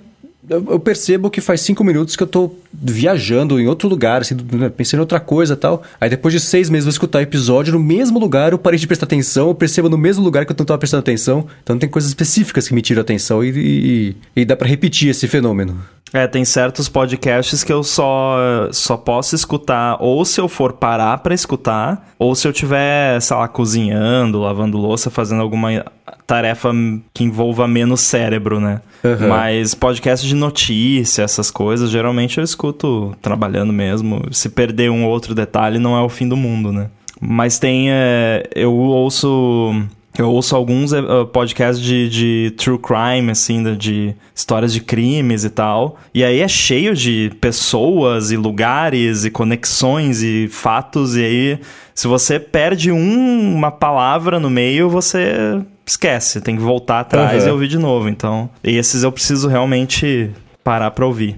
eu percebo que faz cinco minutos que eu tô viajando em outro lugar, assim, pensando em outra coisa tal. Aí depois de seis meses eu vou escutar o episódio no mesmo lugar, eu parei de prestar atenção, eu percebo no mesmo lugar que eu não tava prestando atenção. Então tem coisas específicas que me tiram a atenção e, e, e dá pra repetir esse fenômeno. É, tem certos podcasts que eu só, só posso escutar ou se eu for parar pra escutar, ou se eu tiver, sei lá, cozinhando, lavando louça, fazendo alguma tarefa que envolva menos cérebro, né? Uhum. Mas podcast de notícia, essas coisas, geralmente eu escuto trabalhando mesmo. Se perder um ou outro detalhe, não é o fim do mundo, né? Mas tem. é, eu ouço. Eu ouço alguns eh, podcasts de, de true crime, assim, de, de histórias de crimes e tal. E aí é cheio de pessoas e lugares e conexões e fatos. E aí, se você perde um- uma palavra no meio, você esquece. Tem que voltar atrás Aham. e ouvir de novo. Então, esses eu preciso realmente parar pra ouvir.